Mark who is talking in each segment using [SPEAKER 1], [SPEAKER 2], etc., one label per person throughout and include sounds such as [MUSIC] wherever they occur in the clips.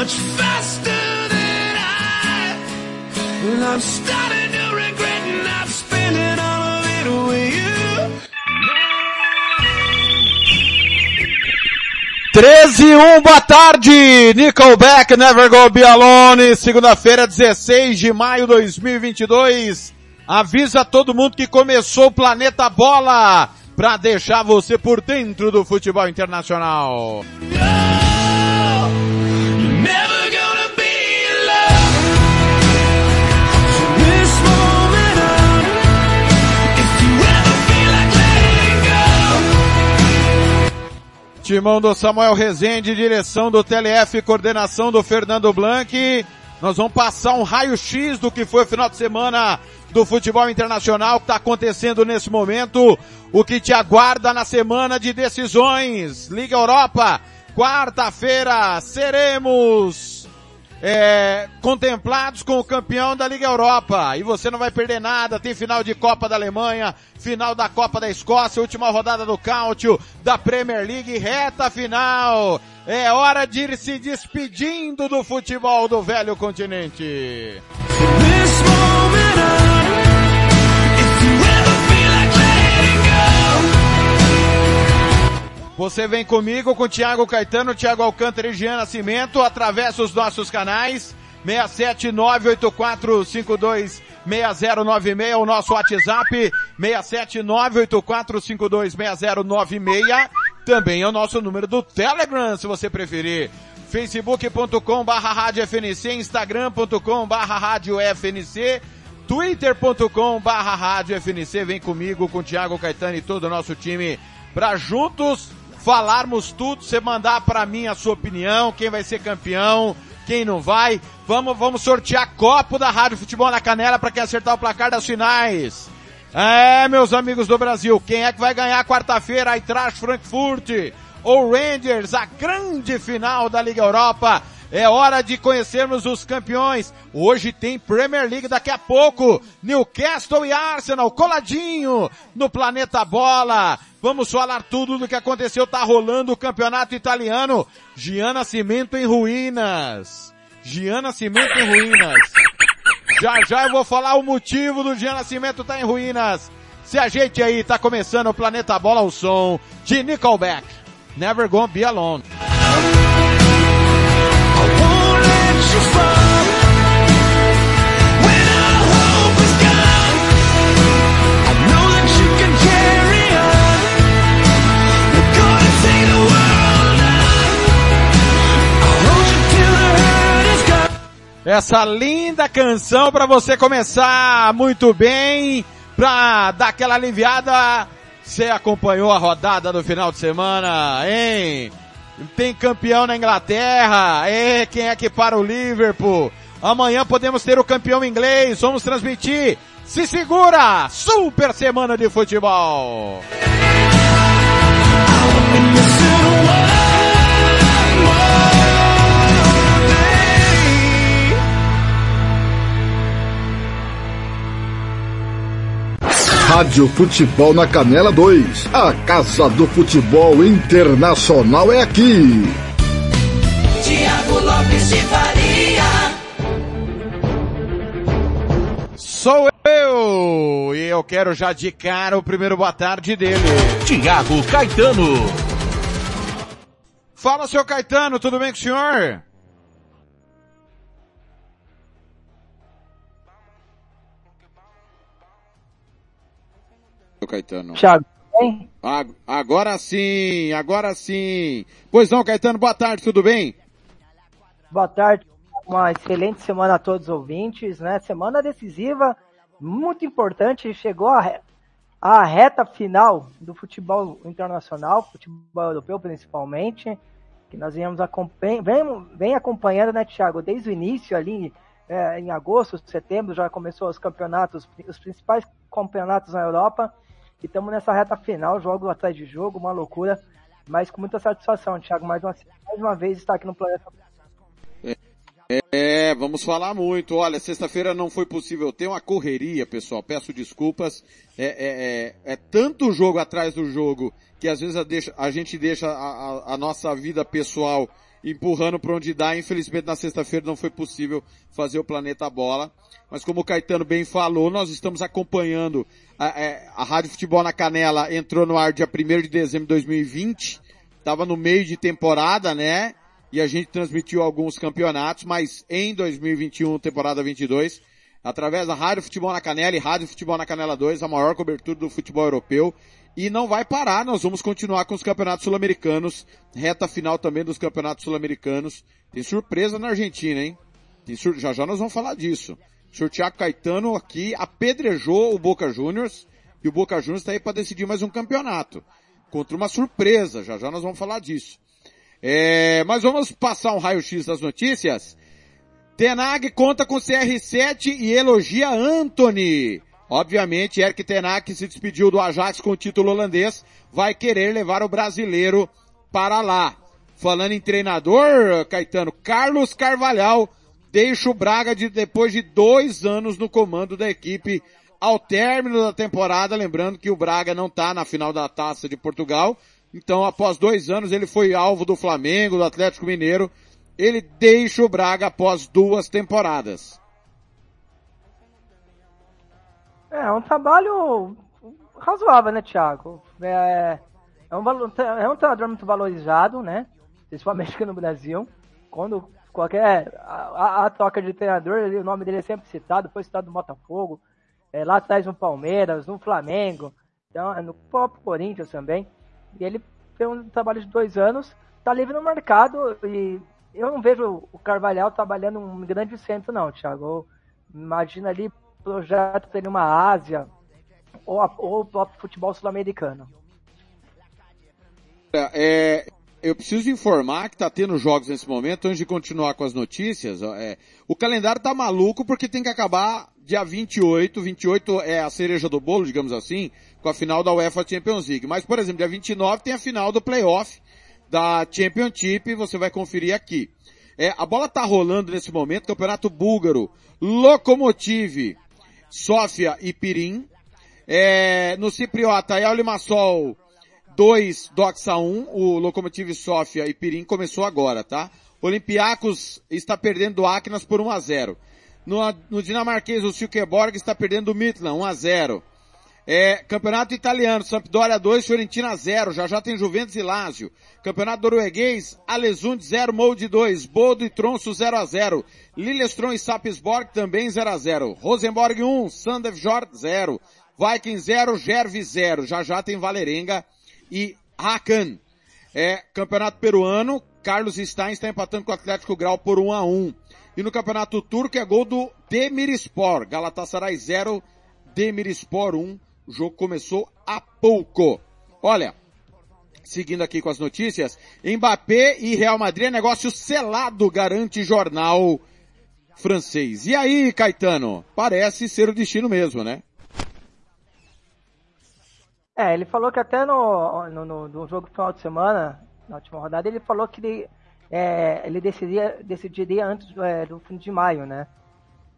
[SPEAKER 1] Much faster than I. And I'm starting to regret not spending all of it with you.
[SPEAKER 2] 13 e 1, boa tarde! Nickelback, Never Go Be Alone, segunda-feira, 16 de maio de 2022. Avisa todo mundo que começou o Planeta Bola para deixar você por dentro do futebol internacional.
[SPEAKER 1] Never
[SPEAKER 2] Timão do Samuel Rezende, direção do TLF, coordenação do Fernando Blanc. Nós vamos passar um raio-x do que foi o final de semana do futebol internacional que está acontecendo nesse momento, o que te aguarda na semana de decisões. Liga Europa, quarta-feira seremos é, contemplados com o campeão da Liga Europa. E você não vai perder nada. Tem final de Copa da Alemanha, final da Copa da Escócia, última rodada do Cáutio, da Premier League, reta final. É hora de ir se despedindo do futebol do velho continente. Você vem comigo com Thiago Caetano, Thiago Alcântara e Jean Nascimento, atravessa os nossos canais, 67984526096, o nosso WhatsApp, 67984526096, também é o nosso número do Telegram, se você preferir. facebook.com barra rádio FNC, instagram.com barra rádio FNC, twitter.com barra rádio FNC, vem comigo, com o Thiago Caetano e todo o nosso time, para juntos falarmos tudo, você mandar para mim a sua opinião, quem vai ser campeão, quem não vai. Vamos, vamos sortear copo da Rádio Futebol na Canela para quem acertar o placar das finais. É, meus amigos do Brasil, quem é que vai ganhar quarta-feira? Eintracht Frankfurt ou Rangers, a grande final da Liga Europa. É hora de conhecermos os campeões. Hoje tem Premier League daqui a pouco. Newcastle e Arsenal coladinho no Planeta Bola. Vamos falar tudo do que aconteceu. Tá rolando o campeonato italiano. Gian Nascimento em ruínas. Gian Nascimento em ruínas. Já já eu vou falar o motivo do Gian Nascimento tá em ruínas. Se ajeite aí, tá começando o Planeta Bola ao som de Nickelback. Never Gonna Be Alone. Essa linda canção para você começar muito bem, pra dar aquela aliviada. Você acompanhou a rodada do final de semana, hein? Tem campeão na Inglaterra, é, quem é que para o Liverpool? Amanhã podemos ter o campeão inglês, vamos transmitir. Se segura! Super semana de futebol!
[SPEAKER 3] Rádio Futebol na Canela 2. A Casa do Futebol Internacional é aqui.
[SPEAKER 4] Tiago Lopes de Faria.
[SPEAKER 2] Sou eu! E eu quero já de cara o primeiro boa tarde dele.
[SPEAKER 5] Tiago Caetano.
[SPEAKER 2] Fala, seu Caetano, tudo bem com o senhor?
[SPEAKER 6] Caetano.
[SPEAKER 7] Thiago,
[SPEAKER 6] bem?
[SPEAKER 2] Agora sim, agora sim. Pois não, Caetano, boa tarde, tudo bem?
[SPEAKER 6] Boa tarde. Uma excelente semana a todos os ouvintes, né? Semana decisiva, muito importante. Chegou a, a reta final do futebol internacional, futebol europeu principalmente, que nós viemos acompanhando, vem, vem acompanhando, né, Thiago? Desde o início ali, é, em agosto, setembro, já começou os campeonatos, os principais campeonatos na Europa. E estamos nessa reta final, jogo atrás de jogo, uma loucura, mas com muita satisfação, Thiago. Mais uma, mais uma vez está aqui no Planeta
[SPEAKER 2] É, vamos falar muito. Olha, sexta-feira não foi possível ter uma correria, pessoal. Peço desculpas. É, é, é, é tanto jogo atrás do jogo que às vezes a, deixa- a gente deixa a, a- a nossa vida pessoal empurrando para onde dá. Infelizmente na sexta-feira não foi possível fazer o Planeta Bola. Mas como o Caetano bem falou, nós estamos acompanhando a, é, a Rádio Futebol na Canela entrou no ar dia 1 de dezembro de 2020. Estava no meio de temporada, né? e a gente transmitiu alguns campeonatos, mas em 2021, temporada 22, através da Rádio Futebol na Canela e Rádio Futebol na Canela 2, a maior cobertura do futebol europeu. E não vai parar, nós vamos continuar com os campeonatos sul-americanos, reta final também dos campeonatos sul-americanos. Tem surpresa na Argentina, hein? Tem sur... Já já nós vamos falar disso. O senhor Thiago Caetano aqui apedrejou o Boca Juniors e o Boca Juniors está aí para decidir mais um campeonato. Contra uma surpresa, já já nós vamos falar disso. É, mas vamos passar um raio-x das notícias. Tenag conta com CR7 e elogia Anthony. Obviamente, Eric Tenag se despediu do Ajax com o título holandês, vai querer levar o brasileiro para lá. Falando em treinador, Caetano, Carlos Carvalhal deixa o Braga de, depois de dois anos no comando da equipe ao término da temporada, lembrando que o Braga não está na final da Taça de Portugal, então após dois anos ele foi alvo do Flamengo, do Atlético Mineiro, ele deixa o Braga após duas temporadas.
[SPEAKER 6] É, um trabalho razoável, né, Thiago? É, é, um, é um treinador muito valorizado, né? Principalmente aqui no Brasil. Quando qualquer. A, a- a troca de treinador, o nome dele é sempre citado, foi citado no Botafogo, é, lá atrás no Palmeiras, no Flamengo, então, é no próprio Corinthians também. E ele fez um trabalho de dois anos, tá livre no mercado e eu não vejo o Carvalhal trabalhando um grande centro, não, Thiago. Imagina ali projeto para ele uma Ásia ou, a- ou o próprio futebol sul-americano.
[SPEAKER 2] É, eu preciso informar que tá tendo jogos nesse momento, antes de continuar com as notícias, é, o calendário tá maluco porque tem que acabar dia 28, 28 é a cereja do bolo, digamos assim, com a final da UEFA Champions League. Mas, por exemplo, dia 29 tem a final do playoff da Championship, você vai conferir aqui. É, a bola tá rolando nesse momento, campeonato búlgaro, Lokomotiv, Sofia e Pirin. É, no Cipriota, El Limassol 2, Doxa 1, o Lokomotiv Sofia e Pirin começou agora, tá? Olympiacos está perdendo do Aknas por 1 a 0. No, no dinamarquês, o Silkeborg está perdendo do Midland, 1 a 0. É, Campeonato Italiano, Sampdoria 2, Fiorentina 0, já já tem Juventus e Lazio. Campeonato Norueguês, Alesund 0, Molde 2, Bodo e Tronço 0 a 0. Lillestrøm e Sapsborg também 0 a 0. Rosenborg 1, Sandefjord 0. Viking 0, Gerve 0. Já já tem Valerenga e Hakan. É, Campeonato Peruano, Carlos Stein está empatando com o Atlético Grau por 1 a 1. E no Campeonato Turco é gol do Demirspor, Galatasaray 0, Demirspor 1. O jogo começou há pouco. Olha, seguindo aqui com as notícias, Mbappé e Real Madrid é negócio selado, garante jornal francês. E aí, Caetano? Parece ser o destino mesmo, né?
[SPEAKER 6] É, ele falou que até no, no, no, no jogo do final de semana, na última rodada, ele falou que ele, é, ele decidiria, decidiria antes é, do fim de maio, né?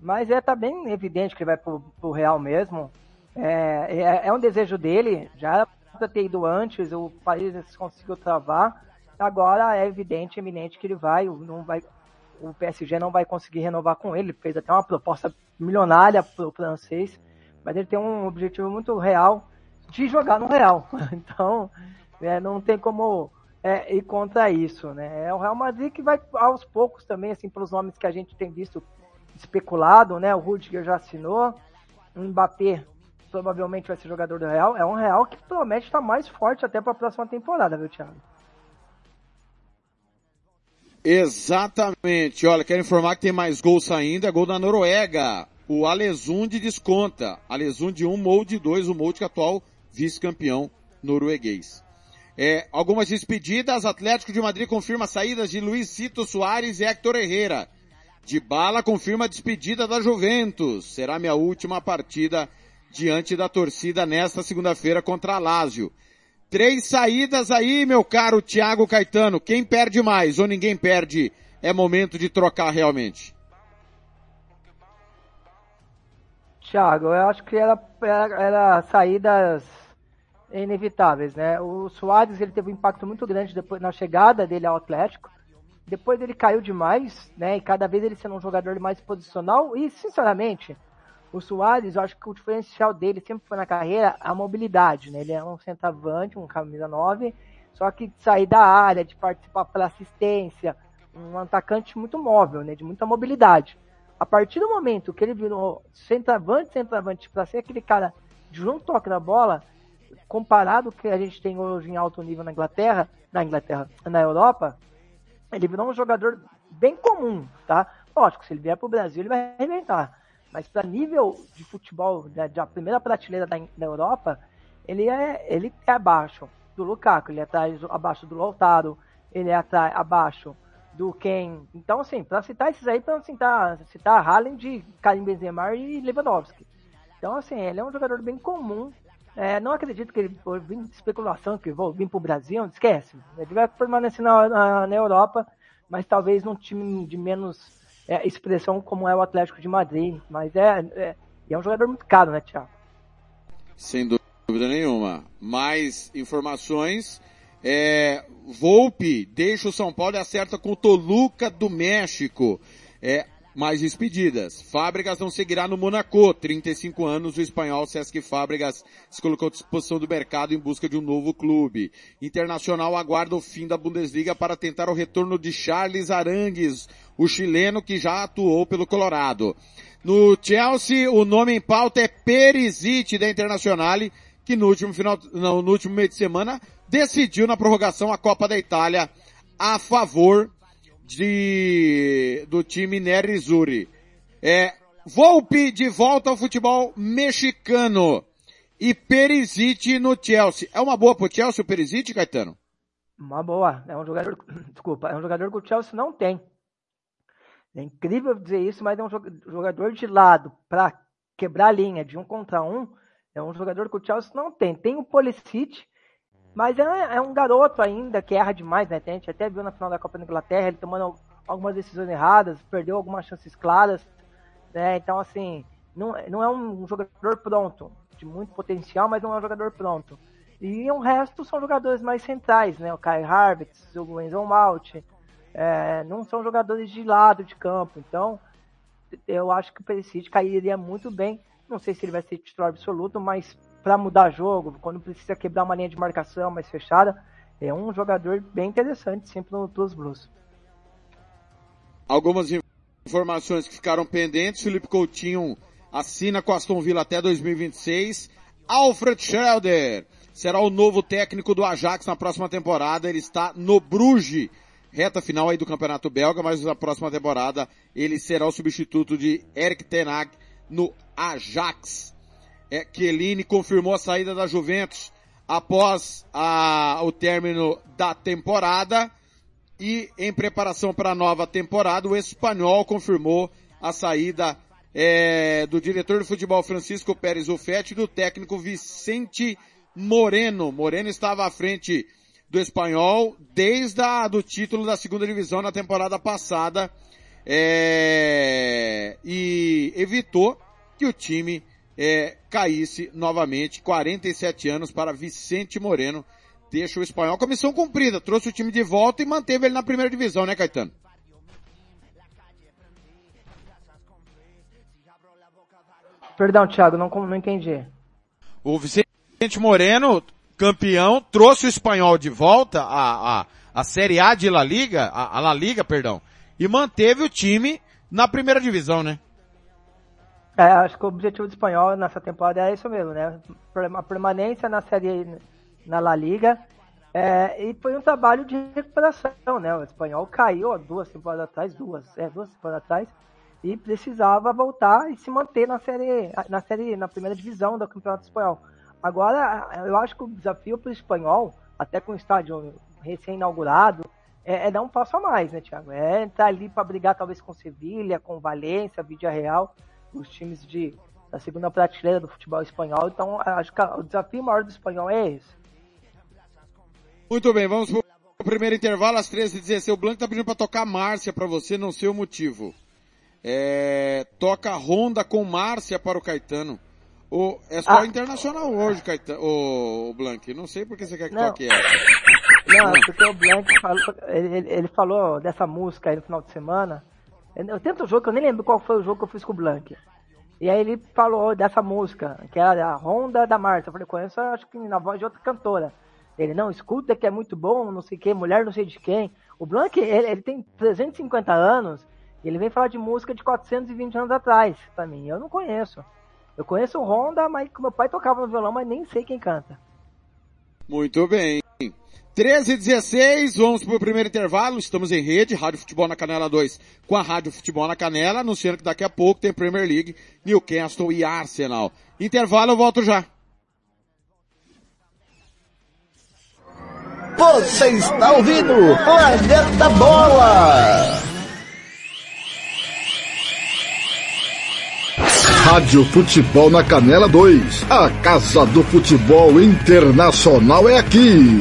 [SPEAKER 6] Mas é, tá bem evidente que ele vai pro, pro Real mesmo. É, é, é um desejo dele, já era pra ter ido antes, o país conseguiu travar. Agora é evidente, eminente que ele vai, não vai, o PSG não vai conseguir renovar com. Ele fez até uma proposta milionária pro francês, mas ele tem um objetivo muito real de jogar no Real. [LAUGHS] Então, é, não tem como é, ir contra isso, né? É o Real Madrid que vai aos poucos também, assim, pelos nomes que a gente tem visto especulado, né? O Rudiger já assinou, o Mbappé provavelmente vai ser jogador do Real, é um Real que promete estar mais forte até para a próxima temporada, viu, Thiago?
[SPEAKER 2] Exatamente. Olha, quero informar que tem mais gol saindo, é gol da Noruega. O Alesund desconta. Alesund 1, Molde 2, o Molde que atual vice-campeão norueguês. É, algumas despedidas, Atlético de Madrid confirma saídas de Luiz Cito Soares e Héctor Herrera. De bala confirma a despedida da Juventus. Será minha última partida diante da torcida nesta segunda-feira contra a Lazio. Três saídas aí, meu caro Thiago Caetano. Quem perde mais ou ninguém perde, é momento de trocar realmente.
[SPEAKER 6] Thiago, eu acho que era, era, era saídas inevitáveis, né? O Soares ele teve um impacto muito grande depois na chegada dele ao Atlético. Depois ele caiu demais, né? E cada vez ele sendo um jogador mais posicional. E, sinceramente, o Soares, eu acho que o diferencial dele sempre foi na carreira a mobilidade, né? Ele é um centroavante, um camisa 9, só que de sair da área, de participar pela assistência, um atacante muito móvel, né? De muita mobilidade. A partir do momento que ele virou centroavante, centroavante, para ser aquele cara de um toque na bola, comparado com o que a gente tem hoje em alto nível na Inglaterra, na Inglaterra, na Europa, ele virou um jogador bem comum, tá? Lógico, se ele vier pro Brasil, ele vai arrebentar. Mas para nível de futebol da, da primeira prateleira da, da Europa, ele é, ele é abaixo do Lukaku, ele é atrás, abaixo do Lautaro, ele é atrás, abaixo do Ken. Então, assim, para citar esses aí, para citar, citar Haaland, Karim Benzema e Lewandowski. Então, assim, ele é um jogador bem comum. É, não acredito que ele for vir de especulação que vou vir para o Brasil, esquece. Ele vai permanecer na, na, na Europa, mas talvez num time de menos é, expressão como é o Atlético de Madrid. Mas é, é, é um jogador muito caro, né, Thiago?
[SPEAKER 2] Sem dúvida nenhuma. Mais informações. É, Volpe deixa o São Paulo e acerta com o Toluca do México. É, mais despedidas. Fábricas não seguirá no Monaco. 35 anos, o espanhol Sesc Fábricas se colocou à disposição do mercado em busca de um novo clube. Internacional aguarda o fim da Bundesliga para tentar o retorno de Charles Arangues, o chileno que já atuou pelo Colorado. No Chelsea, o nome em pauta é Perisic da Internazionale, que no último final, não, no último meio de semana decidiu na prorrogação a Copa da Itália a favor de, do time Nerizzurri. É, Volpe de volta ao futebol mexicano e Perisic no Chelsea. É uma boa pro Chelsea o Perisic, Caetano?
[SPEAKER 6] Uma boa. É um jogador, [COUGHS] desculpa, é um jogador que o Chelsea não tem. É incrível dizer isso, mas é um jogador de lado para quebrar a linha de um contra um. É um jogador que o Chelsea não tem. Tem o Pulisic, mas é, é, um garoto ainda que erra demais, né? A gente até viu na final da Copa da Inglaterra ele tomando algumas decisões erradas, perdeu algumas chances claras, né? Então, assim, não, não é um jogador pronto, de muito potencial, mas não é um jogador pronto. E o resto são jogadores mais centrais, né? O Kai Harvitz, o Enzo Malt, é, não são jogadores de lado de campo. Então, eu acho que o Perisic cairia muito bem. Não sei se ele vai ser titular absoluto, mas para mudar jogo, quando precisa quebrar uma linha de marcação mais fechada, é um jogador bem interessante sempre no Plus Blues.
[SPEAKER 2] Algumas informações que ficaram pendentes, Felipe Coutinho assina com Aston Villa até 2026. Alfred Schelder será o novo técnico do Ajax na próxima temporada. Ele está no Bruges, reta final aí do Campeonato Belga, mas na próxima temporada ele será o substituto de Eric Tenag no Ajax. É, Chiellini confirmou a saída da Juventus após a, o término da temporada e em preparação para a nova temporada, o espanhol confirmou a saída é, do diretor de futebol Francisco Pérez Ufete e do técnico Vicente Moreno. Moreno estava à frente do espanhol desde a, do título da segunda divisão na temporada passada é, e evitou que o time é, caísse novamente. 47 anos para Vicente Moreno. Deixa o espanhol com missão cumprida. Trouxe o time de volta e manteve ele na primeira divisão, né, Caetano?
[SPEAKER 6] Perdão, Thiago, não, não entendi.
[SPEAKER 2] O Vicente Moreno, campeão, trouxe o espanhol de volta à, à, à Série A de La Liga, a, a La Liga, perdão, e manteve o time na primeira divisão, né?
[SPEAKER 6] É, acho que o objetivo do espanhol nessa temporada é isso mesmo, né? Uma permanência na série na La Liga. É, e foi um trabalho de recuperação, né? O espanhol caiu duas temporadas atrás, duas, é, duas temporadas atrás, e precisava voltar e se manter na série, na série, na primeira divisão do Campeonato Espanhol. Agora, eu acho que o desafio para o espanhol, até com o estádio recém-inaugurado, é, é, dar um passo a mais, né, Thiago? É entrar ali para brigar talvez com Sevilha, com Valência, Vídea Real, os times de, da segunda prateleira do futebol espanhol. Então, acho que o desafio maior do espanhol é esse.
[SPEAKER 2] Muito bem, vamos pro primeiro intervalo, às 13h16. O Blanco tá pedindo para tocar Márcia para você, não sei o motivo. É, toca Honda com Márcia para o Caetano. O, é só
[SPEAKER 6] Ah.
[SPEAKER 2] internacional hoje, Caetano, o, o Blank. Não sei por que você quer que
[SPEAKER 6] Não.
[SPEAKER 2] toque ela.
[SPEAKER 6] Não, porque o Blank falou, ele- ele falou dessa música aí no final de semana. Eu tento o jogo, que eu nem lembro qual foi o jogo que eu fiz com o Blank. E aí ele falou dessa música, que era a Honda da Márcia. Eu falei, conheço acho que na voz de outra cantora. Ele, não, escuta que é muito bom, não sei o que, mulher não sei de quem. O Blank, ele, ele tem 350 anos, e ele vem falar de música de 420 anos atrás, pra mim. Eu não conheço. Eu conheço o Honda, mas meu pai tocava no violão, mas nem sei quem canta.
[SPEAKER 2] Muito bem. 13 e 16, vamos pro primeiro intervalo. Estamos em rede, Rádio Futebol na Canela 2 com a Rádio Futebol na Canela, anunciando que daqui a pouco tem Premier League, Newcastle e Arsenal. Intervalo, eu volto já.
[SPEAKER 3] Você está ouvindo Planeta Bola. Rádio Futebol na Canela 2. A Casa do Futebol Internacional é aqui.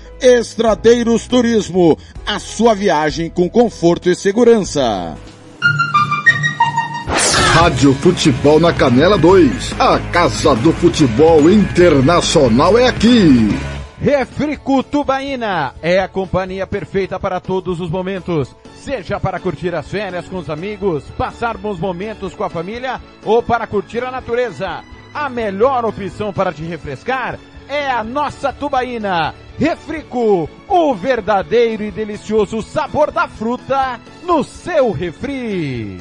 [SPEAKER 2] Estradeiros Turismo, a sua viagem com conforto e segurança.
[SPEAKER 3] Rádio Futebol na Canela 2. A Casa do Futebol Internacional é aqui.
[SPEAKER 5] Refrico Tubaína é a companhia perfeita para todos os momentos. Seja para curtir as férias com os amigos, passar bons momentos com a família ou para curtir a natureza. A melhor opção para te refrescar é a nossa Tubaína. Refrico, o verdadeiro e delicioso sabor da fruta no seu refri.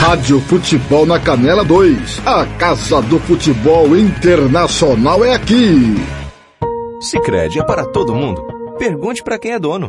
[SPEAKER 3] Rádio Futebol na Canela 2. A Casa do Futebol Internacional é aqui.
[SPEAKER 7] Sicredi é para todo mundo. Pergunte para quem é dono.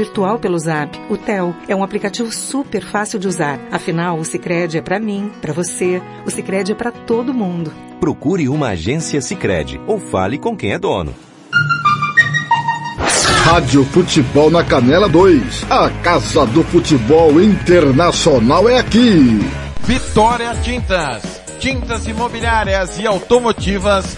[SPEAKER 8] virtual pelo Zap, o Tel. É um aplicativo super fácil de usar. Afinal, o Sicredi é para mim, para você. O Sicredi é para todo mundo.
[SPEAKER 7] Procure uma agência Sicredi ou fale com quem é dono.
[SPEAKER 3] Rádio Futebol na Canela 2. A Casa do Futebol Internacional é aqui.
[SPEAKER 2] Vitória Tintas. Tintas imobiliárias e automotivas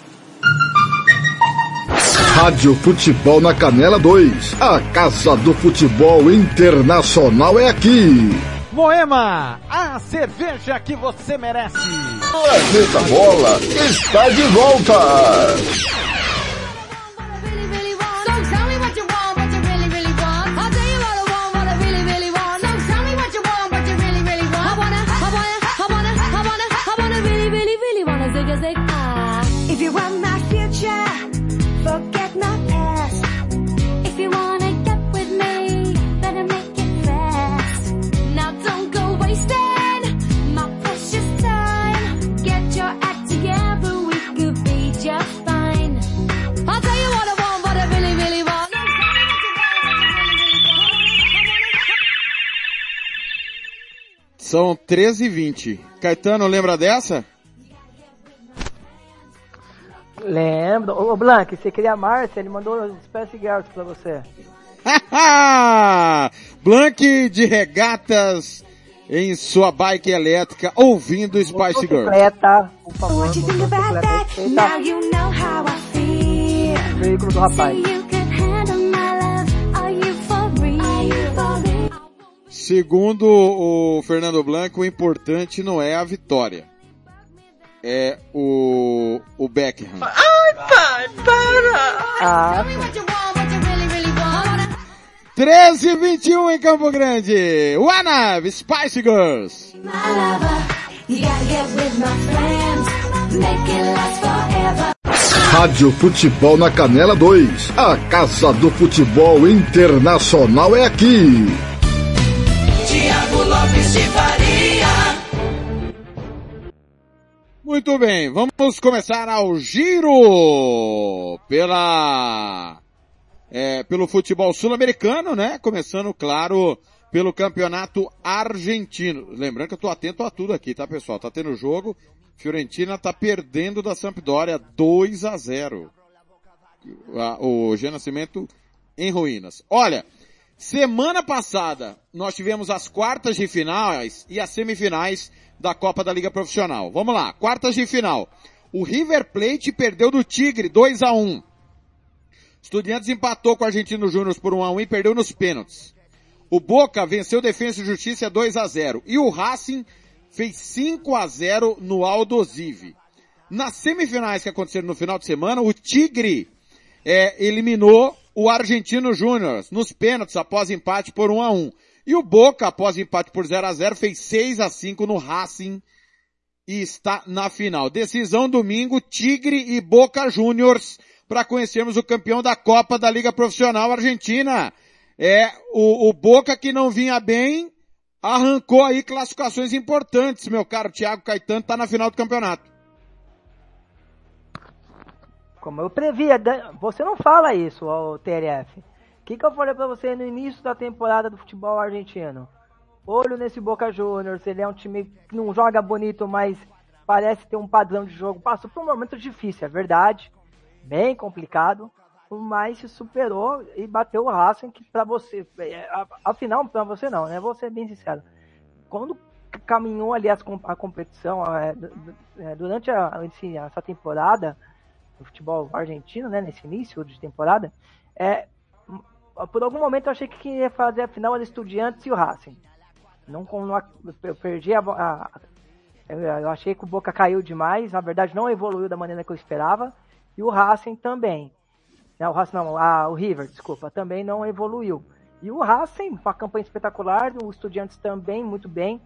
[SPEAKER 3] Rádio Futebol na Canela 2. A Casa do Futebol Internacional é aqui.
[SPEAKER 5] Moema, a cerveja que você merece.
[SPEAKER 3] Planeta Bola está de volta.
[SPEAKER 2] São 13 e 20. Caetano, lembra dessa?
[SPEAKER 6] Lembro. Ô, Blank, você queria a Márcia, ele mandou os Spice Girls pra você. [LAUGHS]
[SPEAKER 2] Blank de regatas em sua bike elétrica, ouvindo Spice Girls.
[SPEAKER 6] Motocicleta, por favor.
[SPEAKER 1] Now you know how I feel.
[SPEAKER 6] o veículo do rapaz.
[SPEAKER 2] Segundo o Fernando Blanco, o importante não é a vitória. É o, o Beckham.
[SPEAKER 1] Ai, pai, para!
[SPEAKER 6] Ah,
[SPEAKER 2] 13 e 21 em Campo Grande. One Spice Girls.
[SPEAKER 3] Rádio Futebol na Canela 2. A Casa do Futebol Internacional é aqui.
[SPEAKER 2] Muito bem, vamos começar ao giro pela é, pelo futebol sul-americano, né? Começando, claro, pelo campeonato argentino. Lembrando que eu tô atento a tudo aqui, tá, pessoal? Tá tendo jogo. Fiorentina tá perdendo da Sampdoria 2 a 0. A- O G Nascimento em ruínas. Olha, semana passada nós tivemos as quartas de finais e as semifinais da Copa da Liga Profissional. Vamos lá, quartas de final. O River Plate perdeu do Tigre 2 a 1. Estudiantes empatou com o Argentino Júnior por 1 a 1 e perdeu nos pênaltis. O Boca venceu Defensa e Justiça 2 a 0 e o Racing fez 5 a 0 no Aldosive. Nas semifinais que aconteceram no final de semana, o Tigre é, eliminou o Argentino Júnior nos pênaltis após empate por 1 a 1. E o Boca, após empate por 0 a 0, fez 6 a 5 no Racing e está na final. Decisão domingo, Tigre e Boca Juniors para conhecermos o campeão da Copa da Liga Profissional Argentina. É o, o Boca que não vinha bem, arrancou aí classificações importantes, meu caro Thiago Caetano, tá na final do campeonato.
[SPEAKER 6] Como eu previa, você não fala isso, ô TRF. O que, que eu falei pra você no início da temporada do futebol argentino? Olho nesse Boca Juniors, ele é um time que não joga bonito, mas parece ter um padrão de jogo. Passou por um momento difícil, é verdade. Bem complicado, mas se superou e bateu o Racing, que pra você, é, afinal, pra você não, né? Vou ser bem sincero. Quando caminhou ali a competição, é, é, durante essa temporada, do futebol argentino, né, nesse início de temporada, é, por algum momento eu achei que quem ia fazer a final era Estudiantes e o Racing. Não, não eu perdi a, a- eu, achei que o Boca caiu demais, na verdade não evoluiu da maneira que eu esperava, e o Racing também. Não, o Racing não, a- o River, desculpa, também não evoluiu. E o Racing, com a campanha espetacular, o Estudiantes também muito bem.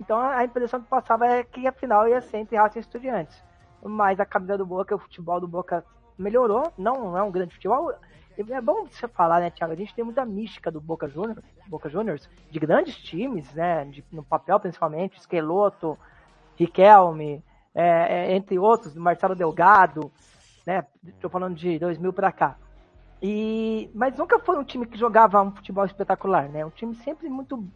[SPEAKER 6] Então a impressão que passava é que a final ia ser entre Racing e Estudiantes. Mas a camisa do Boca, o futebol do Boca melhorou, não, é um grande futebol. É bom você falar, né, Thiago? A gente tem muita mística do Boca Juniors, Boca Juniors de grandes times, né, de- no papel principalmente, Esqueloto, Riquelme, é, é, entre outros, Marcelo Delgado, né, tô falando de 2000 para cá. E, mas nunca foi um time que jogava um futebol espetacular, né? Um time sempre muito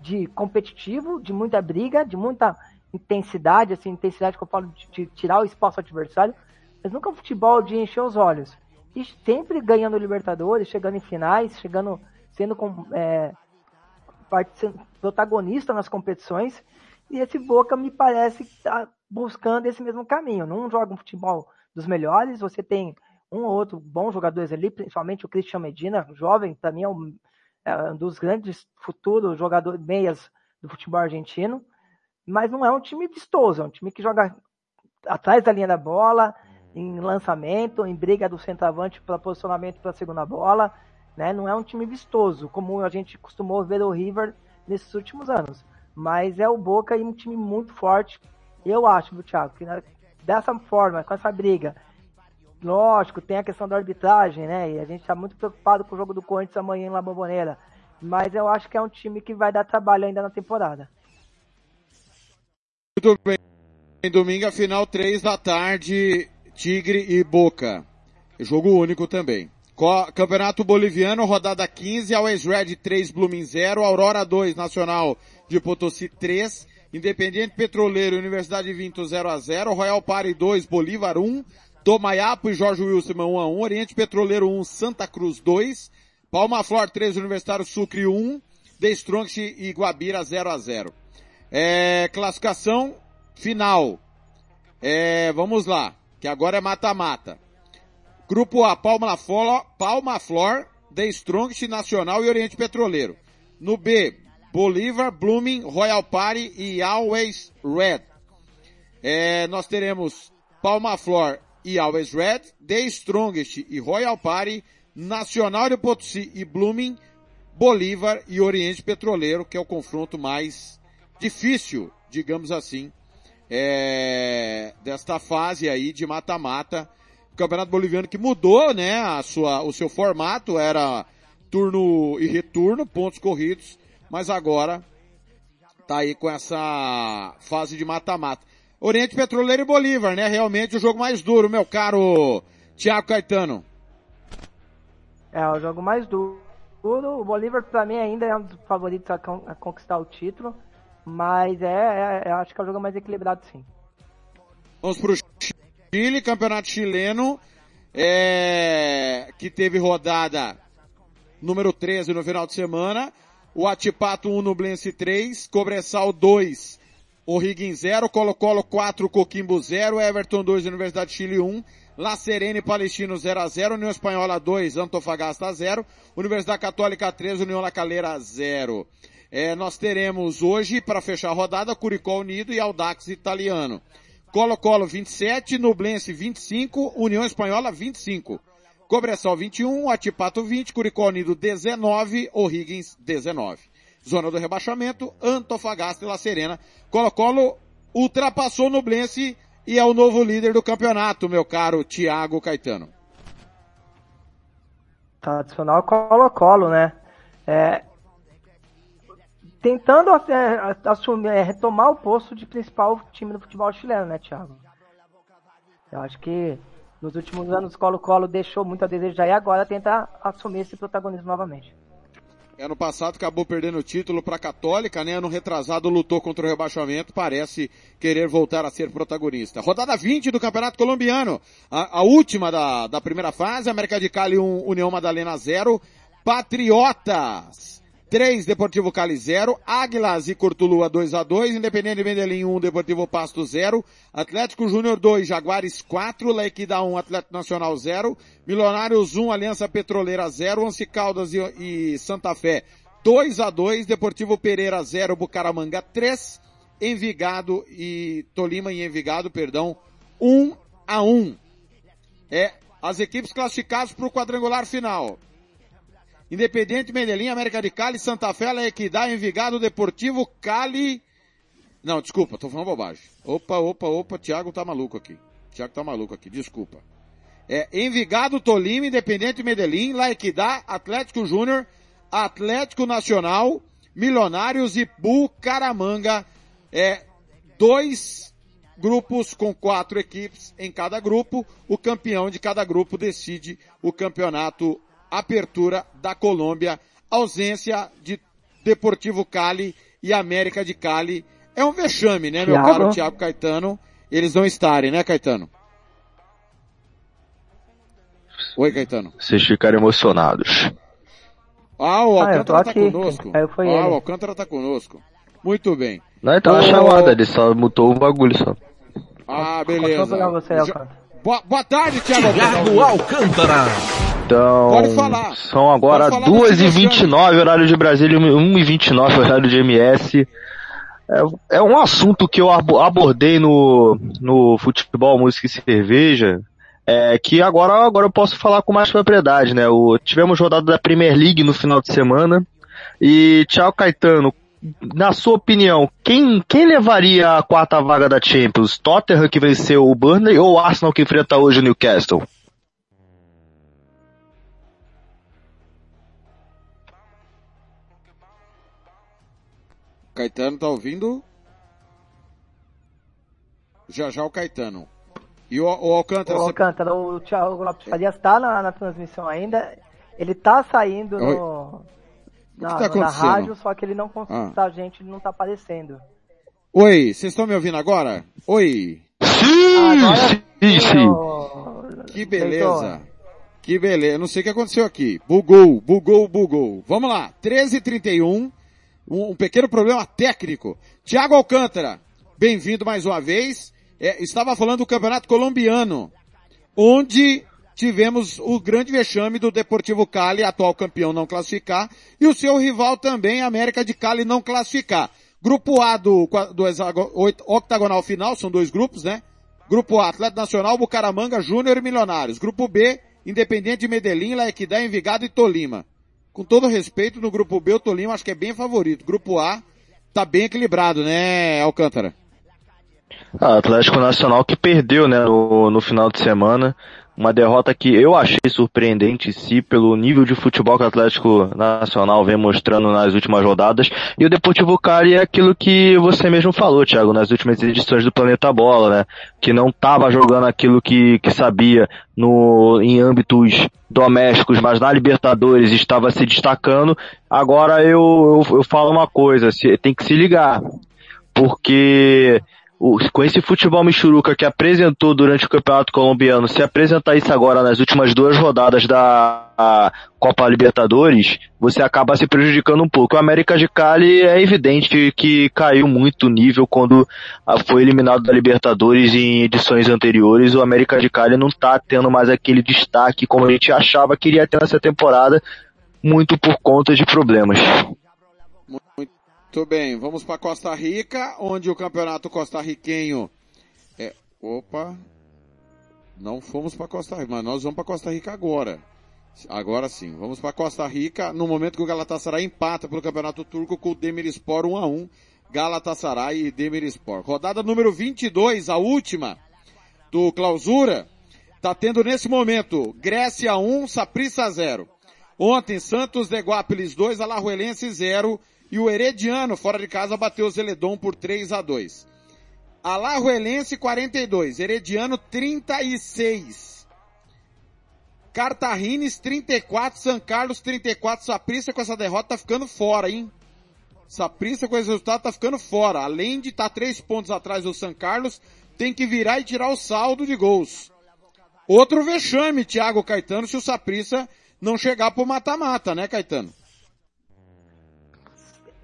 [SPEAKER 6] de competitivo, de muita briga, de muita intensidade, assim, intensidade que eu falo de, de tirar o espaço adversário, mas nunca futebol de encher os olhos. E sempre ganhando Libertadores, chegando em finais, chegando, sendo é, protagonista nas competições. E esse Boca me parece que tá buscando esse mesmo caminho. Não joga um futebol dos melhores, você tem um ou outro bons jogadores ali, principalmente o Christian Medina, jovem, mim é um, é um dos grandes futuros jogadores meias do futebol argentino, mas não é um time vistoso, é um time que joga atrás da linha da bola, em lançamento, em briga do centroavante para posicionamento para a segunda bola, né? Não é um time vistoso, como a gente costumou ver o River nesses últimos anos. Mas é o Boca e um time muito forte. Eu acho, viu, Thiago, que dessa forma, com essa briga, lógico, tem a questão da arbitragem, né? E a gente está muito preocupado com o jogo do Corinthians amanhã em La Bombonera. Mas eu acho que é um time que vai dar trabalho ainda na temporada.
[SPEAKER 2] Muito bem. Domingo, final, três da tarde, Tigre e Boca. Jogo único também. Campeonato Boliviano, rodada 15, Always Red 3, Blooming 0, Aurora 2, Nacional de Potosí 3, Independiente Petroleiro, Universidade de Vinto 0 a 0, Royal Party 2, Bolívar 1, Tomayapo e Jorge Wilson 1 a 1, Oriente Petroleiro 1, Santa Cruz 2, Palma Flor 3, Universitário Sucre 1, The Strongest e Guabira 0 a 0. É, classificação final. É, vamos lá, que agora é mata-mata. Grupo A, Palma Flor, Palma Flor, The Strongest, Nacional e Oriente Petroleiro. No B, Bolívar, Blooming, Royal Party e Always Red. É, nós teremos Palma Flor e Always Red, The Strongest e Royal Party, Nacional de Potosí e Blooming, Bolívar e Oriente Petroleiro, que é o confronto mais difícil, digamos assim, é, desta fase aí de mata-mata. O Campeonato Boliviano que mudou, né, a sua, o seu formato era turno e retorno, pontos corridos, mas agora tá aí com essa fase de mata-mata. Oriente Petroleiro e Bolívar, né, realmente o jogo mais duro, meu caro Tiago Caetano.
[SPEAKER 6] É, o jogo mais duro. O Bolívar, pra mim, ainda é um dos favoritos a conquistar o título. Mas é, é- eu acho que é o jogo mais equilibrado, sim.
[SPEAKER 2] Vamos pro Chile, campeonato chileno, é, que teve rodada número 13 no final de semana. O Atipato 1, Nublense 3, Cobressal 2, O'Higgins 0, Colo-Colo 4, Coquimbo 0, Everton 2, Universidade de Chile 1, La Serena e Palestino 0 a 0, União Espanhola 2, Antofagasta 0, Universidade Católica 3, União La Calera 0. É, nós teremos hoje, para fechar a rodada, Curicó Unido e Audax Italiano. Colo-Colo 27, Nublense 25, União Espanhola 25. Cobressal 21, Atipato 20, Curicó Unido 19, O'Higgins 19. Zona do rebaixamento, Antofagasta e La Serena. Colo-Colo ultrapassou Nublense e é o novo líder do campeonato, meu caro Thiago Caetano.
[SPEAKER 6] Tradicional Colo-Colo, né? É, tentando é, assumir, é, retomar o posto de principal time do futebol chileno, né, Thiago? Eu acho que nos últimos anos o Colo-Colo deixou muito a desejar e agora tenta assumir esse protagonismo novamente.
[SPEAKER 2] Ano passado acabou perdendo o título para a Católica, né? Ano retrasado lutou contra o rebaixamento, parece querer voltar a ser protagonista. Rodada 20 do Campeonato Colombiano. A, a última da, da primeira fase, América de Cali 1, União Madalena 0, Patriotas 3, Deportivo Cali 0, Águilas e Cortulua 2 a 2, Independente de Medellín 1, Deportivo Pasto 0, Atlético Júnior 2, Jaguares 4, Lequida 1, Atlético Nacional 0, Milionários 1, Aliança Petroleira 0, Once Caldas e, e Santa Fé 2 a 2, Deportivo Pereira 0, Bucaramanga 3, Envigado e Tolima e Envigado, perdão, 1 a 1. É as equipes classificadas para o quadrangular final. Independente Medellín, América de Cali, Santa Fé, La Equidad, Envigado, Deportivo, Cali. Não, desculpa, tô falando bobagem. Opa, opa, opa, Thiago tá maluco aqui. Thiago tá maluco aqui, desculpa. É Envigado, Tolima, Independente Medellín, La Equidad, Atlético Júnior, Atlético Nacional, Milionários e Bucaramanga. É dois grupos com quatro equipes em cada grupo. O campeão de cada grupo decide o campeonato Apertura da Colômbia, ausência de Deportivo Cali e América de Cali. É um vexame, né, meu
[SPEAKER 6] Thiago?
[SPEAKER 2] caro Thiago Caetano? Eles não estarem, né, Caetano? Oi, Caetano.
[SPEAKER 9] Vocês ficaram emocionados.
[SPEAKER 2] Ah, o
[SPEAKER 6] Ah, eu
[SPEAKER 2] Alcântara tá
[SPEAKER 6] aqui.
[SPEAKER 2] conosco.
[SPEAKER 6] Foi
[SPEAKER 2] ah,
[SPEAKER 6] ele.
[SPEAKER 2] o Alcântara tá conosco. Muito bem.
[SPEAKER 9] Não, então a
[SPEAKER 2] Ô,
[SPEAKER 9] chamada, ele só mutou o bagulho só.
[SPEAKER 2] Ah, beleza.
[SPEAKER 6] você.
[SPEAKER 2] Boa, boa tarde, Thiago
[SPEAKER 7] Thiago Alcântara.
[SPEAKER 9] Então,
[SPEAKER 2] Pode falar.
[SPEAKER 9] são agora
[SPEAKER 2] Pode falar,
[SPEAKER 9] 2h29, horário de Brasília, 1h29, horário de MS. É, é um assunto que eu abo- abordei no, no futebol, música e cerveja, é, que agora, agora eu posso falar com mais propriedade, né? O, tivemos rodada da Premier League no final de semana, e Thiago Caetano, na sua opinião, quem, quem levaria a quarta vaga da Champions? Tottenham que venceu o Burnley ou o Arsenal que enfrenta hoje o Newcastle?
[SPEAKER 2] Caetano tá ouvindo? Já já o Caetano. E o, o Alcântara,
[SPEAKER 6] O
[SPEAKER 2] você-
[SPEAKER 6] Alcântara, o Thiago Lopes Farias está na, na transmissão ainda. Ele tá saindo no, na,
[SPEAKER 2] tá
[SPEAKER 6] na rádio, só que ele não consegue,
[SPEAKER 2] Ah.
[SPEAKER 6] a gente não tá aparecendo.
[SPEAKER 2] Oi, vocês estão me ouvindo agora? Oi.
[SPEAKER 6] Agora
[SPEAKER 9] sim, sim.
[SPEAKER 2] Que beleza. Que beleza. Não sei o que aconteceu aqui. Bugou, bugou, bugou. Vamos lá. 13h31. Um, um pequeno problema técnico. Tiago Alcântara, bem-vindo mais uma vez. É, estava falando do Campeonato Colombiano, onde tivemos o grande vexame do Deportivo Cali, atual campeão, não classificar, e o seu rival também, América de Cali, não classificar. Grupo A do, do octagonal final, são dois grupos, né? Grupo A, Atlético Nacional, Bucaramanga, Júnior e Milionários. Grupo B, Independente de Medellín, La Equidad, Envigado e Tolima. Com todo respeito, no grupo B, o Tolima acho que é bem favorito. Grupo A, tá bem equilibrado, né, Alcântara?
[SPEAKER 9] Ah, Atlético Nacional que perdeu, né, no, no final de semana. Uma derrota que eu achei surpreendente, sim, pelo nível de futebol que o Atlético Nacional vem mostrando nas últimas rodadas. E o Deportivo Cali é aquilo que você mesmo falou, Thiago, nas últimas edições do Planeta Bola, né? Que não estava jogando aquilo que, que sabia no, em âmbitos domésticos, mas na Libertadores estava se destacando. Agora eu, eu, eu falo uma coisa, se- tem que se ligar porque com esse futebol michuruca que apresentou durante o Campeonato Colombiano, se apresentar isso agora nas últimas duas rodadas da Copa Libertadores, você acaba se prejudicando um pouco. O América de Cali é evidente que caiu muito o nível quando ah, foi eliminado da Libertadores em edições anteriores. O América de Cali não está tendo mais aquele destaque como a gente achava que iria ter nessa temporada, muito por conta de problemas.
[SPEAKER 2] Muito bem, vamos para Costa Rica, onde o campeonato costarriquenho é, opa, não fomos para Costa Rica, mas nós vamos para Costa Rica agora. Agora sim, vamos para Costa Rica, no momento que o Galatasaray empata pelo Campeonato Turco com o Demirspor 1 a 1, Galatasaray e Demirspor. Rodada número 22, a última do Clausura, tá tendo nesse momento Grécia 1, Saprissa 0. Ontem, Santos de Guápilis 2, Alajuelense 0 e o Herediano, fora de casa, bateu o Zeledon por 3 a 2. Alajuelense 42, Herediano 36. Cartagines 34, São Carlos 34, Saprissa com essa derrota tá ficando fora, hein? Saprissa com esse resultado tá ficando fora. Além de estar tá três pontos atrás do São Carlos, tem que virar e tirar o saldo de gols. Outro vexame, Thiago Caetano, se o Saprissa não chegar pro mata-mata, né, Caetano?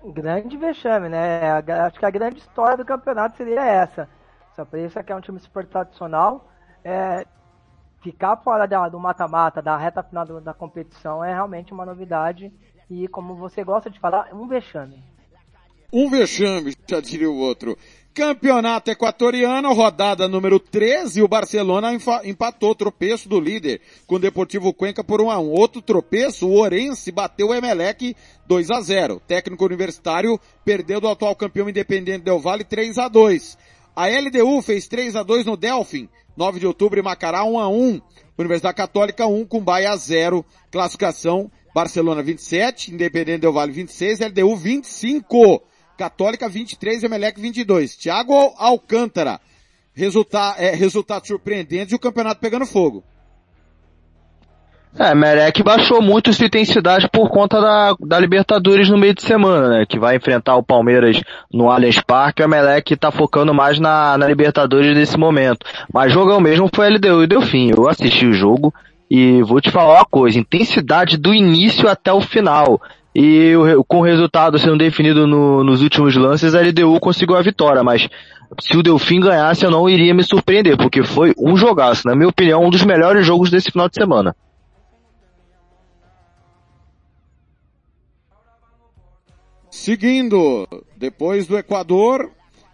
[SPEAKER 6] Grande vexame, né? Acho que a grande história do campeonato seria essa. Saprissa, que é um time super tradicional, é, ficar fora da- do mata-mata, da reta final do- da competição, é realmente uma novidade. E como você gosta de falar, é um vexame.
[SPEAKER 2] Um vexame, já diria o outro. Campeonato Equatoriano, rodada número 13, o Barcelona empatou tropeço do líder com o Deportivo Cuenca por 1 a 1. Outro tropeço, o Orense bateu o Emelec 2 a 0. Técnico universitário perdeu do atual campeão independente Del Valle 3 a 2. A LDU fez 3 a 2 no Delfim, 9 de outubro Macará 1 a 1. Universidade Católica 1 com Bahia 0. Classificação Barcelona 27, Independente Del Valle 26, LDU 25. Católica 23, Emelec 22. Thiago Alcântara. Resulta, é, resultado surpreendente e o campeonato pegando fogo.
[SPEAKER 9] É, Merec baixou muito sua intensidade por conta da, da Libertadores no meio de semana, né? Que vai enfrentar o Palmeiras no Allianz Parque. O Emelec tá focando mais na, na Libertadores nesse momento. Mas jogão mesmo foi LDU e deu fim. Eu assisti o jogo e vou te falar uma coisa. Intensidade do início até o final. E com o resultado sendo definido no- nos últimos lances, a LDU conseguiu a vitória. Mas se o Delfim ganhasse, eu não iria me surpreender, porque foi um jogaço. Na minha opinião, um dos melhores jogos desse final de semana.
[SPEAKER 2] Seguindo, depois do Equador,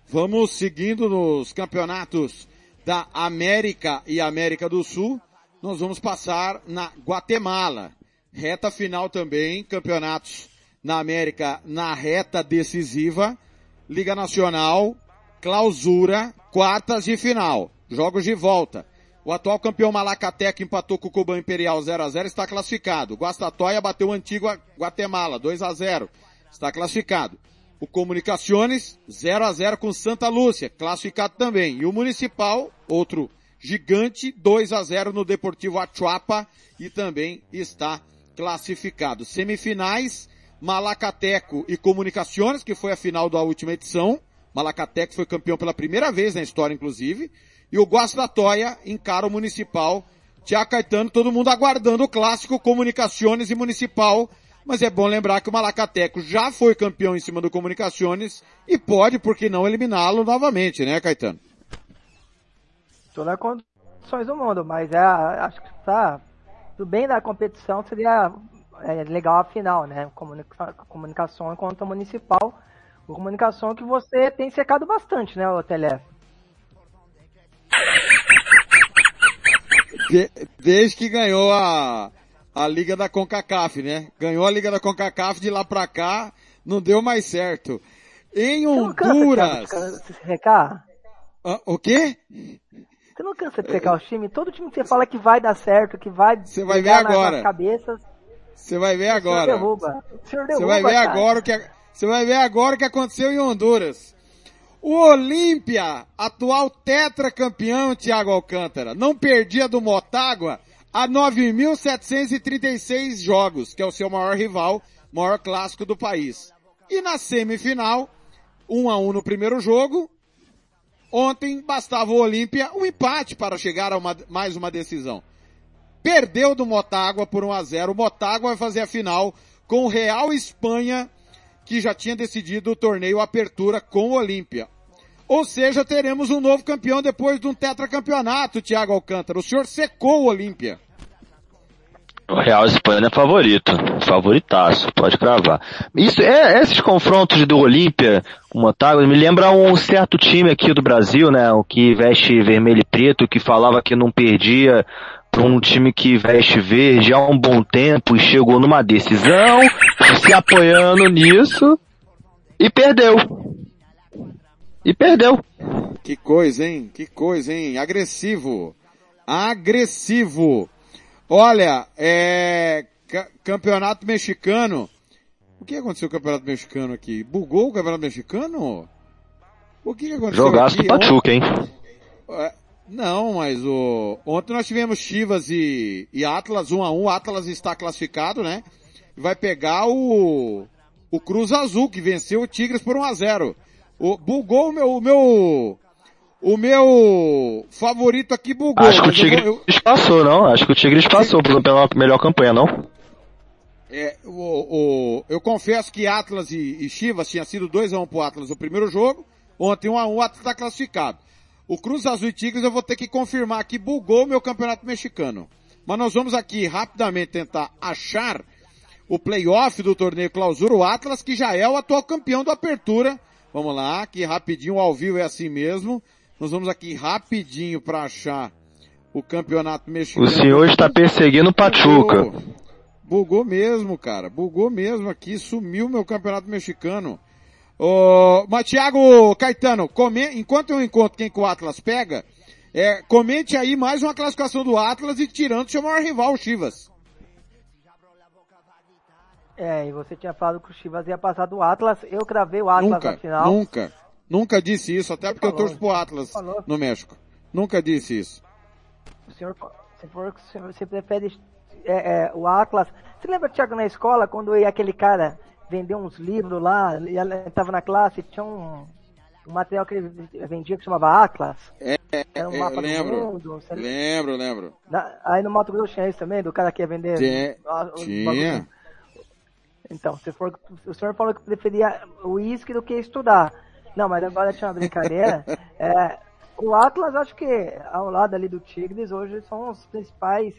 [SPEAKER 2] vamos seguindo nos campeonatos da América e América do Sul. Nós vamos passar na Guatemala. Reta final também, campeonatos na América na reta decisiva. Liga Nacional, clausura, quartas de final. Jogos de volta. O atual campeão Malacateca empatou com o Cuban Imperial 0 a 0 está classificado. Guastatoya bateu o antigo Guatemala 2 a 0 está classificado. O Comunicaciones 0 a 0 com Santa Lúcia, classificado também. E o Municipal, outro gigante 2 a 0 no Deportivo Achuapa e também está classificado. Semifinais, Malacateco e Comunicações, que foi a final da última edição. Malacateco foi campeão pela primeira vez na história, inclusive. E o Guastatoia encara o Municipal. Tiago Caetano, todo mundo aguardando o clássico Comunicações e Municipal. Mas é bom lembrar que o Malacateco já foi campeão em cima do Comunicações e pode, por que não, eliminá-lo novamente, né, Caetano?
[SPEAKER 6] Todas as condições do mundo, mas é, acho que tá, do bem da competição seria é, legal a final, né? Comunica, comunicação contra o municipal. Comunicação que você tem secado bastante, né, o Telef?
[SPEAKER 2] De- desde que ganhou a, a Liga da CONCACAF, né? Ganhou a Liga da CONCACAF de lá pra cá, não deu mais certo. Em Honduras...
[SPEAKER 6] Cansa?
[SPEAKER 2] Ah, o quê?
[SPEAKER 6] Você não cansa de secar os times? Todo time que você fala que vai dar certo, que vai
[SPEAKER 2] Você vai ver agora.
[SPEAKER 6] nas cabeças,
[SPEAKER 2] Você vai ver agora.
[SPEAKER 6] derruba.
[SPEAKER 2] Você vai ver
[SPEAKER 6] cara.
[SPEAKER 2] agora o que você vai ver agora o que aconteceu em Honduras. O Olímpia, atual tetracampeão Thiago Alcântara, não perdia do Motágua há 9.736 jogos, que é o seu maior rival, maior clássico do país. E na semifinal, 1 a 1 no primeiro jogo, ontem bastava o Olímpia um empate para chegar a uma- mais uma decisão perdeu do Motágua por 1 a 0. O Motágua vai fazer a final com o Real Espanha, que já tinha decidido o torneio Apertura com o Olímpia. Ou seja, teremos um novo campeão depois de um tetracampeonato, Thiago Alcântara. O senhor secou o Olímpia.
[SPEAKER 9] O Real Espanha é favorito. Favoritaço, pode cravar. Isso, é, esses confrontos do Olímpia, o Motago, me lembra um certo time aqui do Brasil, né? O que veste vermelho e preto, que falava que não perdia para um time que veste verde há um bom tempo e chegou numa decisão, se apoiando nisso e perdeu. E perdeu.
[SPEAKER 2] Que coisa, hein? Que coisa, hein? Agressivo. Agressivo. Olha, é... ca- Campeonato Mexicano. O que aconteceu com o Campeonato Mexicano aqui? Bugou o Campeonato Mexicano? O que que aconteceu
[SPEAKER 9] Jogaço
[SPEAKER 2] aqui?
[SPEAKER 9] Pachuca, hein?
[SPEAKER 2] É, Não, mas o... Ontem nós tivemos Chivas e, e Atlas 1 a 1 O Atlas está classificado, né? Vai pegar o... O Cruz Azul, que venceu o Tigres por 1 a 0 o, Bugou o meu... O meu... O meu favorito aqui bugou.
[SPEAKER 9] Acho que o Tigres
[SPEAKER 2] eu-
[SPEAKER 9] passou, não? Acho que o Tigres passou pela pela melhor campanha, não?
[SPEAKER 2] É, o, o- eu confesso que Atlas e, e Chivas tinha sido 2x1 pro Atlas no primeiro jogo. Ontem 1x1 o Atlas está classificado. O Cruz Azul e Tigres eu vou ter que confirmar que bugou meu campeonato mexicano. Mas nós vamos aqui rapidamente tentar achar o playoff do torneio clausura, o Atlas, que já é o atual campeão da apertura. Vamos lá, que rapidinho ao vivo é assim mesmo. Nós vamos aqui rapidinho para achar o campeonato mexicano.
[SPEAKER 9] O senhor está perseguindo o Pachuca.
[SPEAKER 2] Bugou. Bugou mesmo, cara. Bugou mesmo aqui. Sumiu meu campeonato mexicano. Ô, mas Thiago Caetano, come- enquanto eu encontro quem que o Atlas pega, é, comente aí mais uma classificação do Atlas e tirando seu maior rival, o Chivas.
[SPEAKER 6] É, e você tinha falado que o Chivas ia passar do Atlas. Eu cravei o Atlas
[SPEAKER 2] nunca,
[SPEAKER 6] na final.
[SPEAKER 2] nunca, nunca disse isso, até porque eu
[SPEAKER 6] falou,
[SPEAKER 2] torço pro Atlas
[SPEAKER 6] falou.
[SPEAKER 2] no México. Nunca disse isso.
[SPEAKER 6] O senhor, se for, se você prefere é, é, o Atlas. Você lembra, Thiago, na escola, quando aquele cara vender uns livros lá, e ela estava na classe, tinha um, um material que ele vendia que chamava Atlas?
[SPEAKER 2] É,
[SPEAKER 6] Era um
[SPEAKER 2] é,
[SPEAKER 6] mapa do
[SPEAKER 2] lembro,
[SPEAKER 6] mundo, você lembra?
[SPEAKER 2] lembro, lembro.
[SPEAKER 6] Na- aí no Mato Grosso tinha isso também, do cara que ia vender.
[SPEAKER 2] Tinha,
[SPEAKER 6] ah, os
[SPEAKER 2] tinha.
[SPEAKER 6] Então, se for, o senhor falou que preferia o uísque do que estudar. Não, mas agora tinha uma brincadeira. [LAUGHS] É, o Atlas, acho que ao lado ali do Tigres, hoje são os principais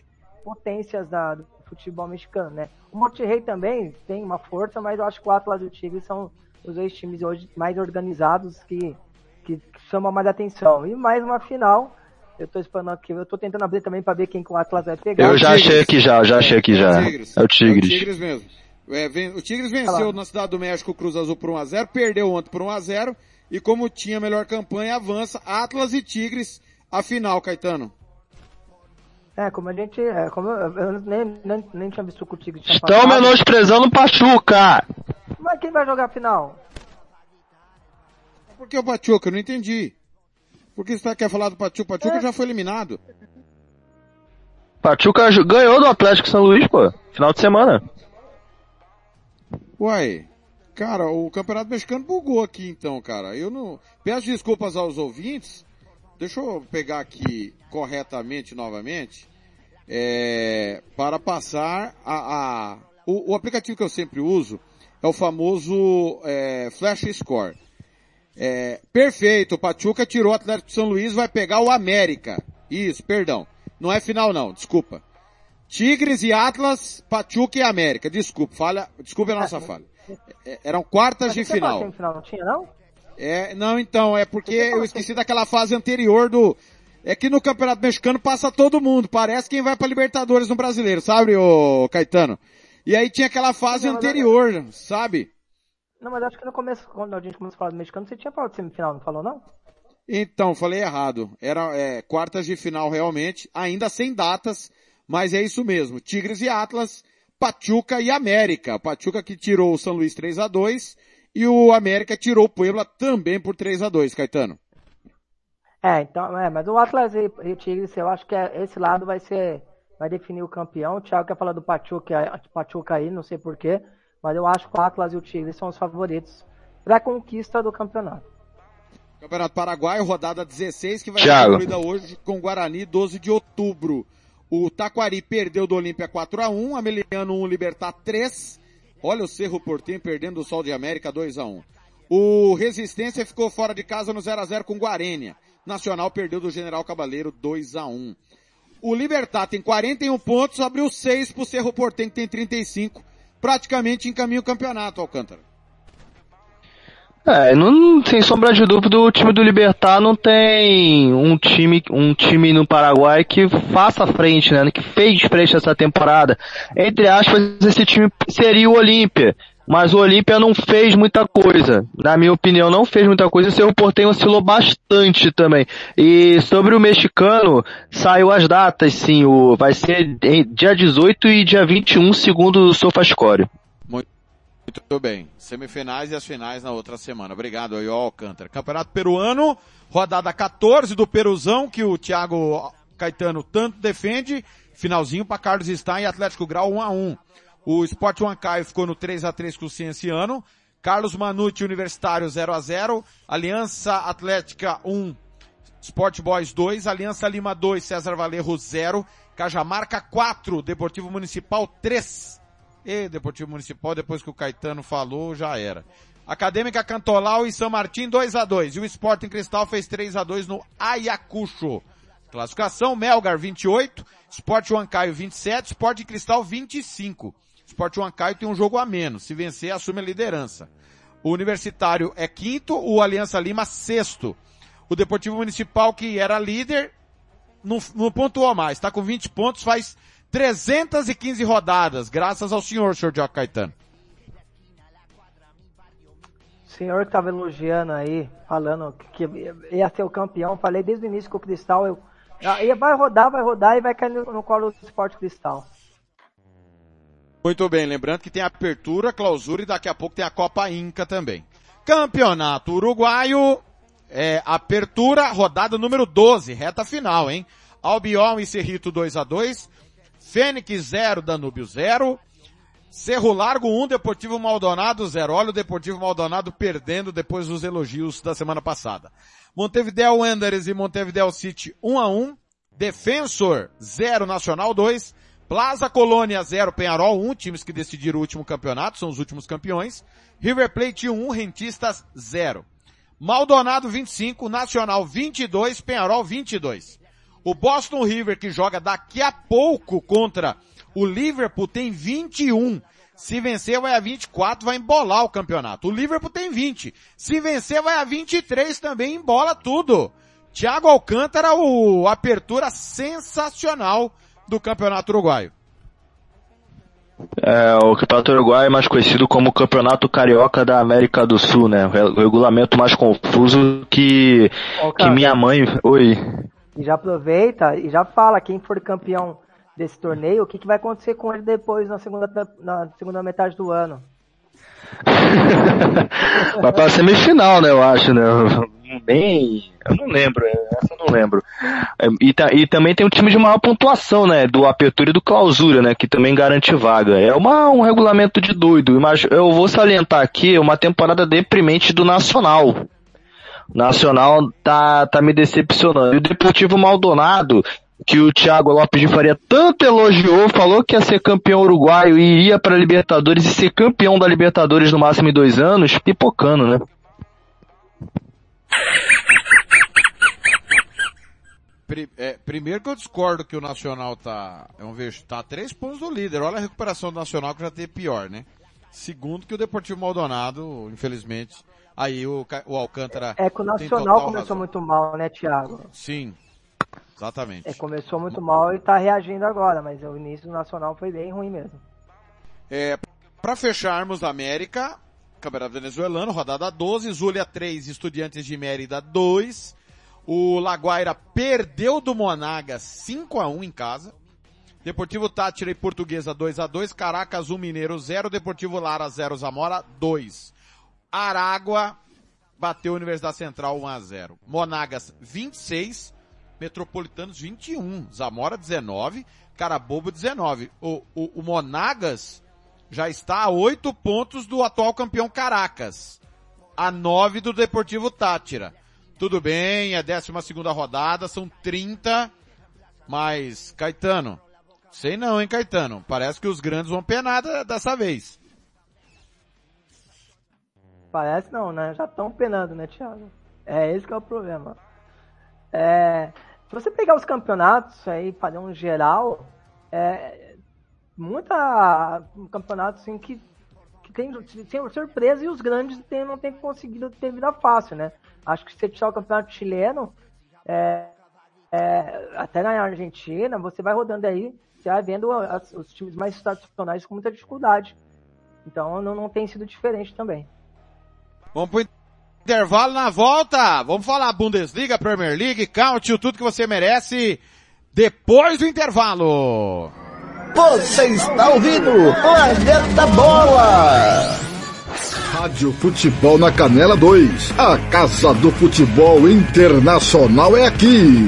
[SPEAKER 6] potências da, do futebol mexicano, né? O Monterrey também tem uma força, mas eu acho que o Atlas e o Tigres são os dois times hoje mais organizados que, que, que chamam mais atenção. E mais uma final, eu tô esperando aqui, eu tô tentando abrir também para ver quem que o Atlas vai pegar.
[SPEAKER 9] Eu já achei aqui já, já achei aqui já.
[SPEAKER 2] Tigres.
[SPEAKER 9] É o Tigres.
[SPEAKER 2] É o Tigres mesmo. É, ven- o Tigres venceu na Cidade do México o Cruz Azul por 1x0, perdeu ontem por 1x0, e como tinha a melhor campanha, avança Atlas e Tigres a final, Caetano.
[SPEAKER 6] É, como a gente. É, como eu, eu nem, nem, nem tinha visto que o Tigre tinha
[SPEAKER 9] Estão
[SPEAKER 6] passado.
[SPEAKER 9] menosprezando o Pachuca.
[SPEAKER 6] Mas quem vai jogar a final?
[SPEAKER 2] Por que o Pachuca? Eu não entendi. Por que você quer falar do Pachuca? O Pachuca já foi eliminado.
[SPEAKER 9] Pachuca ganhou do Atlético São Luís, pô. Final de semana.
[SPEAKER 2] Uai, cara, o Campeonato Mexicano bugou aqui então, cara. Eu não. Peço desculpas aos ouvintes. Deixa eu pegar aqui corretamente novamente. É, para passar a. a- o, o aplicativo que eu sempre uso é o famoso é, Flash Score. É, perfeito, o Pachuca tirou o Atlético de São Luís, vai pegar o América. Isso, perdão. Não é final não, desculpa. Tigres e Atlas, Pachuca e América. Desculpa, falha, desculpa a nossa falha. É, Eram quartas de final.
[SPEAKER 6] semifinal, não tinha não?
[SPEAKER 2] É, não, então, é porque eu esqueci daquela fase anterior do. É que no Campeonato Mexicano passa todo mundo, parece quem vai pra Libertadores no Brasileiro, sabe, ô Caetano? E aí tinha aquela fase
[SPEAKER 6] Não, eu-
[SPEAKER 2] anterior, sabe?
[SPEAKER 6] Não, mas acho que no começo, quando a gente começou a falar do mexicano, você tinha falado de semifinal, não falou não?
[SPEAKER 2] Então, falei errado. Era é, quartas de final realmente, ainda sem datas, mas é isso mesmo. Tigres e Atlas, Pachuca e América. Pachuca que tirou o São Luís 3 a 2 e o América tirou o Puebla também por 3 a 2 Caetano.
[SPEAKER 6] É, então, é, mas o Atlas e, e o Tigres, eu acho que é- esse lado vai ser, vai definir o campeão. O Thiago quer falar do Pachuca, Pachuca aí, não sei porquê, mas eu acho que o Atlas e o Tigres são os favoritos para a conquista do campeonato.
[SPEAKER 2] Campeonato Paraguaio, rodada 16, que vai
[SPEAKER 9] Thiago.
[SPEAKER 2] ser concluída hoje com o Guarani, 12 de outubro. O Taquari perdeu do Olímpia 4 a 1 Ameliano 1, Libertar 3. Olha o Cerro Portenho perdendo do Sol de América 2 a 1 O Resistência ficou fora de casa no 0 a 0 com o Guarênia. Nacional perdeu do General Cabaleiro 2 a 1 O Libertar tem 41 pontos, abriu 6 pro Cerro Portenho, que tem 35. Praticamente encaminha o campeonato, Alcântara.
[SPEAKER 9] É, não, sem sombra de dúvida, o time do Libertar não tem um time, um time no Paraguai que faça frente, né? Que fez frente essa temporada. Entre aspas, esse time seria o Olímpia. Mas o Olímpia não fez muita coisa. Na minha opinião, não fez muita coisa. Seu Portenho oscilou bastante também. E sobre o mexicano, saiu as datas, sim. O, vai ser dia 18 e dia 21, segundo o Sofascore.
[SPEAKER 2] Muito bem. Semifinais e as finais na outra semana. Obrigado aí, Alcântara. Campeonato Peruano, rodada 14 do Peruzão, que o Thiago Caetano tanto defende. Finalzinho para Carlos Stein e Atlético Grau 1 a 1 O Sport Huancaio ficou no 3 a 3 com o Cienciano. Carlos Manucci Universitário 0 a 0 Aliança Atlética 1, Sport Boys 2, Aliança Lima 2, César Valerro 0, Cajamarca 4, Deportivo Municipal 3. E Deportivo Municipal, depois que o Caetano falou, já era. Acadêmica Cantolau e São Martim 2 a 2 E o Sporting Cristal fez 3 a 2 no Ayacucho. Classificação, Melgar 28, Sport Huancaio 27, Sport Cristal 25. Sport Huancaio tem um jogo a menos. Se vencer, assume a liderança. O Universitário é quinto, o Aliança Lima sexto. O Deportivo Municipal, que era líder, não, não pontuou mais. Está com 20 pontos, faz 315 rodadas, graças ao senhor, senhor Diogo Caetano.
[SPEAKER 6] O senhor estava elogiando aí, falando que ia ser o campeão, falei desde o início que o Cristal eu, ah, ia- vai rodar, vai rodar e vai cair no, no colo do Sport Cristal.
[SPEAKER 2] Muito bem, lembrando que tem a apertura, clausura e daqui a pouco tem a Copa Inca também. Campeonato Uruguaio, é, apertura, rodada número 12, reta final, hein? Albion e Cerrito 2 a 2 Fênix 0, Danúbio 0, Cerro Largo 1, Deportivo Maldonado 0. Olha o Deportivo Maldonado perdendo depois dos elogios da semana passada. Montevideo Wanderers e Montevideo City 1 a 1 Defensor 0, Nacional 2, Plaza Colônia 0, Penharol 1, times que decidiram o último campeonato, são os últimos campeões. River Plate 1, Rentistas 0. Maldonado 25, Nacional 22, Penharol 22. O Boston River que joga daqui a pouco contra o Liverpool tem 21. Se vencer vai a 24, vai embolar o campeonato. O Liverpool tem 20. Se vencer vai a 23 também, embola tudo. Thiago Alcântara, o apertura sensacional do Campeonato Uruguaio.
[SPEAKER 9] É, o Campeonato Uruguai é mais conhecido como Campeonato Carioca da América do Sul, né? O re- regulamento mais confuso que,
[SPEAKER 6] Ô,
[SPEAKER 9] que minha mãe... Oi.
[SPEAKER 6] E já aproveita e já fala quem for campeão desse torneio, o que, que vai acontecer com ele depois na segunda, na segunda metade do ano. [LAUGHS]
[SPEAKER 9] Vai pra semifinal, né, eu acho, né? bem. Eu não lembro, essa eu não lembro. É, E, ta- e também tem um time de maior pontuação, né? Do Apertura e do Clausura, né? Que também garante vaga. É uma, um regulamento de doido. Mas eu vou salientar aqui uma temporada deprimente do Nacional. Nacional tá, tá me decepcionando. E o Deportivo Maldonado, que o Thiago Lopes de Faria tanto elogiou, falou que ia ser campeão uruguaio e iria para Libertadores e ser campeão da Libertadores no máximo em dois anos, pipocando, né?
[SPEAKER 2] É, primeiro que eu discordo que o Nacional tá, é um vejo, tá a três pontos do líder. Olha a recuperação do Nacional que já teve pior, né? Segundo que o Deportivo Maldonado, infelizmente, aí o, o Alcântara
[SPEAKER 6] É que o
[SPEAKER 2] tem
[SPEAKER 6] Nacional começou
[SPEAKER 2] razão.
[SPEAKER 6] muito mal, né, Thiago?
[SPEAKER 2] Sim, exatamente.
[SPEAKER 6] É, começou muito mal e tá reagindo agora, mas o início do Nacional foi bem ruim mesmo.
[SPEAKER 2] É, para fecharmos a América, Campeonato Venezuelano, rodada 12, Zulia 3, Estudiantes de Mérida 2. O Laguaira perdeu do Monagas 5 a 1 em casa. Deportivo Tátira e Portuguesa 2 a 2, Caracas 1 Mineiro 0, Deportivo Lara 0 Zamora 2. Aragua bateu a Universidade Central 1 a 0. Monagas 26, Metropolitanos 21, Zamora 19, Carabobo 19. O, o, o Monagas já está a 8 pontos do atual campeão Caracas, a 9 do Deportivo Tátira. Tudo bem, é a 12 segunda rodada, são 30, mas Caetano, sei não, hein Caetano, parece que os grandes vão penar dessa vez.
[SPEAKER 6] Parece não, né? Já estão penando, né, Thiago? É esse que é o problema. É, se você pegar os campeonatos aí, fazer um geral, é, muita um campeonato assim que, que tem, tem surpresa e os grandes tem, não tem conseguido ter vida fácil, né? Acho que se você tirar o campeonato chileno, é, é, até na Argentina, você vai rodando aí, você vai vendo as- os times mais tradicionais com muita dificuldade. Então não, não tem sido diferente também.
[SPEAKER 2] Vamos pro intervalo na volta. Vamos falar Bundesliga, Premier League, count tudo que você merece depois do intervalo.
[SPEAKER 3] Você está ouvindo Planeta Bola! Rádio Futebol na Canela 2. A Casa do Futebol Internacional é aqui.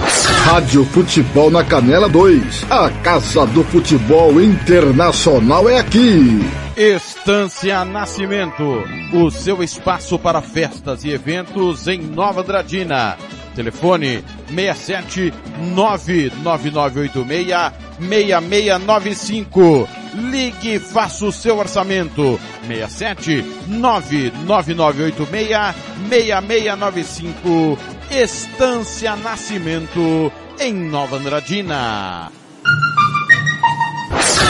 [SPEAKER 3] Rádio Futebol na Canela 2. A Casa do Futebol Internacional é aqui.
[SPEAKER 5] Estância Nascimento, o seu espaço para festas e eventos em Nova Andradina. Telefone 67 99986 6695. Ligue e faça o seu orçamento. 67 99986 6695. Estância Nascimento em Nova Andradina.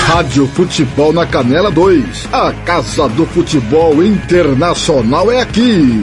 [SPEAKER 3] Rádio Futebol na Canela 2. A Casa do Futebol Internacional é aqui.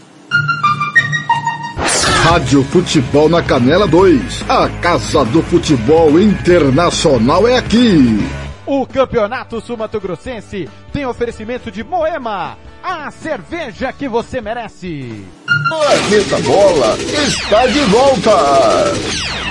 [SPEAKER 3] Rádio Futebol na Canela 2. A Casa do Futebol Internacional é aqui.
[SPEAKER 5] O Campeonato Sumato Grossense tem oferecimento de Moema, a cerveja que você merece.
[SPEAKER 3] Planeta Bola está de volta.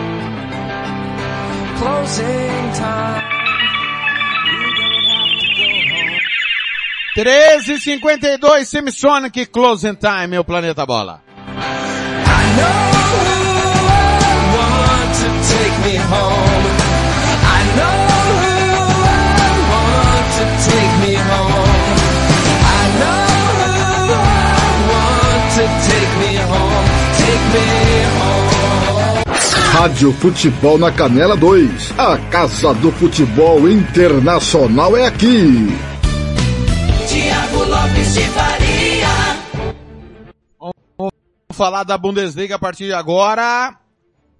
[SPEAKER 1] Closing time.
[SPEAKER 5] 13h52, Semisonic Closing Time, meu planeta bola.
[SPEAKER 1] want to take me
[SPEAKER 3] Rádio Futebol na Canela 2. A Casa do Futebol Internacional é aqui.
[SPEAKER 4] Tiago Lopes de Faria.
[SPEAKER 2] Vamos falar da Bundesliga a partir de agora.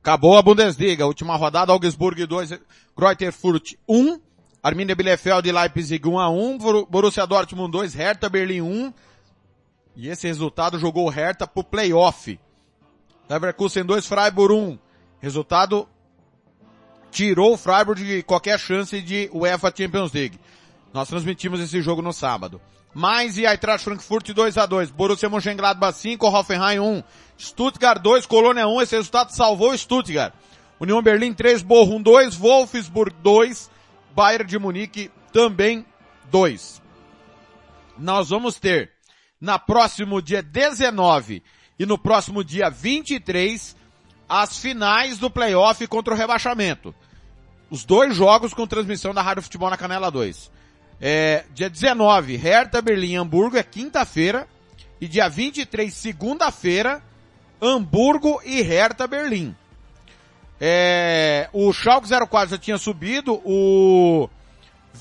[SPEAKER 2] Acabou a Bundesliga. Última rodada, Augsburg 2, Greuther Fürth 1. Arminia Bielefeld e Leipzig 1 a 1. Bor- Borussia Dortmund 2, Hertha Berlim 1. E esse resultado jogou o Hertha pro playoff. Leverkusen 2, Freiburg 1. Resultado tirou o Freiburg de qualquer chance de UEFA Champions League. Nós transmitimos esse jogo no sábado. Mais e Eintracht Frankfurt 2 a 2 Borussia Mönchengladbach 5, Hoffenheim 1. Stuttgart 2, Colônia 1. Esse resultado salvou o Stuttgart. União Berlim 3, Bochum 2, Wolfsburg 2, Bayern de Munique também 2. Nós vamos ter na próximo dia 19 e no próximo dia 23 as finais do playoff contra o rebaixamento. Os dois jogos com transmissão da Rádio Futebol na Canela 2. É, dia 19, Hertha Berlim Hamburgo é quinta-feira. E dia 23, segunda-feira, Hamburgo e Hertha Berlim. É, o Schalke 04 já tinha subido, o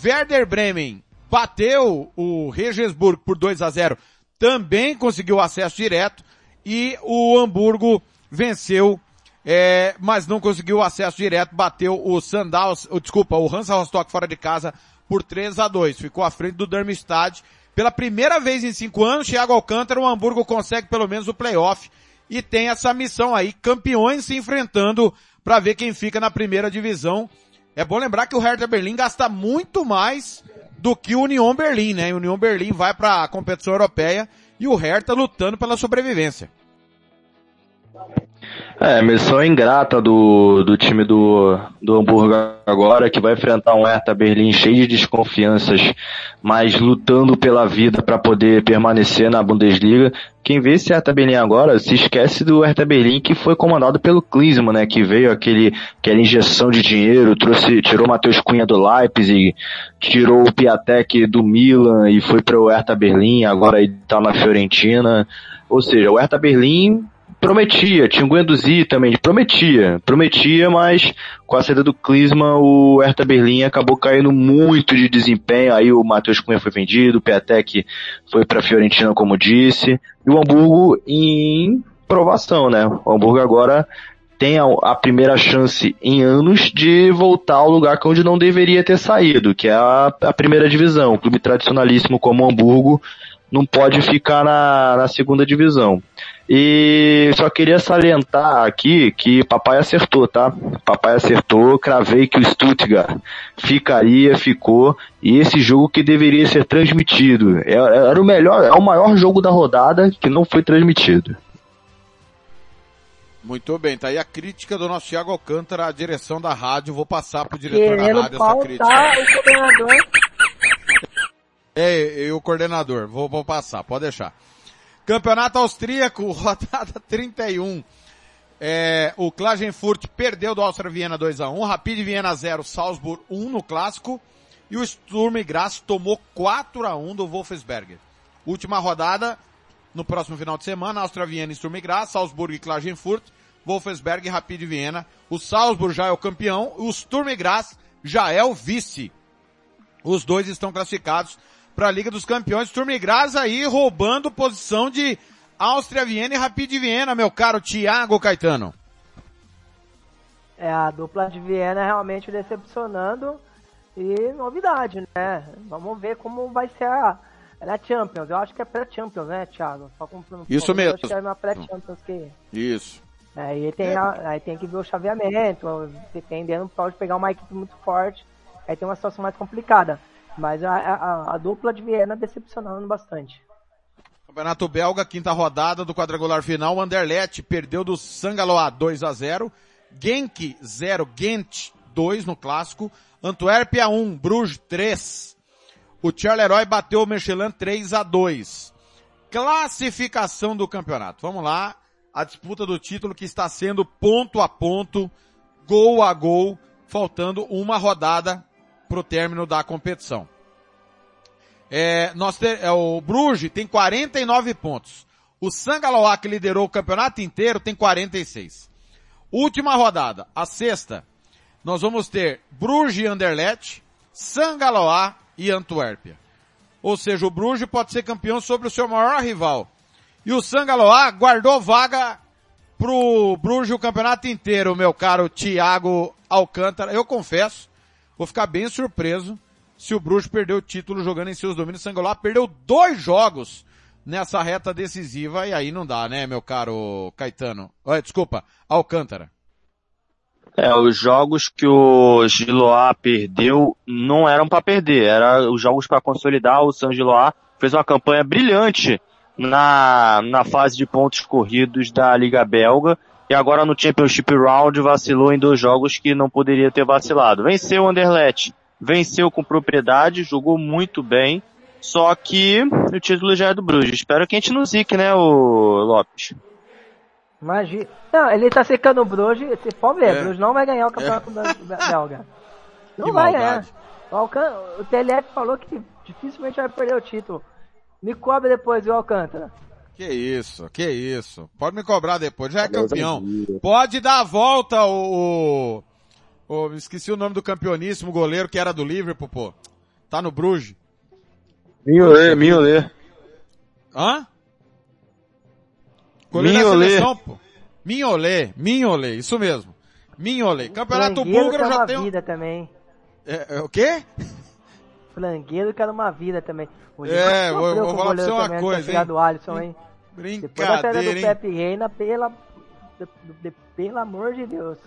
[SPEAKER 2] Werder Bremen bateu o Regensburg por 2 a 0 também conseguiu acesso direto, e o Hamburgo venceu, é, mas não conseguiu acesso direto, bateu o Sandals, o, desculpa, o Hansa Rostock fora de casa por 3 a 2 ficou à frente do Darmstadt. Pela primeira vez em cinco anos, Thiago Alcântara, o Hamburgo consegue pelo menos o playoff e tem essa missão aí, campeões se enfrentando para ver quem fica na primeira divisão. É bom lembrar que o Hertha Berlim gasta muito mais do que o Union Berlim, né? O Union Berlim vai para a competição europeia e o Hertha lutando pela sobrevivência.
[SPEAKER 9] É, missão ingrata do, do time do, do Hamburgo agora, que vai enfrentar um Hertha Berlim cheio de desconfianças, mas lutando pela vida para poder permanecer na Bundesliga. Quem vê esse Hertha Berlim agora se esquece do Hertha Berlim que foi comandado pelo Klinsmann, né, que veio aquele, aquela injeção de dinheiro, trouxe, tirou Matheus Cunha do Leipzig, tirou o Piatek do Milan e foi para o Hertha Berlim, agora ele tá na Fiorentina. Ou seja, o Hertha Berlim prometia, tinha o Guendouzi também, prometia, prometia, mas com a saída do Klinsmann, o Hertha Berlim acabou caindo muito de desempenho, aí o Matheus Cunha foi vendido, o Piatek foi para Fiorentina, como disse, e o Hamburgo em provação, né? O Hamburgo agora tem a, a primeira chance em anos de voltar ao lugar onde não deveria ter saído, que é a, a primeira divisão. Um clube tradicionalíssimo como o Hamburgo não pode ficar na, na segunda divisão. E só queria salientar aqui que papai acertou, tá? Papai acertou, cravei que o Stuttgart ficaria, ficou, e esse jogo que deveria ser transmitido. É- Era o melhor, é o maior jogo da rodada que não foi transmitido.
[SPEAKER 2] Muito bem, tá aí a crítica do nosso Thiago Alcântara à direção da rádio. Vou passar pro diretor da
[SPEAKER 6] Querendo
[SPEAKER 2] rádio essa
[SPEAKER 6] pautar
[SPEAKER 2] crítica.
[SPEAKER 6] o coordenador.
[SPEAKER 2] É, e o coordenador, vou, vou passar, pode deixar. Campeonato Austríaco, [LAUGHS] rodada 31. É, o Klagenfurt perdeu do Áustria Viena 2x1, Rapid Viena 0, Salzburg 1 no clássico, e o Sturm Graz tomou 4x1 do Wolfsberger. Última rodada, no próximo final de semana, Áustria Viena e Sturm Graz, Salzburg e Klagenfurt, Wolfsberg e Rapid Viena. O Salzburg já é o campeão, o Sturm Graz já é o vice. Os dois estão classificados para a Liga dos Campeões. Sturm Graz aí roubando posição de Áustria Viena e Rapid Viena, meu caro Thiago Caetano.
[SPEAKER 6] É, a dupla de Viena realmente decepcionando e novidade, né? Vamos ver como vai ser a, a Champions. Eu acho que é pré-Champions, né, Thiago? Só com,
[SPEAKER 2] Isso mesmo.
[SPEAKER 6] Acho que é pré-Champions que...
[SPEAKER 2] Isso.
[SPEAKER 6] Aí tem, a- aí tem que ver o chaveamento, dependendo, pode pegar uma equipe muito forte, aí tem uma situação mais complicada. Mas a, a, a dupla de Viena decepcionando bastante.
[SPEAKER 2] Campeonato Belga, quinta rodada do quadrangular final, Anderlecht perdeu do Sangaloa 2 a 0, Genk 0, Gent 2 no clássico, Antuérpia 1, Bruges 3. O Charleroi bateu o Michelin 3 a 2. Classificação do campeonato. Vamos lá, a disputa do título que está sendo ponto a ponto, gol a gol, faltando uma rodada pro término da competição. É, nós ter, é, o Bruges tem 49 pontos. O Sangaloa, que liderou o campeonato inteiro, tem 46. Última rodada, a sexta. Nós vamos ter Bruges e Anderlecht, Sangaloa e Antuérpia. Ou seja, o Bruges pode ser campeão sobre o seu maior rival. E o Sangaloa guardou vaga pro Bruges o campeonato inteiro, meu caro Thiago Alcântara. Eu confesso, vou ficar bem surpreso se o Bruges perder o título jogando em seus domínios. Sangaloa perdeu dois jogos nessa reta decisiva e aí não dá, né, meu caro Caetano? Olha, desculpa, Alcântara.
[SPEAKER 9] É, os jogos que o Giloá perdeu não eram para perder, eram os jogos para consolidar. O San Giloá fez uma campanha brilhante na, na fase de pontos corridos da Liga Belga e agora no Championship Round vacilou em dois jogos que não poderia ter vacilado. Venceu o Anderlecht, venceu com propriedade, jogou muito bem, só que o título já é do Bruges. Espero que a gente não zique, né, o Lopes?
[SPEAKER 6] Imagina. Não, ele tá secando o Bruges, pode ver,
[SPEAKER 9] É.
[SPEAKER 6] o Bruges não vai ganhar o campeonato da- da- belga. [LAUGHS] Não
[SPEAKER 2] Que
[SPEAKER 6] vai
[SPEAKER 2] maldade.
[SPEAKER 6] ganhar. O, Alcan... o TLF falou que dificilmente vai perder o título. Me cobre depois, viu, Alcântara?
[SPEAKER 2] Que isso, que isso. Pode me cobrar depois, já é campeão. Pode dar a volta o, o, o- esqueci o nome do campeoníssimo goleiro que era do Liverpool, pô. Tá no Bruges.
[SPEAKER 9] Mignolet, Mignolet.
[SPEAKER 2] Hã? Goleiro da
[SPEAKER 9] Mignolet.
[SPEAKER 2] seleção, pô. Isso mesmo. Minholé. Campeonato
[SPEAKER 6] Flangueiro
[SPEAKER 2] búlgaro
[SPEAKER 6] que era
[SPEAKER 2] já
[SPEAKER 6] uma
[SPEAKER 2] tem
[SPEAKER 6] vida também.
[SPEAKER 2] É, é, o quê?
[SPEAKER 6] Flangueiro que era uma vida também. O
[SPEAKER 2] É, vou- vou falar pra você uma coisa,
[SPEAKER 6] da
[SPEAKER 2] hein?
[SPEAKER 6] do Alisson, hein? Depois da
[SPEAKER 2] Brincadeira,
[SPEAKER 6] do? Pepe Reina, pela... de- de- pelo amor de Deus.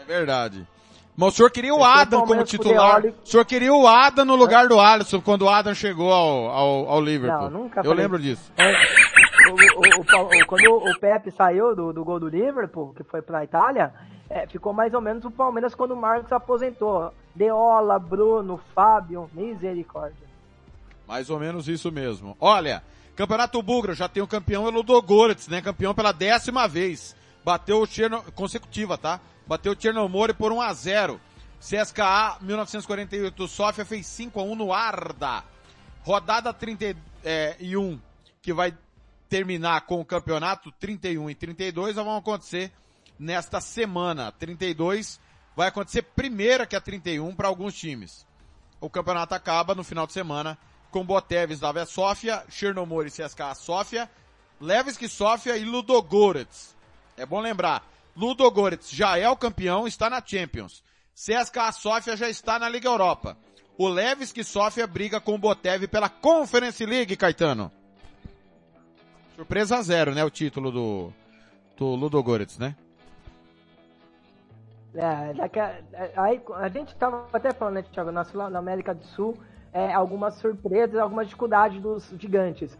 [SPEAKER 2] É verdade. Mas o senhor queria o
[SPEAKER 6] o
[SPEAKER 2] Adam como titular. O senhor queria o Adam no lugar do Alisson quando o Adam chegou ao, ao, ao Liverpool.
[SPEAKER 6] Não, nunca
[SPEAKER 2] Eu
[SPEAKER 6] falei
[SPEAKER 2] lembro
[SPEAKER 6] isso.
[SPEAKER 2] disso.
[SPEAKER 6] É, o- o- o- o- quando o Pepe saiu do, do gol do Liverpool, que foi pra Itália, é, ficou mais ou menos o Palmeiras quando o Marcos aposentou. Deola, Bruno, Fábio, misericórdia.
[SPEAKER 2] Mais ou menos isso mesmo. Olha, Campeonato Búlgaro já tem o campeão é Ludogorets, né? Campeão pela décima vez. Bateu o Cherno... consecutiva, tá? Bateu o Chernomore por 1 a 0. CSKA 1948 Sofia fez 5 a 1 no Arda. Rodada 31 que vai terminar com o campeonato 31 e 32 vão acontecer nesta semana. 32 vai acontecer primeira que a 31 para alguns times. O campeonato acaba no final de semana com Botev Slavia Sofia, Chernomor e CSKA Sofia, Levski Sofia e Ludogorets. É bom lembrar, Ludogorets já é o campeão, está na Champions. CSKA Sofia já está na Liga Europa. O Levski Sofia briga com o Botev pela Conference League, Caetano. Surpresa zero, né? O título do, do Ludogorets, né?
[SPEAKER 6] É, daqui a, aí, a gente tava até falando, né, Thiago, na América do Sul, é, algumas surpresas, algumas dificuldades dos gigantes.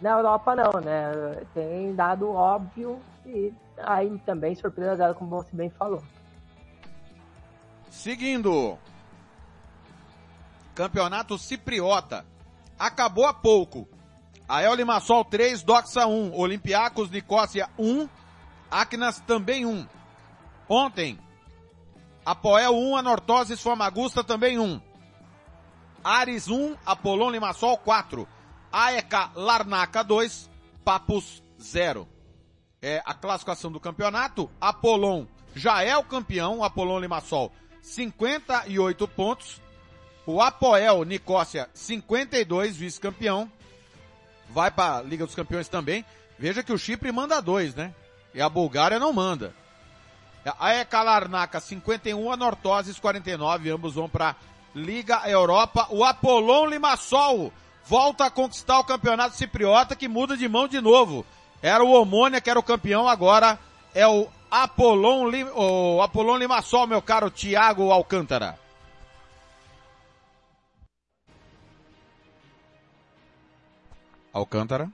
[SPEAKER 6] Na Europa não, né? Tem dado óbvio e aí também surpresa zero, como você bem falou.
[SPEAKER 2] Seguindo. Campeonato Cipriota. Acabou há pouco. Ael Limassol 3, Doxa 1, Olympiacos Nicócia 1, Acnas também 1. Ontem, Apoel 1, Anortoses Famagusta também 1. Ares 1, Apolon Limassol 4. AEK Larnaca 2, Papus 0. É a classificação do campeonato. Apolon já é o campeão, Apolon Limassol 58 pontos. O Apoel Nicócia 52, vice-campeão. Vai para a Liga dos Campeões também. Veja que o Chipre manda dois, né? E a Bulgária não manda. A EK Larnaca 51, a Nortoses 49, ambos vão para Liga Europa. O Apolon Limassol volta a conquistar o campeonato cipriota que muda de mão de novo. Era o Omônia que era o campeão, agora é o Apolon, Lim, o Apolon Limassol, meu caro Thiago Alcântara. Alcântara?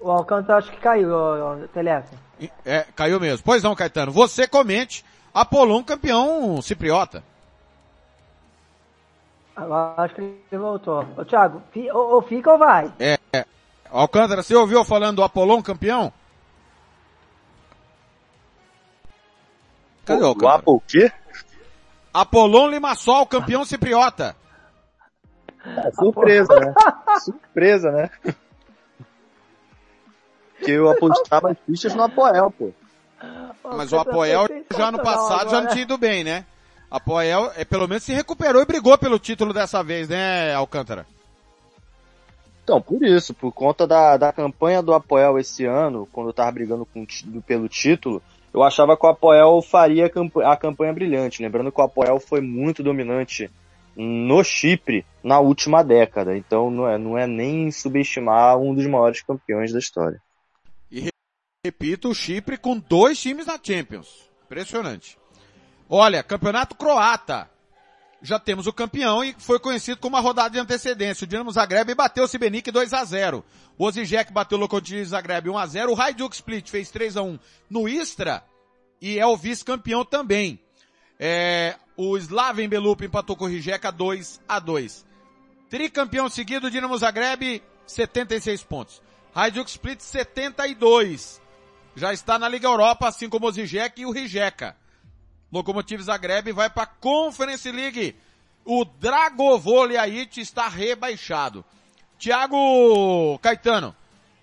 [SPEAKER 6] O Alcântara acho que caiu, o, o Telefone.
[SPEAKER 2] É, caiu mesmo. Pois não, Caetano. Você comente Apolon campeão cipriota.
[SPEAKER 6] Agora acho que ele voltou. Ô Thiago, fi, ou, ou fica ou vai?
[SPEAKER 2] É, é. Alcântara, você ouviu falando do Apolon campeão? Cadê o Alcântara?
[SPEAKER 9] O quê?
[SPEAKER 2] Apolon Limassol, campeão cipriota.
[SPEAKER 9] É, surpresa, né? [LAUGHS] surpresa, né? Porque eu apostava as fichas no Apoel, pô.
[SPEAKER 2] Mas o Apoel já no passado já não tinha ido bem, né? Apoel, é, pelo menos se recuperou e brigou pelo título dessa vez, né, Alcântara?
[SPEAKER 9] Então, por isso, por conta da, da campanha do Apoel esse ano, quando eu tava brigando com, pelo título, eu achava que o Apoel faria a campanha brilhante. Lembrando que o Apoel foi muito dominante no Chipre na última década. Então não é, não é nem subestimar um dos maiores campeões da história.
[SPEAKER 2] E repito, o Chipre com dois times na Champions. Impressionante. Olha, campeonato croata. Já temos o campeão e foi conhecido como uma rodada de antecedência. O Dinamo Zagreb bateu o Sibenik 2 a 0 O Ozijek bateu o Lokomotiv Zagreb 1 a 0 O Hajduk Split fez 3 a 1 no Istra e é o vice-campeão também. É, o Slaven Belup empatou com o Rijeka 2 a 2 Tricampeão seguido, Dinamo Zagreb, 76 pontos. Hajduk Split, 72. Já está na Liga Europa, assim como o Zizek e o Rijeka. Lokomotiv Zagreb vai para Conference League. O Dragovoliait está rebaixado. Thiago Caetano,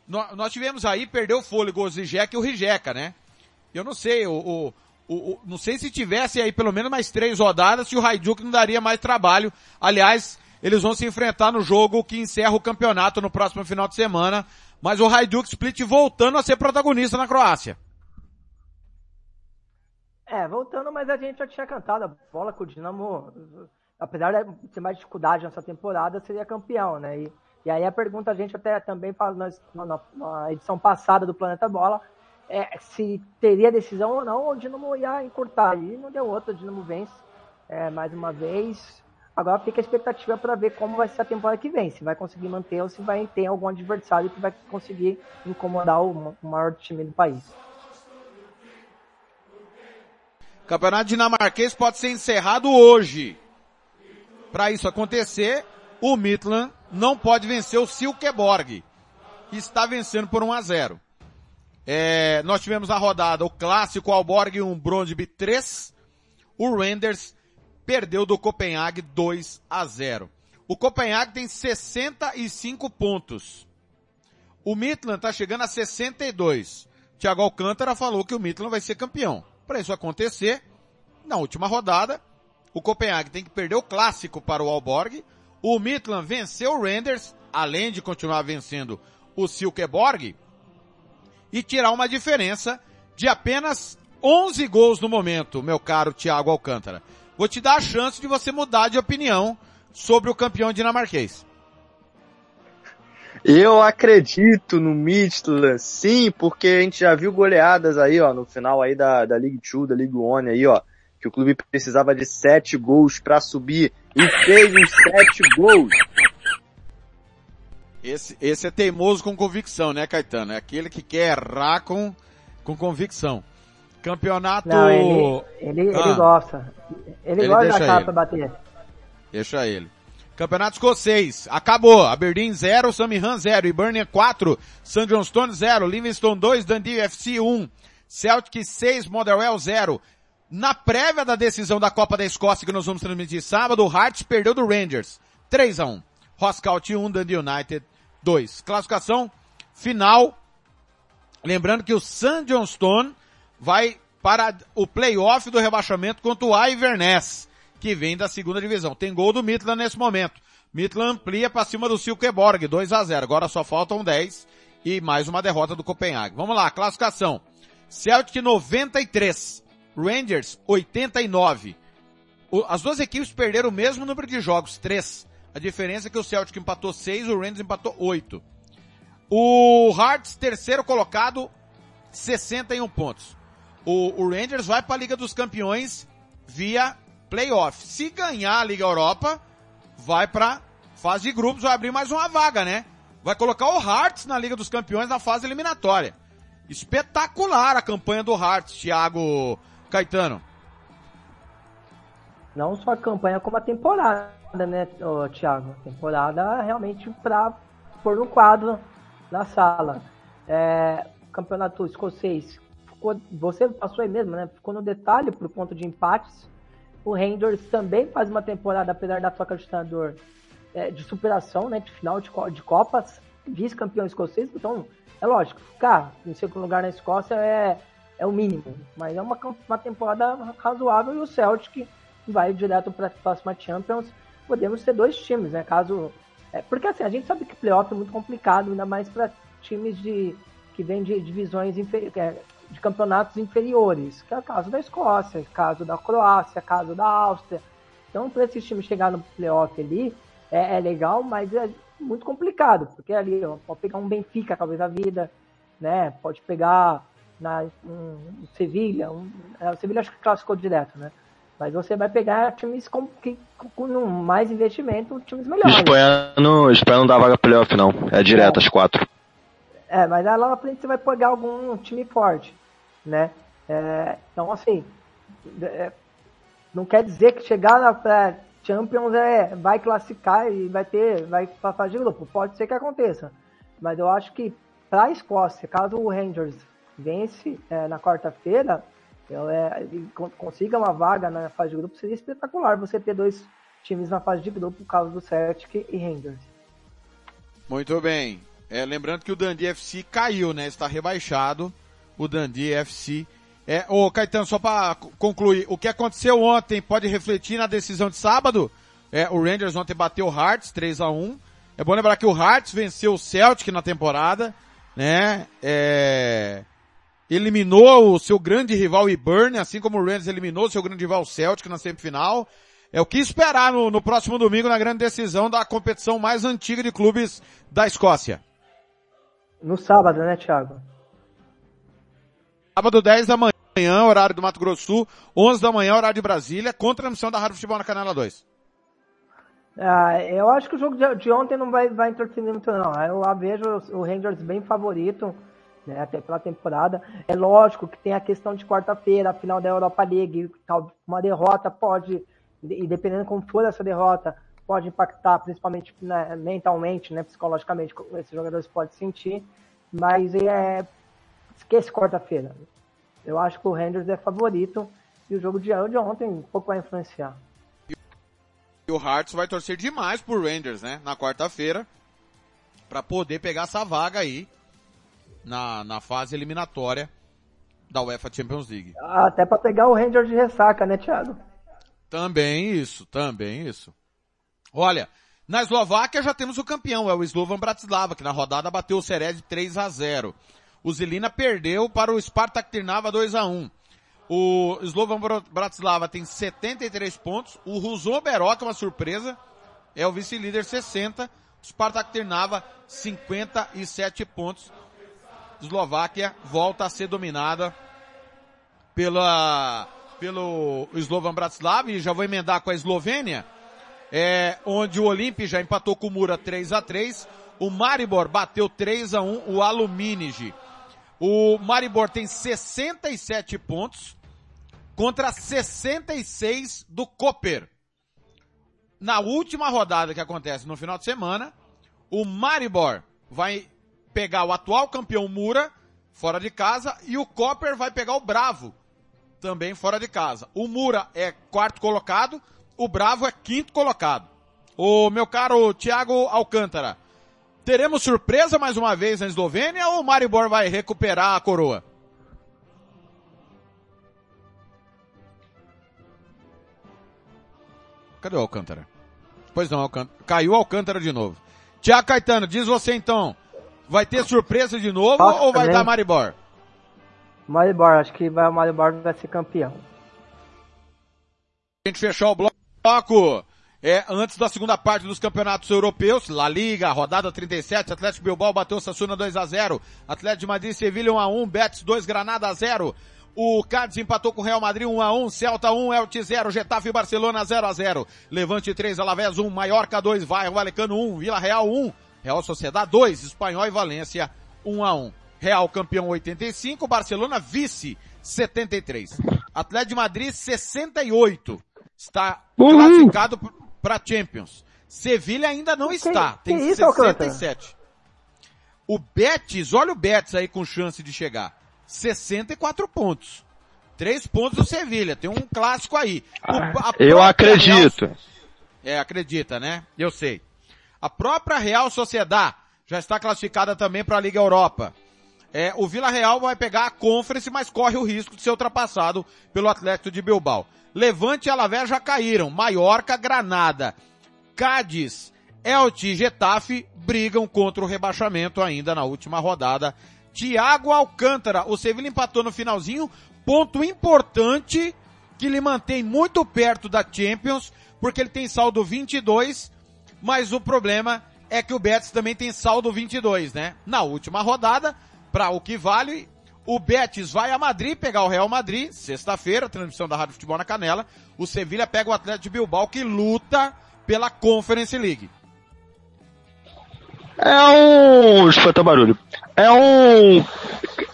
[SPEAKER 2] nós tivemos aí, perdeu o fôlego o e o Rijeka, né? Eu não sei, o, o, o, não sei se tivesse aí pelo menos mais três rodadas, se o Hajduk não daria mais trabalho. Aliás, eles vão se enfrentar no jogo que encerra o campeonato no próximo final de semana. Mas o Hajduk Split voltando a ser protagonista na Croácia.
[SPEAKER 6] É, voltando, mas a gente já tinha cantado a bola com o Dinamo, apesar de ter mais dificuldade nessa temporada, seria campeão, né? E, e aí a pergunta a gente até também fala na, na edição passada do Planeta Bola, é, se teria decisão ou não, o Dinamo ia encurtar. E não deu outra, o Dinamo vence é, mais uma vez. Agora fica a expectativa para ver como vai ser a temporada que vem, se vai conseguir manter ou se vai ter algum adversário que vai conseguir incomodar o maior time do país.
[SPEAKER 2] Campeonato dinamarquês pode ser encerrado hoje. Para isso acontecer, o Midland não pode vencer o Silkeborg. Está vencendo por 1 a 0. É, nós tivemos na rodada o clássico Alborg 1, Brondby 3. O Renders perdeu do Copenhague 2 a 0. O Copenhague tem 65 pontos. O Midland tá chegando a 62. Thiago Alcântara falou que o Midland vai ser campeão. Para isso acontecer, na última rodada, o Copenhague tem que perder o clássico para o Alborg. O Midland venceu o Renders, além de continuar vencendo o Silkeborg, e tirar uma diferença de apenas 11 gols no momento, meu caro Thiago Alcântara. Vou te dar a chance de você mudar de opinião sobre o campeão dinamarquês.
[SPEAKER 9] Eu acredito no Midland, sim, porque a gente já viu goleadas aí, ó, no final aí da, da League 2, da League One aí, ó, que o clube precisava de sete gols para subir e fez os sete gols.
[SPEAKER 2] Esse, esse é teimoso com convicção, né, Caetano? É aquele que quer errar com, com convicção. Campeonato...
[SPEAKER 6] Não, ele, ele,
[SPEAKER 2] Ah.
[SPEAKER 6] ele gosta. Ele,
[SPEAKER 2] Ele
[SPEAKER 6] gosta da pra bater.
[SPEAKER 2] Deixa ele. Campeonato escocês. Acabou. Aberdeen 0, Samihan 0, Hibernian 4, St. Johnstone 0, Livingston 2, Dundee FC 1, Celtic 6, Motherwell 0. Na prévia da decisão da Copa da Escócia que nós vamos transmitir sábado, o Hearts perdeu do Rangers. 3 a 1. Roscout 1, Dundee United 2. Classificação final. Lembrando que o St. Johnstone vai para o playoff do rebaixamento contra o Iverness, que vem da segunda divisão. Tem gol do Midland nesse momento. Midland amplia para cima do Silkeborg, 2 a 0. Agora só faltam 10 e mais uma derrota do Copenhague. Vamos lá, classificação. Celtic 93, Rangers 89. O- as duas equipes perderam o mesmo número de jogos, 3. A diferença é que o Celtic empatou 6, o Rangers empatou 8. O Hearts, terceiro colocado, 61 pontos. O, o Rangers vai para a Liga dos Campeões via playoff. Se ganhar a Liga Europa, vai para fase de grupos, vai abrir mais uma vaga, né? Vai colocar o Hearts na Liga dos Campeões na fase eliminatória. Espetacular a campanha do Hearts, Thiago Caetano.
[SPEAKER 6] Não só a campanha, como a temporada, né, Thiago? Temporada realmente pra pôr no quadro na sala. É, campeonato escocês, ficou, você passou aí mesmo, né? Ficou no detalhe por conta de empates. O Rangers também faz uma temporada, apesar da troca de treinador, é, de superação, né? De final de, de Copas, vice-campeão escocês. Então, é lógico, ficar em segundo lugar na Escócia é, é o mínimo. Mas é uma, uma temporada razoável e o Celtic vai direto para a próxima Champions. Podemos ter dois times, né? Caso. É, porque assim, a gente sabe que playoff é muito complicado, ainda mais para times de que vêm de divisões inferi- é, de campeonatos inferiores, que é o caso da Escócia, caso da Croácia, caso da Áustria. Então, para esses times chegar no playoff ali, é, é legal, mas é muito complicado, porque ali ó, pode pegar um Benfica, talvez a vida, né? Pode pegar na, um, um Sevilha, um, é, o Sevilha acho que classificou direto, né? Mas você vai pegar times com, que, com mais investimento, times melhores.
[SPEAKER 9] Espanha não, Espanha não dá vaga playoff não, é direto as quatro.
[SPEAKER 6] É, mas lá na frente você vai pegar algum time forte, né? É, então, assim, é, não quer dizer que chegar na pra Champions é, vai classificar e vai ter, vai pra fase de grupo. Pode ser que aconteça. Mas eu acho que para a Escócia, caso o Rangers vence é, na quarta-feira, é, con- consiga uma vaga na fase de grupo, seria espetacular você ter dois times na fase de grupo, por causa do Celtic e Rangers.
[SPEAKER 2] Muito bem. É, lembrando que o Dundee FC caiu, né? Está rebaixado. O Dundee FC. É, ô Caetano, só para concluir, o que aconteceu ontem pode refletir na decisão de sábado? É, o Rangers ontem bateu o Hearts 3 a 1 É bom lembrar que o Hearts venceu o Celtic na temporada, né? É, eliminou o seu grande rival Iburn, assim como o Rangers eliminou o seu grande rival Celtic na semifinal. É o que esperar no, no próximo domingo na grande decisão da competição mais antiga de clubes da Escócia.
[SPEAKER 6] No sábado, né, Thiago?
[SPEAKER 2] Sábado 10 da manhã, horário do Mato Grosso Sul, 11 da manhã, horário de Brasília, com transmissão da Rádio Futebol na Canela 2.
[SPEAKER 6] Ah, eu acho que o jogo de, ontem não vai, vai interferir muito não. Eu lá vejo o Rangers bem favorito, né, até pela temporada. É lógico que tem a questão de quarta-feira, a final da Europa League, uma derrota pode, e dependendo como for essa derrota, pode impactar principalmente né, mentalmente, né, psicologicamente, esses jogadores podem sentir. Mas é, esquece quarta-feira. Eu acho que o Rangers é favorito e o jogo de, ontem um pouco vai influenciar.
[SPEAKER 2] E o Hearts vai torcer demais por Rangers, né? Na quarta-feira. para poder pegar essa vaga aí na, na fase eliminatória da UEFA Champions League.
[SPEAKER 6] Até pra pegar o Rangers de ressaca, né, Thiago?
[SPEAKER 2] Também isso, também isso. Olha, na Eslováquia já temos o campeão, é o Slovan Bratislava, que na rodada bateu o Cered 3 a 0. O Zelina perdeu para o Spartak Trnava 2 a 1. O Slovan Bra- Bratislava tem 73 pontos. O Ruzon Beró, uma surpresa, é o vice-líder 60. O Spartak Trnava 57 pontos. Eslováquia volta a ser dominada pela pelo Slovan Bratislava e já vou emendar com a Eslovênia, é, onde o Olimpi já empatou com o Mura 3 a 3 o Maribor bateu 3 a 1 o Aluminige. O Maribor tem 67 pontos contra 66 do Koper. Na última rodada que acontece no final de semana, o Maribor vai pegar o atual campeão Mura fora de casa e o Koper vai pegar o Bravo também fora de casa. O Mura é quarto colocado, o Bravo é quinto colocado. O meu caro Thiago Alcântara, teremos surpresa mais uma vez na Eslovênia ou o Maribor vai recuperar a coroa? Cadê o Alcântara? Pois não, Alcântara. Caiu o Alcântara de novo. Tiago Caetano, diz você então, vai ter surpresa de novo
[SPEAKER 6] Nossa,
[SPEAKER 2] ou vai
[SPEAKER 6] né?
[SPEAKER 2] dar Maribor?
[SPEAKER 6] Maribor, acho que vai, o Maribor vai ser campeão.
[SPEAKER 2] A gente fechar o bloco. É, antes da segunda parte dos campeonatos europeus, La Liga, rodada 37, Atlético Bilbao bateu Sassuna 2 a 0 Atlético de Madrid, Sevilha 1 a 1 Betis 2, Granada a 0 o Cádiz empatou com o Real Madrid 1 a 1 Celta 1, Elche 0, Getafe e Barcelona 0 a 0 Levante 3, Alavés 1, Mallorca 2, Vai, Valecano 1, Vila Real 1, Real Sociedade 2, Espanhol e Valência 1 a 1 Real campeão 85, Barcelona vice 73. Atlético de Madrid 68. Está classificado para Champions. Sevilha ainda não está, tem
[SPEAKER 6] que isso, Alcântara?
[SPEAKER 2] 67. O Betis, olha o Betis aí com chance de chegar. 64 pontos. Três pontos do Sevilha. Tem um clássico aí. O- a
[SPEAKER 9] Eu acredito.
[SPEAKER 2] Real- é, acredita, né? Eu sei. A própria Real Sociedade já está classificada também para a Liga Europa. É, o Vila Real vai pegar a Conference, mas corre o risco de ser ultrapassado pelo Atlético de Bilbao. Levante e Alavés já caíram. Maiorca, Granada, Cádiz, Elche e Getafe brigam contra o rebaixamento ainda na última rodada. Thiago Alcântara, o Sevilla empatou no finalzinho, ponto importante que lhe mantém muito perto da Champions, porque ele tem saldo 22, mas o problema é que o Betis também tem saldo 22, né? Na última rodada, para o que vale, o Betis vai a Madrid pegar o Real Madrid, sexta-feira, transmissão da Rádio Futebol na Canela. O Sevilha pega o Atlético de Bilbao que luta pela Conference League.
[SPEAKER 9] É um. Botar barulho. É um.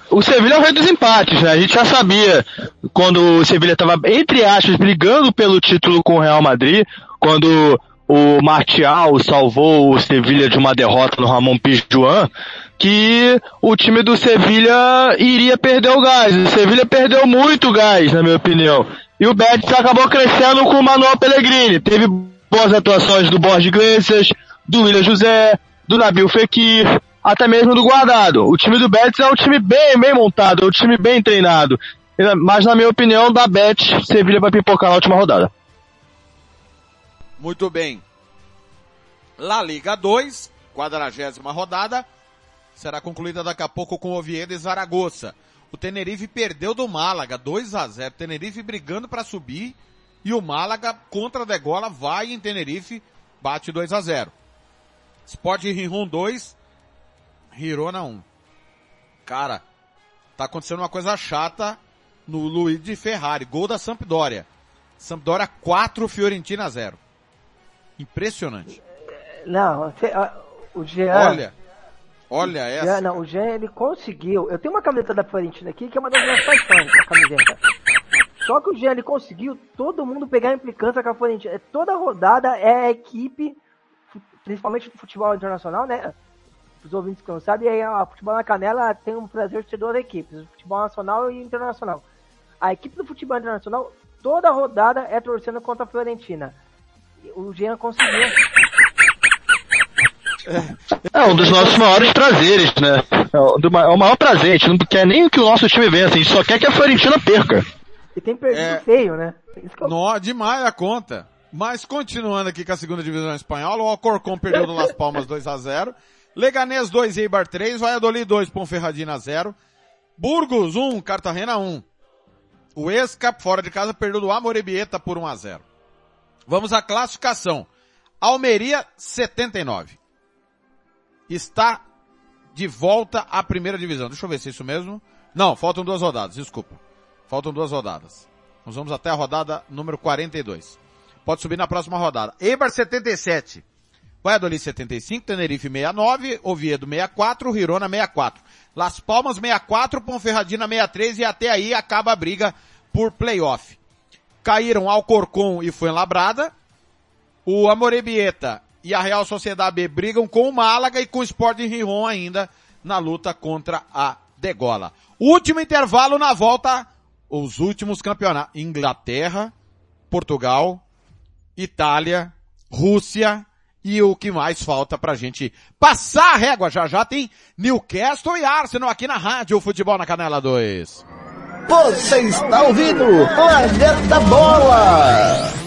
[SPEAKER 9] O Sevilha é o rei dos empates, né? A gente já sabia quando o Sevilha estava, entre aspas, brigando pelo título com o Real Madrid, quando o Martial salvou o Sevilha de uma derrota no Ramon Pizjuan, que o time do Sevilha iria perder o gás. O Sevilha perdeu muito gás, na minha opinião. E o Betis acabou crescendo com o Manuel Pellegrini. Teve boas atuações do Borges Iglesias, do William José, do Nabil Fekir, até mesmo do Guardado. O time do Betis é um time bem, bem montado, é um time bem treinado. Mas na minha opinião, da Betis, Sevilha vai pipocar na última rodada.
[SPEAKER 2] Muito bem. La Liga 2, quadragésima rodada, será concluída daqui a pouco com Oviedo e Zaragoza. O Tenerife perdeu do Málaga, 2 a 0 Tenerife brigando para subir e o Málaga contra a Degola vai em Tenerife, bate 2 a 0 Sport Rihon 2, Hirona 1. Cara, tá acontecendo uma coisa chata no Luigi Ferrari, gol da Sampdoria. Sampdoria 4, Fiorentina 0. Impressionante.
[SPEAKER 6] Não, o Jean.
[SPEAKER 2] Olha, olha essa.
[SPEAKER 6] não, o Jean ele conseguiu. Eu tenho uma camiseta da Fiorentina aqui que é uma das minhas paixões, a camiseta. Só que o Jean ele conseguiu todo mundo pegar a implicância com a Fiorentina. Toda rodada é a equipe, principalmente do futebol internacional, né? Os ouvintes que não sabem, aí a futebol na canela tem um prazer de ter duas equipes, o futebol nacional e internacional. A equipe do futebol internacional, toda rodada é torcendo contra a Fiorentina. O Jean conseguiu. [LAUGHS]
[SPEAKER 9] É um dos nossos maiores prazeres, né? É o, do ma- é o maior prazer, a gente não quer nem que o nosso time vença, a gente só quer que a Fiorentina perca.
[SPEAKER 6] E tem perdido
[SPEAKER 2] É.
[SPEAKER 6] feio, né? Isso que eu-
[SPEAKER 2] Nó, demais a conta. Mas continuando aqui com a segunda divisão espanhola, o Alcorcón perdeu do Las Palmas 2 a 0 Leganés 2, Eibar 3, Valladolid 2, Ponferradina 0. Burgos 1, Cartagena 1. O Esca, fora de casa, perdeu do Amorebieta por 1 a 0 Vamos à classificação. Almeria 79. Está de volta à primeira divisão. Deixa eu ver se é isso mesmo. Não, faltam duas rodadas, desculpa. Faltam duas rodadas. Nós vamos até a rodada número 42. Pode subir na próxima rodada. Eibar 77. Valladolid 75, Tenerife 69, Oviedo 64, Girona 64. Las Palmas 64, Ponferradina 63 e até aí acaba a briga por playoff. Caíram Alcorcon e Fuenlabrada. O Amorebieta e a Real Sociedade B brigam com o Málaga e com o Sporting Rijon ainda na luta contra a Degola. Último intervalo na volta, os últimos campeonatos. Inglaterra, Portugal, Itália, Rússia e o que mais falta pra gente passar a régua. Já já tem Newcastle e Arsenal aqui na rádio Futebol na Canela 2.
[SPEAKER 3] Você está ouvindo Planeta Bola!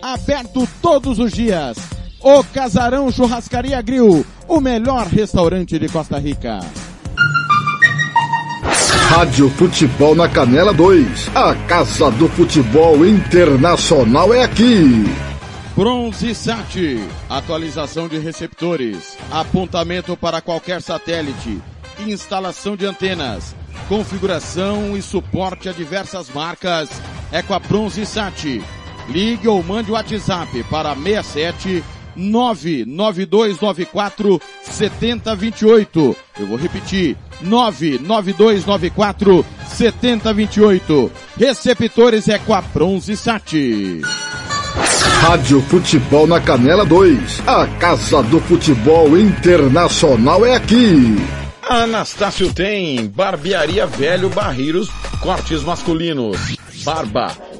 [SPEAKER 10] Aberto todos os dias. O Casarão Churrascaria Grill, o melhor restaurante de Costa Rica.
[SPEAKER 3] Rádio Futebol na Canela 2. A Casa do Futebol Internacional é aqui.
[SPEAKER 10] Bronze Sat, atualização de receptores, apontamento para qualquer satélite, instalação de antenas, configuração e suporte a diversas marcas é com a Bronze Sat. Ligue ou mande o WhatsApp para 67 99294 7028. Eu vou repetir. 99294 7028. Receptores é com a Bronze Sat.
[SPEAKER 3] Rádio Futebol na Canela 2. A Casa do Futebol Internacional é aqui.
[SPEAKER 11] A Anastácio tem Barbearia Velho Barreiros, cortes masculinos, barba,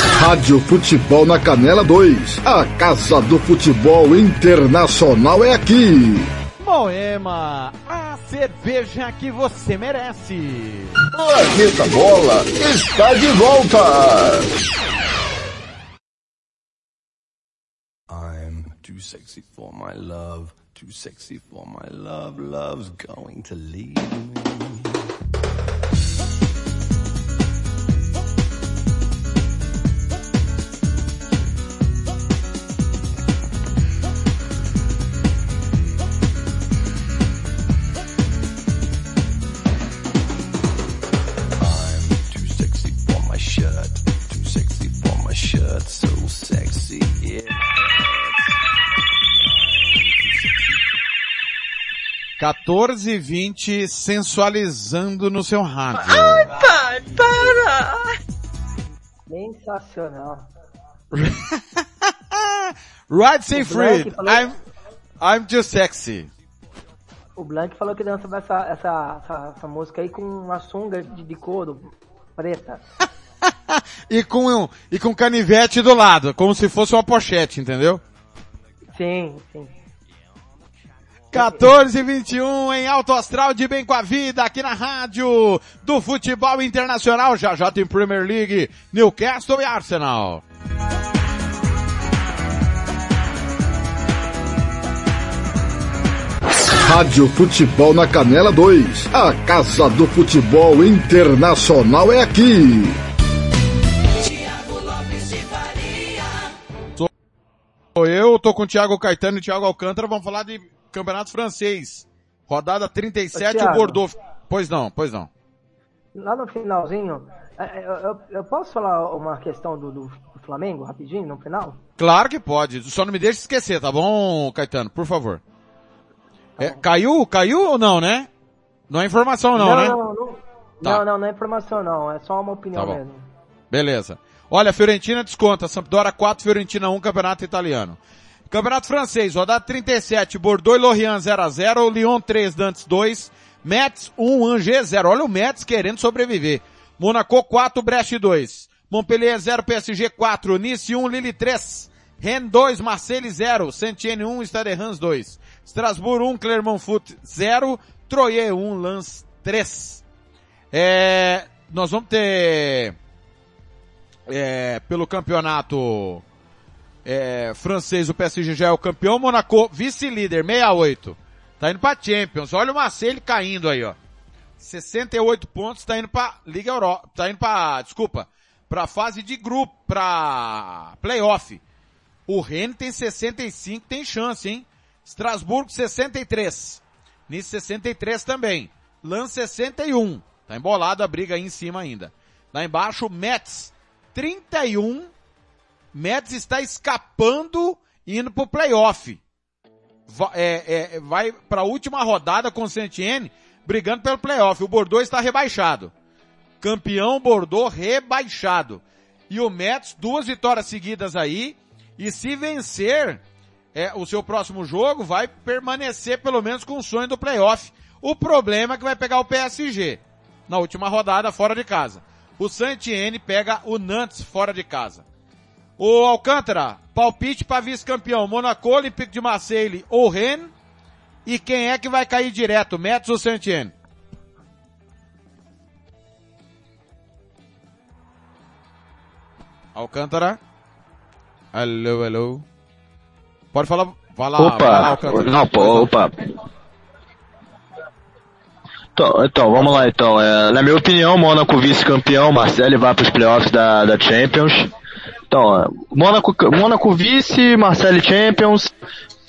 [SPEAKER 3] Rádio Futebol na Canela 2. A Casa do Futebol Internacional é aqui.
[SPEAKER 5] Moema, a cerveja que você merece.
[SPEAKER 3] Planeta Bola está de volta.
[SPEAKER 12] I'm too sexy for my love, too sexy for my love, love's going to leave me.
[SPEAKER 2] 14 e 20 sensualizando no seu rádio.
[SPEAKER 6] pai, para! Sensacional. [LAUGHS]
[SPEAKER 2] Right say
[SPEAKER 6] O
[SPEAKER 2] free.
[SPEAKER 6] Falou-
[SPEAKER 2] I'm, I'm too sexy.
[SPEAKER 6] O Blank falou que dança essa, essa, essa, essa música aí com uma sunga de, de couro preta. [LAUGHS]
[SPEAKER 2] E com, e com canivete do lado, como se fosse uma pochete, entendeu?
[SPEAKER 6] Sim, sim.
[SPEAKER 2] 14 e 21 em Alto Astral de Bem com a Vida, aqui na rádio do futebol internacional. Já já tem Premier League, Newcastle e Arsenal.
[SPEAKER 3] Rádio Futebol na Canela 2. A Casa do Futebol Internacional é aqui.
[SPEAKER 4] Tiago Lopes de Faria.
[SPEAKER 2] Sou eu, tô com o Thiago Caetano e o Thiago Alcântara, vamos falar de campeonato francês. Rodada 37,
[SPEAKER 6] Ô,
[SPEAKER 2] o
[SPEAKER 6] Thiago.
[SPEAKER 2] Bordeaux. Pois não, pois não.
[SPEAKER 6] Lá no finalzinho, é, eu, eu- eu posso falar uma questão do, do Flamengo rapidinho no final?
[SPEAKER 2] Claro que pode, só não me deixe esquecer, tá bom, Caetano? Por favor. É, caiu? Caiu ou não, né? Não é informação não,
[SPEAKER 6] não,
[SPEAKER 2] né?
[SPEAKER 6] Não, não,
[SPEAKER 2] Tá.
[SPEAKER 6] não, não, não é informação não, é só uma opinião
[SPEAKER 2] Tá
[SPEAKER 6] mesmo.
[SPEAKER 2] Beleza. Olha, Fiorentina desconta, Sampdoria 4, Fiorentina 1, Campeonato Italiano. Campeonato Francês, rodada 37, Bordeaux e Lorient 0x0, Lyon 3, Nantes 2, Metz 1, Angers 0. Olha o Metz querendo sobreviver. Monaco 4, Brest 2. Montpellier 0, PSG 4, Nice 1, Lille 3. Rennes 2, Marseille 0, Saint-Étienne 1, Stade Reims 2. Strasbourg 1, Clermont Foot 0, Troyes 1, Lens 3. É, nós vamos ter é, pelo campeonato é, francês, o PSG já é o campeão, Monaco vice-líder, 68. Tá indo pra Champions. Olha o Marseille caindo aí, ó. 68 pontos, tá indo pra Liga Europa, tá indo pra, desculpa, pra fase de grupo, pra playoff. O Rennes tem 65, tem chance, hein? Strasbourg 63. Nice 63 também. Lens 61. Tá embolado a briga aí em cima ainda. Lá embaixo, Metz 31. Metz está escapando indo pro playoff. Va- é, é, vai para a última rodada com o Saint-Étienne brigando pelo playoff. O Bordeaux está rebaixado. Campeão Bordeaux rebaixado. E o Metz, duas vitórias seguidas aí. E se vencer é, o seu próximo jogo, vai permanecer pelo menos com o sonho do playoff. O problema é que vai pegar o PSG na última rodada fora de casa. O Saint-Étienne pega o Nantes fora de casa. O Alcântara, palpite para vice-campeão, Monaco, Olympique de Marseille ou Rennes. E quem é que vai cair direto, Metz ou Saint-Étienne? Alcântara? Alô, alô. Pode falar, vai lá, vai lá,
[SPEAKER 9] Opa,
[SPEAKER 2] Alcântara.
[SPEAKER 9] não, pô, opa. Então, então, vamos lá então. É, na minha opinião, Mônaco vice-campeão, Marcelo vai para os playoffs da, da Champions. Então, é, Mônaco, Mônaco vice, Marcelo Champions.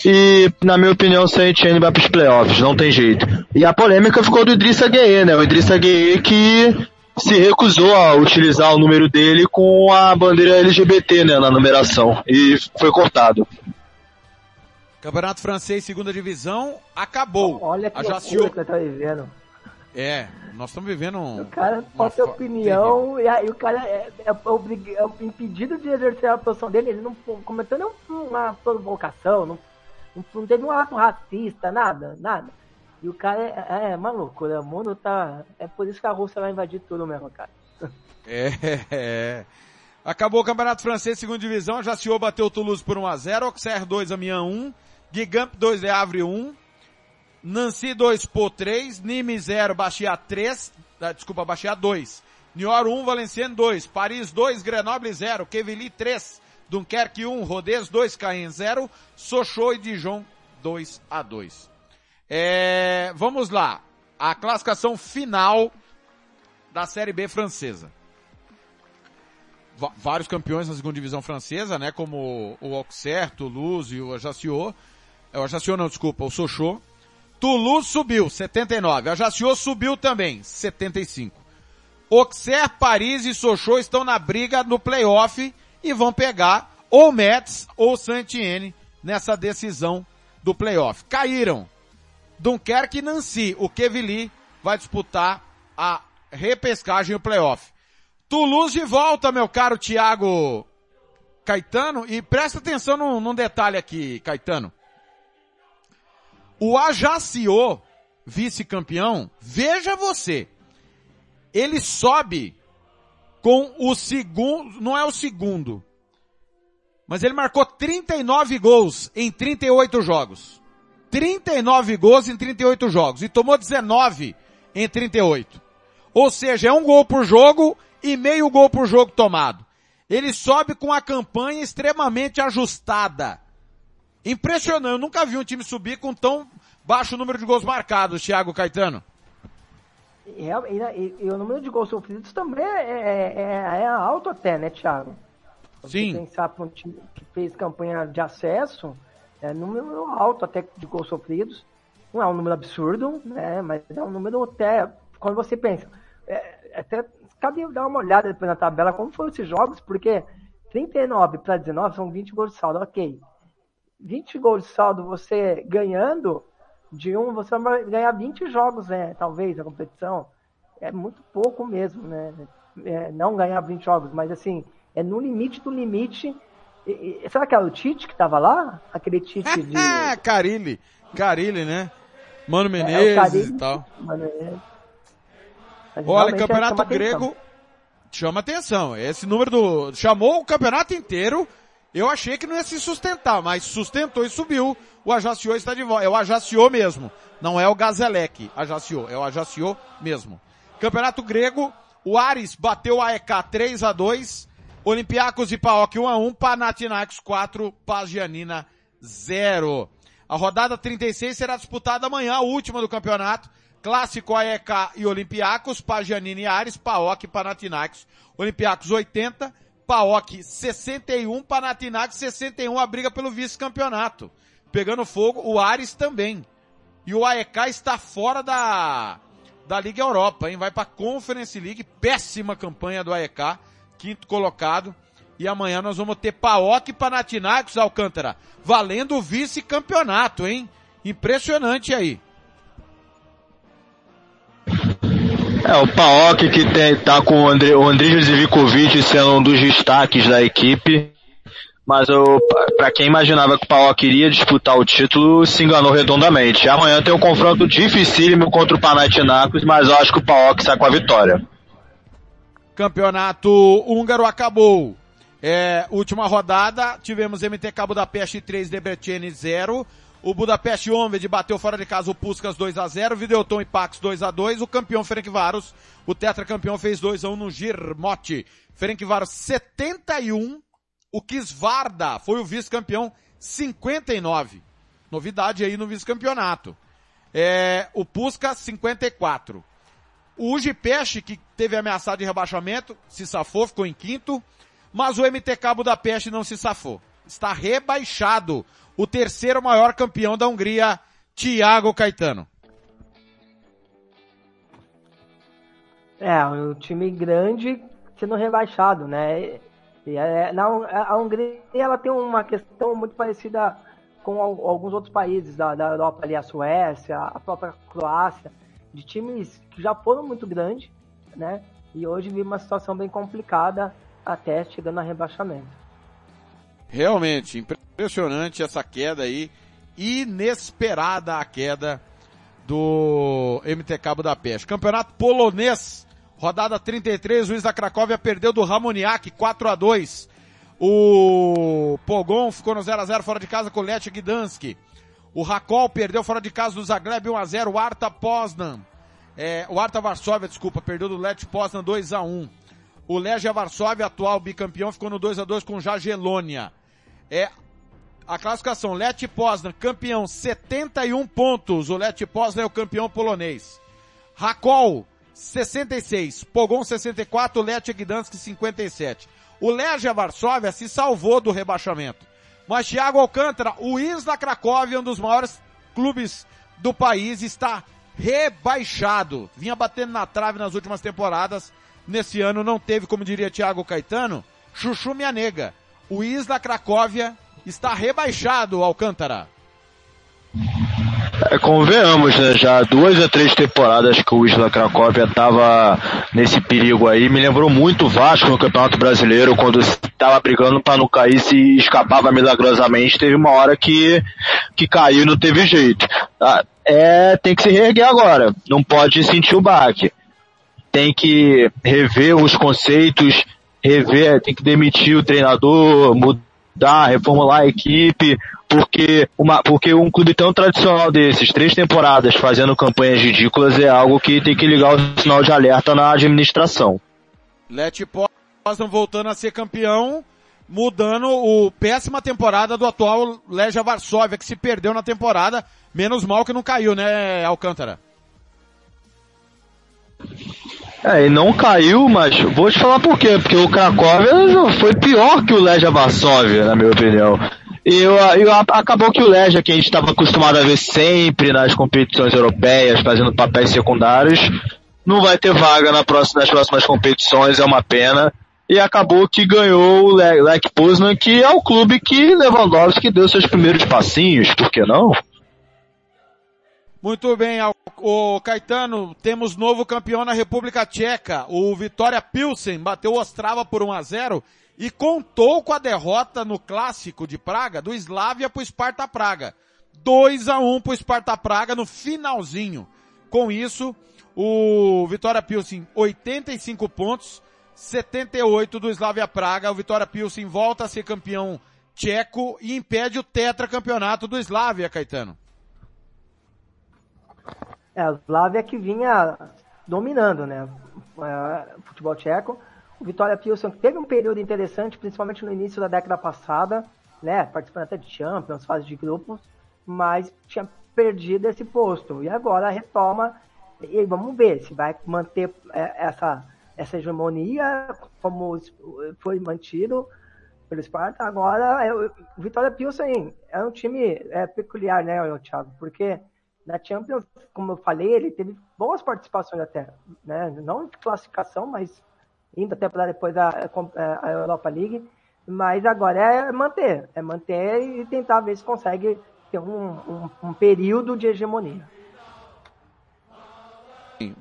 [SPEAKER 9] E, na minha opinião, Saint-Etienne vai para os playoffs, não tem jeito. E a polêmica ficou do Idrissa Gueye, né? O Idrissa Gueye que se recusou a utilizar o número dele com a bandeira LGBT, né, na numeração. E foi cortado.
[SPEAKER 2] Campeonato Francês, segunda divisão, acabou.
[SPEAKER 6] Olha que
[SPEAKER 2] a
[SPEAKER 6] loucura
[SPEAKER 2] Jaciô.
[SPEAKER 6] que tá vivendo.
[SPEAKER 2] É, nós estamos vivendo um...
[SPEAKER 6] O cara pode ter opinião e aí o cara é, é, obrig- é impedido de exercer a posição dele, ele não cometeu nenhuma provocação, não, não, teve um ato racista, nada, nada. E o cara é, é uma loucura, o mundo tá. É por isso que a Rússia vai invadir tudo mesmo, cara. [LAUGHS]
[SPEAKER 2] É, é. Acabou o Campeonato Francês, segunda divisão. Jaciô bateu o Toulouse por 1x0. Auxerre 2, Amiens 1. Gigamp 2, Le Havre 1. Nancy 2, Pô 3. Nîmes 0, Bastia 3. Ah, desculpa, Bastia 2. Niort 1, Valenciennes 2. Paris 2, Grenoble 0. Quevilly 3. Dunkerque 1, Rodez 2, Caen 0, Sochaux e Dijon 2 a 2. É, vamos lá. A classificação final da Série B francesa. Va- vários campeões na segunda divisão francesa, né? Como o Auxerre, Toulouse e o Ajaccio. É, O Ajaccio não, desculpa, o Sochaux. Toulouse subiu, 79. Ajaccio subiu também, 75. Auxerre, Paris e Sochaux estão na briga no playoff e vão pegar ou Metz ou Saint-Étienne nessa decisão do playoff. Caíram Dunkerque e Nancy. O Quevilly vai disputar a repescagem e o playoff. Toulouse de volta, meu caro Thiago Caetano, e presta atenção num, num detalhe aqui, Caetano. O Ajaccio, vice-campeão, veja você, ele sobe com o segundo, não é o segundo, mas ele marcou 39 gols em 38 jogos. 39 gols em 38 jogos e tomou 19 em 38. Ou seja, é um gol por jogo e meio gol por jogo tomado. Ele sobe com a campanha extremamente ajustada. Impressionante. Eu nunca vi um time subir com tão baixo número de gols marcados, Thiago Caetano.
[SPEAKER 6] E, e- e o número de gols sofridos também é, é, é- é alto até, né, Thiago? Se
[SPEAKER 2] Sim.
[SPEAKER 6] você pensar para um time que fez campanha de acesso, é número alto até de gols sofridos. Não é um número absurdo, né? Mas é um número até, quando você pensa, é, até cabe dar uma olhada depois na tabela como foram esses jogos, porque 39 para 19 são 20 gols de saldo, ok. 20 gols de saldo você ganhando de um, você vai ganhar 20 jogos, né? Talvez na competição. É muito pouco mesmo, né? É, não ganhar 20 jogos, mas assim, é no limite do limite. E- e- será que era o Tite que tava lá? Aquele Tite de. [LAUGHS]
[SPEAKER 2] Carilli. Carilli, né? Mano
[SPEAKER 6] É,
[SPEAKER 2] Menezes
[SPEAKER 6] Carille,
[SPEAKER 2] e tal.
[SPEAKER 6] mano, é- mas
[SPEAKER 2] Olha,
[SPEAKER 6] realmente
[SPEAKER 2] campeonato
[SPEAKER 6] chama atenção.
[SPEAKER 2] grego chama atenção. Esse número do chamou o campeonato inteiro. Eu achei que não ia se sustentar, mas sustentou e subiu. O Ajaccio está de volta. É o Ajaccio mesmo. Não é o Gazelec. Ajaccio. É o Ajaccio mesmo. Campeonato grego. O Ares bateu a EK 3 a 2 Olympiacos e PAOK 1 a 1 Panathinaikos 4, Pagianina 0. A rodada 36 será disputada amanhã, a última do campeonato. Clássico AEK e Olympiacos, Pagianina e Ares, PAOK e Panathinaikos. Olympiacos 80, PAOK 61, Panathinaikos 61, a briga pelo vice-campeonato. Pegando fogo, o Ares também. E o AEK está fora da, da Liga Europa, hein? Vai pra Conference League, péssima campanha do AEK, quinto colocado. E amanhã nós vamos ter Paok e Panathinaikos, Alcântara, valendo o vice-campeonato, hein? Impressionante aí.
[SPEAKER 9] É, o Paok que tem, tá com o André, o Zivkovic sendo um dos destaques da equipe. Mas pra quem imaginava que o Paok iria disputar o título, se enganou redondamente. Amanhã tem um confronto dificílimo contra o Panathinaikos, mas eu acho que o Paok sai com a vitória.
[SPEAKER 2] Campeonato húngaro acabou. É, última rodada, tivemos MTK Budapeste 3, Debrecen 0. O Budapeste Honved bateu fora de casa o Puskas 2 a 0 Videoton e Pax 2 a 2 O campeão Ferencváros, o tetracampeão fez 2 a 1 no Girmote. Ferencváros 71, o Kisvarda foi o vice-campeão 59. Novidade aí no vice-campeonato. É, o Puskas 54. O Ujipeste, que teve ameaçado de rebaixamento, se safou, ficou em quinto. Mas o MTK Budapeste não se safou. Está rebaixado. O terceiro maior campeão da Hungria, Thiago Caetano.
[SPEAKER 6] É, um time grande sendo rebaixado, né? E é, na, a Hungria ela tem uma questão muito parecida com al- alguns outros países da, da Europa, ali a Suécia, a própria Croácia, de times que já foram muito grandes, né? E hoje vive uma situação bem complicada até chegando a rebaixamento.
[SPEAKER 2] Realmente, impressionante essa queda aí. Inesperada a queda do MTK Budapeste. Campeonato polonês, rodada 33, o Luiz da Cracóvia perdeu do Ramoniak 4 a 2 O Pogon ficou no 0 a 0 fora de casa com o Lech Gdansk. O Rakol perdeu fora de casa do Zagreb 1 a 0 O Arta Poznan, é, o Arta Varsóvia, desculpa, perdeu do Lech Poznan 2 a 1 O Legia Varsóvia, atual bicampeão, ficou no 2 a 2 com o Jagiellonia. É a classificação, Leti Poznan, campeão, 71 pontos. O Leti Poznan é o campeão polonês. Rakol, 66. Pogon, 64. Leti Gdansk, 57. O Legia Varsóvia se salvou do rebaixamento. Mas Thiago Alcântara, o Isla Cracóvia, um dos maiores clubes do país, está rebaixado. Vinha batendo na trave nas últimas temporadas. Nesse ano não teve, como diria Thiago Caetano, chuchu minha nega. O Isla Cracóvia está rebaixado, Alcântara.
[SPEAKER 9] É, convenhamos, né? Já duas ou três temporadas que o Isla Cracóvia estava nesse perigo aí. Me lembrou muito o Vasco no Campeonato Brasileiro, quando estava brigando para não cair, se escapava milagrosamente. Teve uma hora que, que caiu e não teve jeito. Ah, É, tem que se reerguer agora. Não pode sentir o baque. Tem que rever os conceitos, rever, tem que demitir o treinador, mudar, reformular a equipe, porque uma, porque um clube tão tradicional desses, três temporadas fazendo campanhas ridículas é algo que tem que ligar o sinal de alerta na administração.
[SPEAKER 2] Leti Poznan voltando a ser campeão, mudando o péssima temporada do atual Legia Varsóvia, que se perdeu na temporada, menos mal que não caiu, né, Alcântara?
[SPEAKER 9] É, e não caiu, mas vou te falar por quê, porque o Cracóvia foi pior que o Legia Varsóvia, na minha opinião. E eu, eu, acabou que o Legia, que a gente estava acostumado a ver sempre nas competições europeias, fazendo papéis secundários, não vai ter vaga na próxima, nas próximas competições, é uma pena. E acabou que ganhou o Le- Lech Poznan, que é o clube que Lewandowski deu seus primeiros passinhos, por que não?
[SPEAKER 2] Muito bem, o Caetano, temos novo campeão na República Tcheca. O Vitória Pilsen bateu o Ostrava por 1 a 0 e contou com a derrota no clássico de Praga do Slavia pro Sparta Praga. 2 a 1 pro Sparta Praga no finalzinho. Com isso, o Vitória Pilsen 85 pontos, 78 do Slavia Praga. O Vitória Pilsen volta a ser campeão tcheco e impede o tetracampeonato do Slavia, Caetano.
[SPEAKER 6] É, a Slavia que vinha dominando, né? É, futebol tcheco. O Vitória Pilsen teve um período interessante, principalmente no início da década passada, né? Participando até de Champions, fase de grupos, mas tinha perdido esse posto. E agora retoma. E vamos ver se vai manter é, essa, essa hegemonia como foi mantido pelo Sparta. Agora, é, o Vitória Pilsen é um time é, peculiar, né, Thiago? Porque na Champions, como eu falei, ele teve boas participações até, né? Não de classificação, mas indo até para depois a, a Europa League. Mas agora é manter, é manter e tentar ver se consegue ter um, um, um período de hegemonia.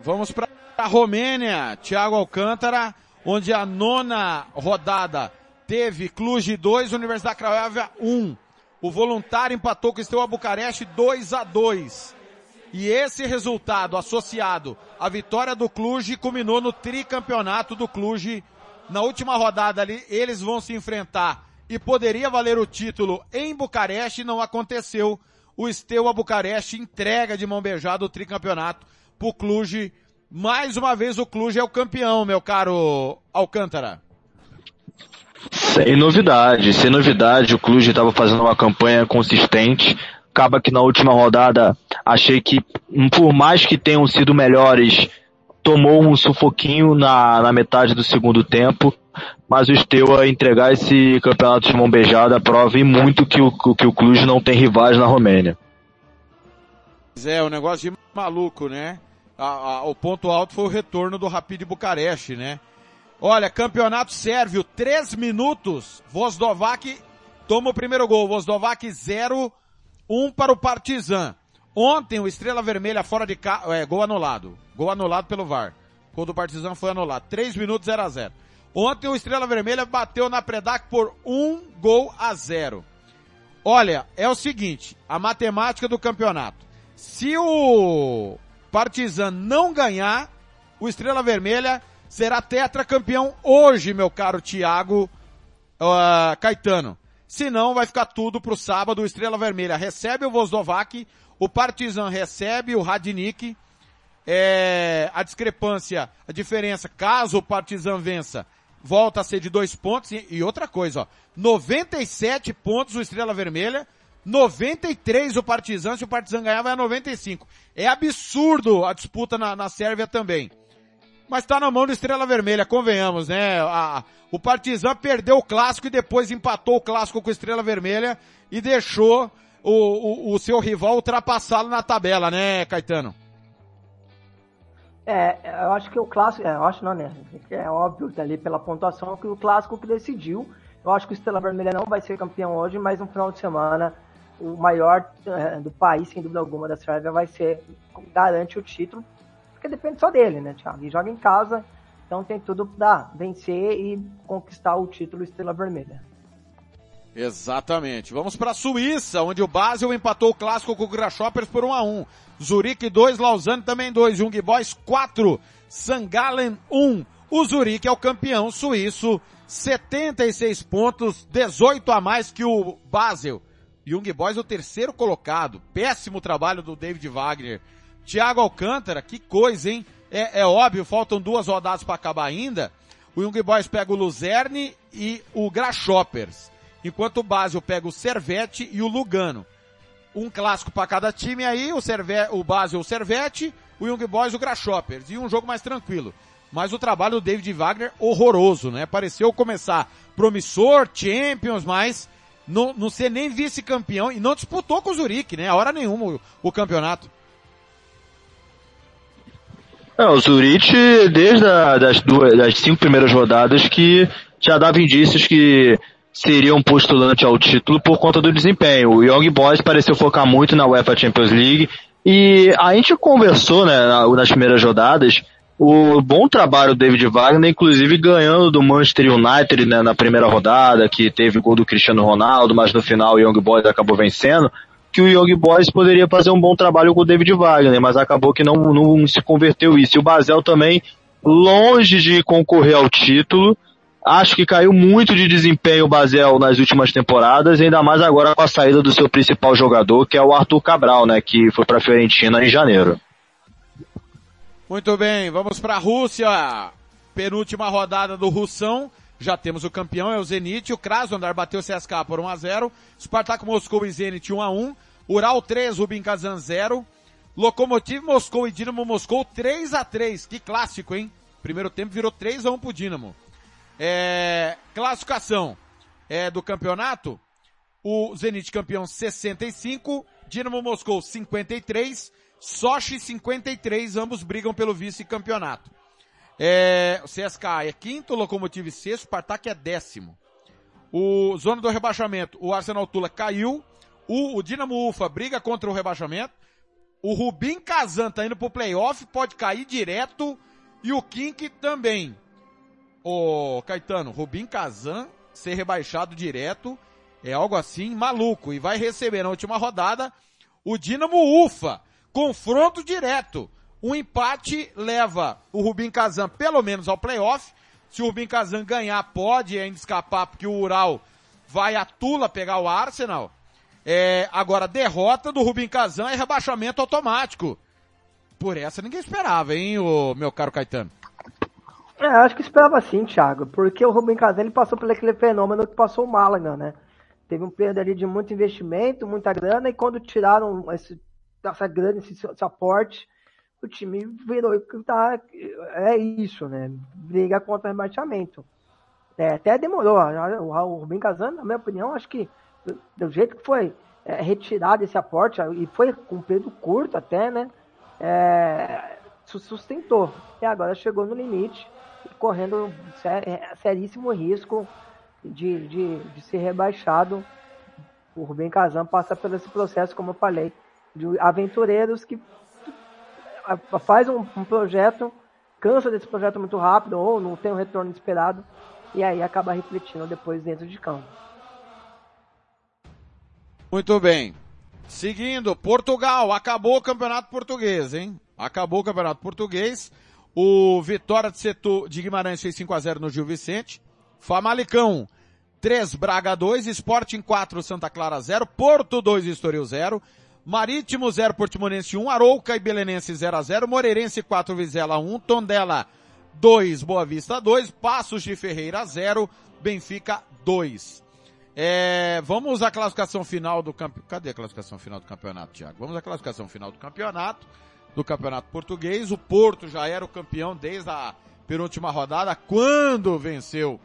[SPEAKER 2] Vamos para a Romênia, Thiago Alcântara, onde a nona rodada teve Cluj 2, Universidade Craiova 1. O voluntário empatou com o Steaua Bucareste 2 a 2. E esse resultado associado à vitória do Cluj culminou no tricampeonato do Cluj. Na última rodada ali, eles vão se enfrentar e poderia valer o título em Bucareste, não aconteceu. O Steaua Bucareste entrega de mão beijada o tricampeonato pro Cluj. Mais uma vez o Cluj é o campeão, meu caro Alcântara.
[SPEAKER 9] Sem novidade, sem novidade, o Cluj estava fazendo uma campanha consistente. Acaba que na última rodada achei que, por mais que tenham sido melhores, tomou um sufoquinho na, na metade do segundo tempo. Mas o Steaua entregar esse campeonato de mão beijada prova e muito que o, que o Cluj não tem rivais na Romênia.
[SPEAKER 2] É, um negócio de maluco, né? A- a- o ponto alto foi o retorno do Rapid Bucareste, né? Olha, campeonato sérvio, 3 minutos, Vozdovac toma o primeiro gol, Vozdovac 0, 1 para o Partizan. Ontem o Estrela Vermelha fora de casa, é, gol anulado, gol anulado pelo VAR. Gol do Partizan foi anulado, 3 minutos 0 a 0. Ontem o Estrela Vermelha bateu na Predac por 1 gol a 0. Olha, é o seguinte, a matemática do campeonato. Se o Partizan não ganhar, o Estrela Vermelha será tetracampeão hoje, meu caro Thiago ah, Caetano. Se não, vai ficar tudo pro sábado. O Estrela Vermelha recebe o Vozdovac, o Partizan recebe o Radnik. É, a discrepância, a diferença, caso o Partizan vença, volta a ser de dois pontos e, e outra coisa, ó, 97 pontos o Estrela Vermelha, 93 o Partizan, se o Partizan ganhar vai a 95. É absurdo a disputa na, na Sérvia também. Mas tá na mão do Estrela Vermelha, convenhamos, né? A- o Partizan perdeu o clássico e depois empatou o clássico com o Estrela Vermelha e deixou o, o, o seu rival ultrapassá-lo na tabela, né, Caetano?
[SPEAKER 6] É, eu acho que o clássico, é, eu acho não, né? É óbvio ali pela pontuação que o clássico que decidiu. Eu acho que o Estrela Vermelha não vai ser campeão hoje, mas no final de semana o maior eh, do país, sem dúvida alguma, da Sérvia vai ser garante o título, porque depende só dele, né, Thiago? Ele joga em casa, então tem tudo pra vencer e conquistar o título Estrela Vermelha.
[SPEAKER 2] Exatamente. Vamos para a Suíça, onde o Basel empatou o clássico com o Grasshoppers por 1 a 1. Zurique 2, Lausanne também 2, Young Boys 4, Sangalen 1. O Zurique é o campeão suíço, 76 pontos, 18 a mais que o Basel. Young Boys é o terceiro colocado. Péssimo trabalho do David Wagner. Thiago Alcântara, que coisa, hein? É, é óbvio, faltam duas rodadas para acabar ainda. O Young Boys pega o Luzerne e o Grasshoppers. Enquanto o Basel pega o Servette e o Lugano. Um clássico para cada time aí, o, Serve, o Basel o Servette, o Young Boys o Grasshoppers. E um jogo mais tranquilo. Mas o trabalho do David Wagner, horroroso, né? Pareceu começar promissor, Champions, mas não, não ser nem vice-campeão e não disputou com o Zurique, né? A hora nenhuma o, o campeonato.
[SPEAKER 9] Não, o Zurich, desde a, das, duas, das cinco primeiras rodadas, que já dava indícios que seria um postulante ao título por conta do desempenho. O Young Boys pareceu focar muito na UEFA Champions League e a gente conversou né, na- nas primeiras rodadas o bom trabalho do David Wagner, inclusive ganhando do Manchester United né, na primeira rodada, que teve gol do Cristiano Ronaldo, mas no final o Young Boys acabou vencendo que o Young Boys poderia fazer um bom trabalho com o David Wagner, mas acabou que não, não se converteu isso. E o Basel também, longe de concorrer ao título, acho que caiu muito de desempenho o Basel nas últimas temporadas, ainda mais agora com a saída do seu principal jogador, que é o Arthur Cabral, né, que foi para a Fiorentina em janeiro.
[SPEAKER 2] Muito bem, vamos para a Rússia. Penúltima rodada do Russão. Já temos o campeão, é o Zenit. O Krasnodar bateu o CSKA por 1 a 0 Spartak Moscou e Zenit 1 a 1 Ural 3, Rubin Kazan 0. Lokomotiv Moscou e Dinamo Moscou 3 a 3 Que clássico, hein? Primeiro tempo virou 3 a 1 pro Dinamo. É, classificação é, do campeonato. O Zenit campeão 65, Dinamo Moscou 53, Sochi 53, ambos brigam pelo vice-campeonato. É, o CSKA é quinto, o Lokomotiv sexto, Spartak é décimo. O zona do rebaixamento, o Arsenal Tula caiu, o, o Dinamo Ufa briga contra o rebaixamento, o Rubin Kazan tá indo pro playoff, pode cair direto, e o Kink também. Ô, Caetano, Rubin Kazan ser rebaixado direto é algo assim maluco, e vai receber na última rodada o Dinamo Ufa, confronto direto. Um empate leva o Rubin Kazan pelo menos ao playoff. Se o Rubin Kazan ganhar, pode ainda escapar, porque o Ural vai a Tula pegar o Arsenal. É, agora, derrota do Rubin Kazan é rebaixamento automático. Por essa ninguém esperava, hein, o meu caro Caetano?
[SPEAKER 6] É, acho que esperava sim, Thiago, porque o Rubem Kazan ele passou por aquele fenômeno que passou o Málaga, né? Teve um período ali de muito investimento, muita grana, e quando tiraram esse, essa grana, esse, esse aporte, o time virou tá, é isso, né? Briga contra o rebaixamento. É, até demorou. O, o Rubem Kazan, na minha opinião, acho que do, jeito que foi é, retirado esse aporte, e foi com um período curto até, né? É, su- sustentou. E agora chegou no limite, correndo é, seríssimo risco de, de, de ser rebaixado. O Rubem Kazan passa por esse processo, como eu falei, de aventureiros que faz um, um projeto, cansa desse projeto muito rápido ou não tem o retorno esperado e aí acaba refletindo depois dentro de campo.
[SPEAKER 2] Muito bem. Seguindo, Portugal, acabou o campeonato português, hein? Acabou o campeonato português. O Vitória de Setu de Guimarães fez 5x0 no Gil Vicente. Famalicão, 3, Braga 2, Sporting 4, Santa Clara 0, Porto 2, Estoril 0, Marítimo 0, Portimonense 1, Arouca e Belenense 0 a 0, Moreirense 4, Vizela 1, Tondela 2, Boa Vista 2, Passos de Ferreira 0, Benfica 2. É, vamos à classificação final do campeonato. Cadê a classificação final do campeonato, Thiago? Vamos à classificação final do campeonato, do campeonato português. O Porto já era o campeão desde a penúltima rodada, quando venceu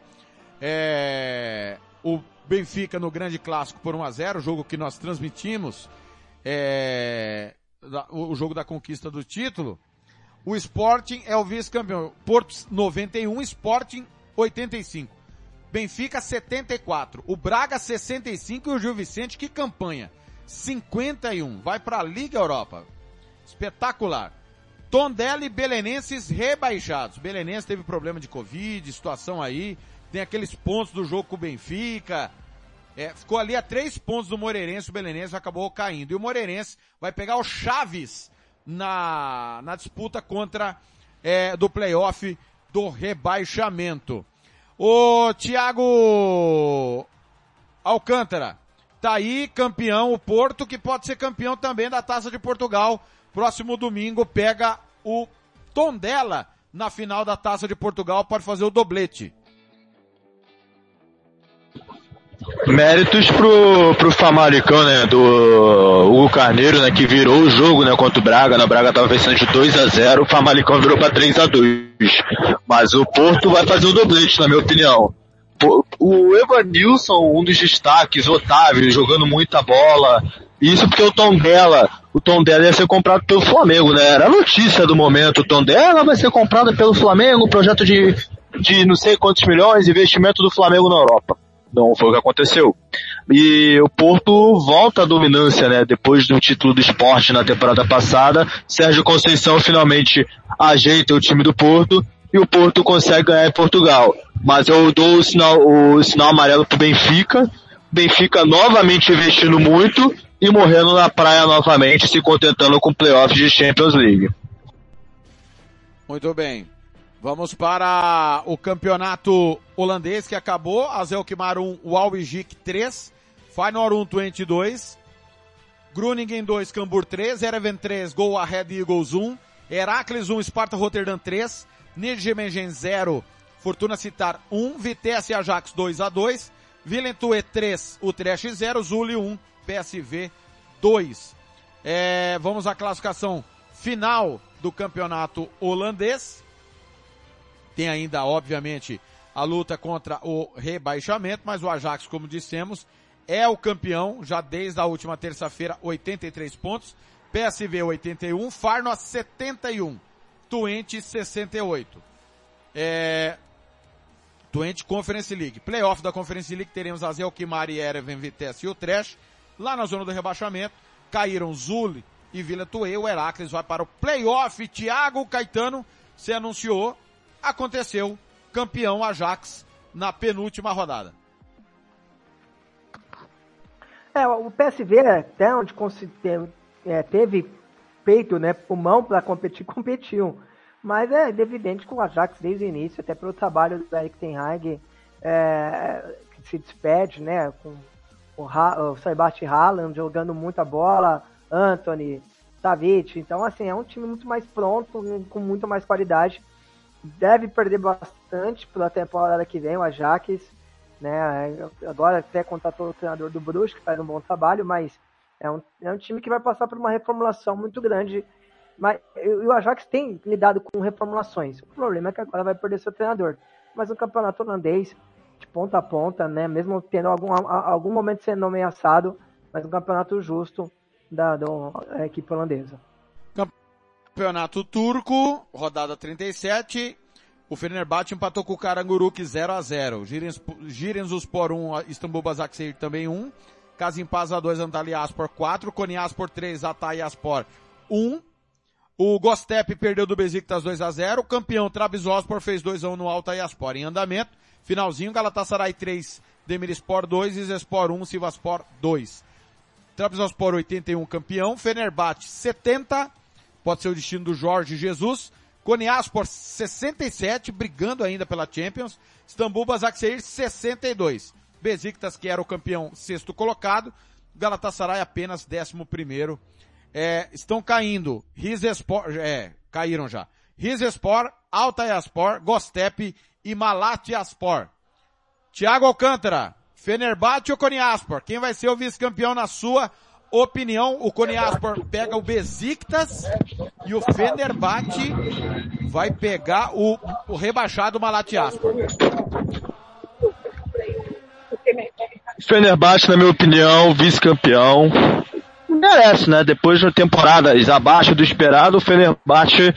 [SPEAKER 2] é, o Benfica no grande clássico por 1 a 0 jogo que nós transmitimos, é, o jogo da conquista do título. O Sporting é o vice-campeão. Porto 91, Sporting 85. Benfica 74. O Braga 65 e o Gil Vicente, que campanha. 51. Vai para a Liga Europa. Espetacular. Tondela e Belenenses rebaixados. Belenenses teve problema de Covid, situação aí. Tem aqueles pontos do jogo com o Benfica. É, ficou ali a três pontos do Moreirense, o Belenenses acabou caindo. E o Moreirense vai pegar o Chaves na, na disputa contra, é, do playoff do rebaixamento. O Thiago Alcântara, tá aí campeão o Porto, que pode ser campeão também da Taça de Portugal. Próximo domingo pega o Tondela na final da Taça de Portugal, pode fazer o doblete.
[SPEAKER 9] Méritos pro, pro Famalicão, né, do Hugo Carneiro, né, que virou o jogo, né, contra o Braga, né, o Braga tava vencendo de 2 a 0 o Famalicão virou pra 3 a 2 Mas o Porto vai fazer o doblete, na minha opinião. O Evanilson, um dos destaques, Otávio, jogando muita bola, isso porque o Tom dela, o Tom dela ia ser comprado pelo Flamengo, né, era a notícia do momento, o Tom dela vai ser comprado pelo Flamengo, projeto de, de não sei quantos milhões, investimento do Flamengo na Europa. Não foi o que aconteceu. E o Porto volta à dominância, né? Depois do título do esporte na temporada passada, Sérgio Conceição finalmente ajeita o time do Porto e o Porto consegue ganhar em Portugal. Mas eu dou o sinal, o sinal amarelo pro Benfica. Benfica novamente investindo muito e morrendo na praia novamente, se contentando com playoffs de Champions League.
[SPEAKER 2] Muito bem. Vamos para o campeonato holandês que acabou. Azelkmaar 1, Walwijik 3, Feyenoord 1, 22, Groningen 2, Cambur 3, Ereven 3, Go Ahead Eagles 1, Heracles 1, Sparta Rotterdam 3, Nijmegen 0, Fortuna Citar 1, Vitesse Ajax 2 a 2, Willentue 3, Utrecht 0, Zuli 1, PSV 2. É, vamos à classificação final do campeonato holandês. Tem ainda, obviamente, a luta contra o rebaixamento, mas o Ajax, como dissemos, é o campeão já desde a última terça-feira, 83 pontos. PSV 81, Farno 71, Twente 68. É, Twente Conference League. Playoff da Conference League teremos a Zelkimar e Ereven, Vitesse e o Trash. Lá na zona do rebaixamento, caíram Zuli e Vila Tuê. O Heracles vai para o playoff. Thiago Caetano se anunciou. Aconteceu. Campeão Ajax na penúltima rodada.
[SPEAKER 6] É, o PSV, até onde é, teve peito, né, pulmão para competir, [LAUGHS] competiu. Mas é evidente que o Ajax, desde o início, até pelo trabalho do Eric Ten Hag, é, que se despede, né, com o, Ha- o Sebastian Haaland jogando muita bola, Anthony, Savic. Então, assim, é um time muito mais pronto, com muito mais qualidade. Deve perder bastante pela temporada que vem, o Ajax né? Agora até contratou o treinador do Brusque, que faz um bom trabalho, mas é um, é um time que vai passar por uma reformulação muito grande. Mas o Ajax tem lidado com reformulações. O problema é que agora vai perder seu treinador. Mas o campeonato holandês, de ponta a ponta, né? Mesmo tendo algum, algum momento sendo ameaçado, mas um campeonato justo da, da equipe holandesa.
[SPEAKER 2] Campeonato Turco, rodada 37. O Fenerbahçe empatou com o Karanguruk 0 a 0 Girenspor 1, Istambul Basaksehir também 1. Kasimpasa 2, Antalyaspor 4. Konyaspor 3, Atayaspor 1. O Gostep perdeu do Besiktas 2 a 0 O campeão Trabzonspor fez 2 a 1 no Altayaspor em andamento. Finalzinho, Galatasaray 3, Demirspor 2, Izespor 1, Sivaspor 2. Trabzonspor 81 campeão, Fenerbahçe 70, pode ser o destino do Jorge Jesus. Konyaspor 67, brigando ainda pela Champions. Istambul Basaksehir 62. Besiktas, que era o campeão sexto colocado. Galatasaray apenas décimo primeiro. É, estão caindo. Rizespor, é, caíram já. Rizespor, Altayaspor, Gostep e Malatyaspor. Tiago Alcântara, Fenerbahçe ou Konyaspor? Quem vai ser o vice-campeão na sua opinião? O Konyaspor pega o Besiktas e o Fenerbahçe vai pegar o, o rebaixado Malatyaspor.
[SPEAKER 9] Fenerbahçe, na minha opinião, vice-campeão. Merece, né? Depois de temporadas abaixo do esperado, o Fenerbahçe,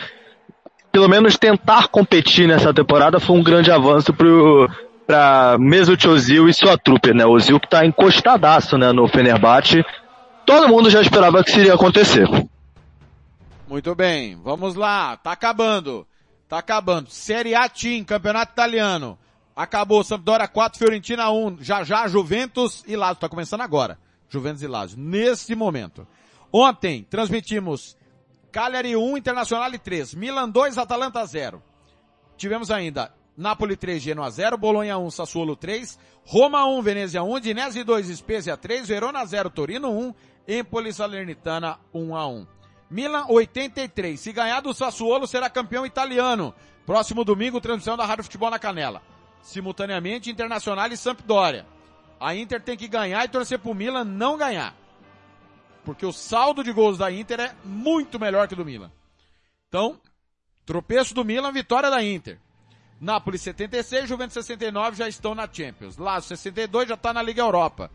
[SPEAKER 9] pelo menos tentar competir nessa temporada, foi um grande avanço pro, pra Mesut Ozil e sua trupe, né? O Ozil que tá encostadaço, né, no Fenerbahçe. Todo mundo já esperava que isso iria acontecer.
[SPEAKER 2] Muito bem, vamos lá, tá acabando. Tá acabando. Série A Team, Campeonato Italiano. Acabou, Sampdoria 4, Fiorentina 1, já já Juventus e Lazio, tá começando agora. Juventus e Lazio, nesse momento. Ontem, transmitimos Cagliari 1, Internacional 3, Milan 2, Atalanta 0. Tivemos ainda Napoli 3, Genoa 0, Bolonha 1, Sassuolo 3, Roma 1, Venezia 1, Dinese 2, Spezia 3, Verona 0, Torino 1, Empoli Salernitana 1 a 1. Milan 83. Se ganhar do Sassuolo, será campeão italiano. Próximo domingo, transmissão da Rádio Futebol na Canela. Simultaneamente, Internacional e Sampdoria. A Inter tem que ganhar e torcer pro Milan não ganhar. Porque o saldo de gols da Inter é muito melhor que o do Milan. Então, tropeço do Milan, vitória da Inter. Napoli 76, Juventus 69 já estão na Champions. Lazio 62 já está na Liga Europa.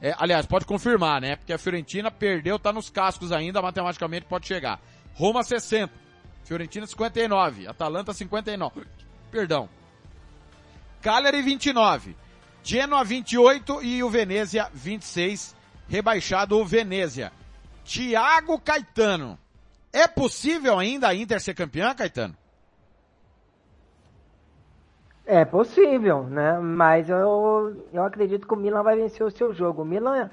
[SPEAKER 2] É, aliás, pode confirmar, né? Porque a Fiorentina perdeu, tá nos cascos ainda, matematicamente pode chegar. Roma 60, Fiorentina 59, Atalanta 59. Perdão. Cagliari 29, Genoa 28 e o Venezia 26, rebaixado o Venezia. Thiago Caetano. É possível ainda a Inter ser campeã, Caetano?
[SPEAKER 6] É possível, né? Mas eu, eu acredito que o Milan vai vencer o seu jogo. O Milan,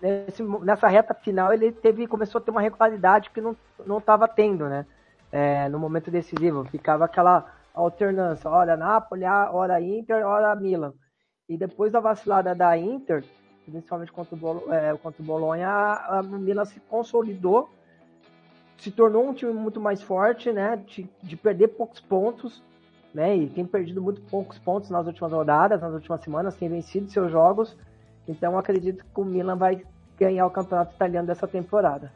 [SPEAKER 6] nesse- nessa reta final, ele teve, começou a ter uma regularidade que não estava tendo, né? É, no momento decisivo. Ficava aquela alternância, hora Napoli, hora Inter, hora Milan. E depois da vacilada da Inter, principalmente contra o, Bolo, é, contra o Bolonha, a, a Milan se consolidou, se tornou um time muito mais forte, né? De, de perder poucos pontos, né? E tem perdido muito poucos pontos nas últimas rodadas, nas últimas semanas, tem vencido seus jogos. Então acredito que o Milan vai ganhar o campeonato italiano dessa temporada.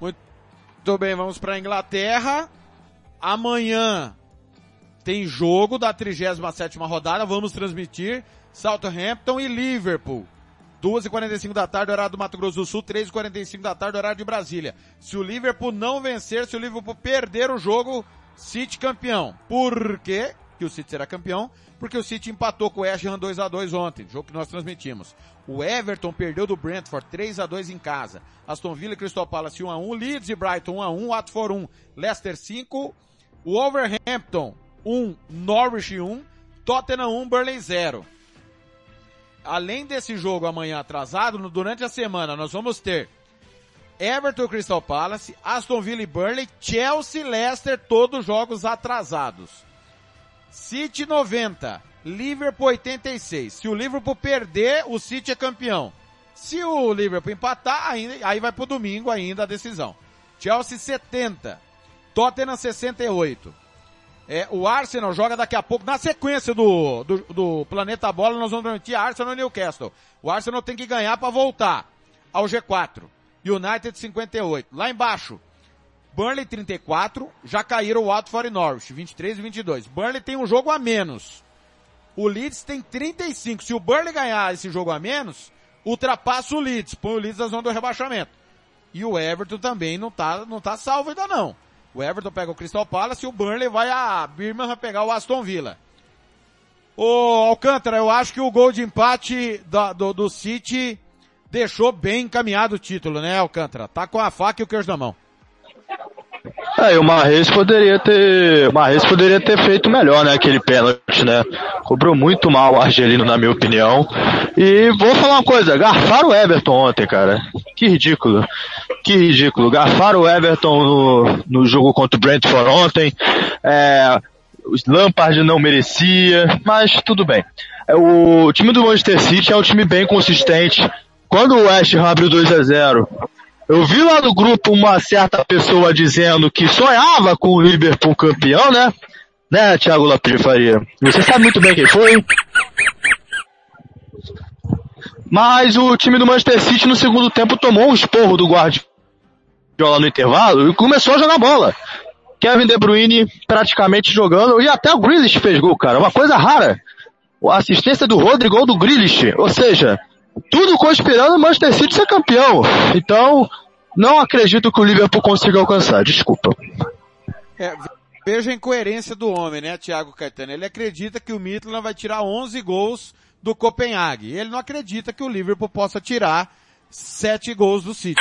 [SPEAKER 2] Muito bem, vamos para Inglaterra. Amanhã tem jogo da 37ª rodada, vamos transmitir Southampton e Liverpool. 2h45 da tarde, horário do Mato Grosso do Sul, 3h45 da tarde, horário de Brasília. Se o Liverpool não vencer, se o Liverpool perder o jogo, City campeão. Por quê que o City será campeão? Porque o City empatou com o West Ham 2x2 ontem, jogo que nós transmitimos. O Everton perdeu do Brentford 3x2 em casa. Aston Villa e Crystal Palace 1x1, Leeds e Brighton 1x1, Watford 1, Leicester 5, Wolverhampton 1, Norwich 1, Tottenham 1, Burnley 0 além desse jogo amanhã atrasado, durante a semana nós vamos ter Everton Crystal Palace, Aston Villa e Burnley, Chelsea Leicester, todos jogos atrasados. City 90, Liverpool 86. Se o Liverpool perder, o City é campeão. Se o Liverpool empatar, ainda, aí vai pro domingo ainda a decisão. Chelsea 70, Tottenham 68. É, o Arsenal joga daqui a pouco, na sequência do, do, do Planeta Bola, nós vamos transmitir Arsenal e Newcastle. O Arsenal tem que ganhar para voltar ao G4. United 58. Lá embaixo, Burnley 34, já caíram o Watford e Norwich, 23 e 22. Burnley tem um jogo a menos. O Leeds tem 35. Se o Burnley ganhar esse jogo a menos, ultrapassa o Leeds, põe o Leeds na zona do rebaixamento. E o Everton também não tá, não tá salvo ainda não. O Everton pega o Crystal Palace e o Burnley vai a Birmingham pegar o Aston Villa. Ô Alcântara, eu acho que o gol de empate da- do, do City deixou bem encaminhado o título, né, Alcântara? Tá com a faca e o queijo na mão.
[SPEAKER 9] É, e o Marres poderia ter, Marres poderia ter feito melhor, né, aquele pênalti, né? Cobrou muito mal o Argelino, na minha opinião. E vou falar uma coisa, garfaram o Everton ontem, cara. Que ridículo. Que ridículo. Garfaram o Everton no, no jogo contra o Brentford ontem. É, o Lampard não merecia, mas tudo bem. É, O time do Manchester City é um time bem consistente. Quando o West Ham abriu 2 a 0 eu vi lá no grupo uma certa pessoa dizendo que sonhava com o Liverpool campeão, né? Né, Thiago Lopes de Faria? Você sabe muito bem quem foi. Mas o time do Manchester City no segundo tempo tomou um esporro do Guardiola no intervalo e começou a jogar bola. Kevin De Bruyne praticamente jogando e até o Grealish fez gol, cara. Uma coisa rara. A assistência do Rodrigo gol do Grealish. Ou seja, tudo conspirando o Manchester City ser campeão. Então, não acredito que o Liverpool consiga alcançar. Desculpa.
[SPEAKER 2] É, veja a incoerência do homem, né, Thiago Caetano? Ele acredita que o Midland vai tirar 11 gols do Copenhague. Ele não acredita que o Liverpool possa tirar 7 gols do City.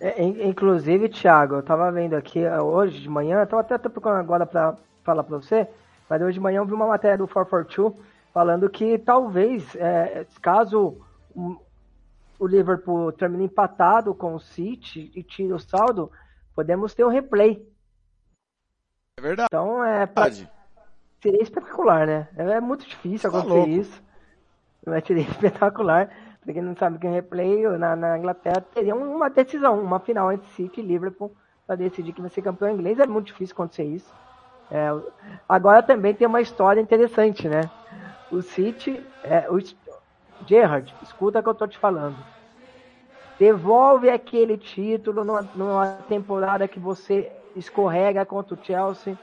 [SPEAKER 6] É, in- inclusive, Thiago, eu tava vendo aqui eh, hoje de manhã, eu tava até, procurando agora pra falar pra você, mas hoje de manhã eu vi uma matéria do 442 falando que talvez, eh, caso o- Liverpool termine empatado com o City e tire o saldo, podemos ter um replay.
[SPEAKER 2] É verdade.
[SPEAKER 6] Então, é, pra- seria espetacular, né? É, é muito difícil
[SPEAKER 2] Tá
[SPEAKER 6] acontecer
[SPEAKER 2] louco.
[SPEAKER 6] isso. Mas seria [LAUGHS] espetacular. Pra quem não sabe que em replay, na, na Inglaterra teria uma decisão, uma final entre City e Liverpool para decidir quem vai ser campeão inglês. É muito difícil acontecer isso. É, agora também tem uma história interessante, né? O City, é, o Gerrard, escuta o que eu tô te falando. Devolve aquele título numa, numa temporada que você escorrega contra o Chelsea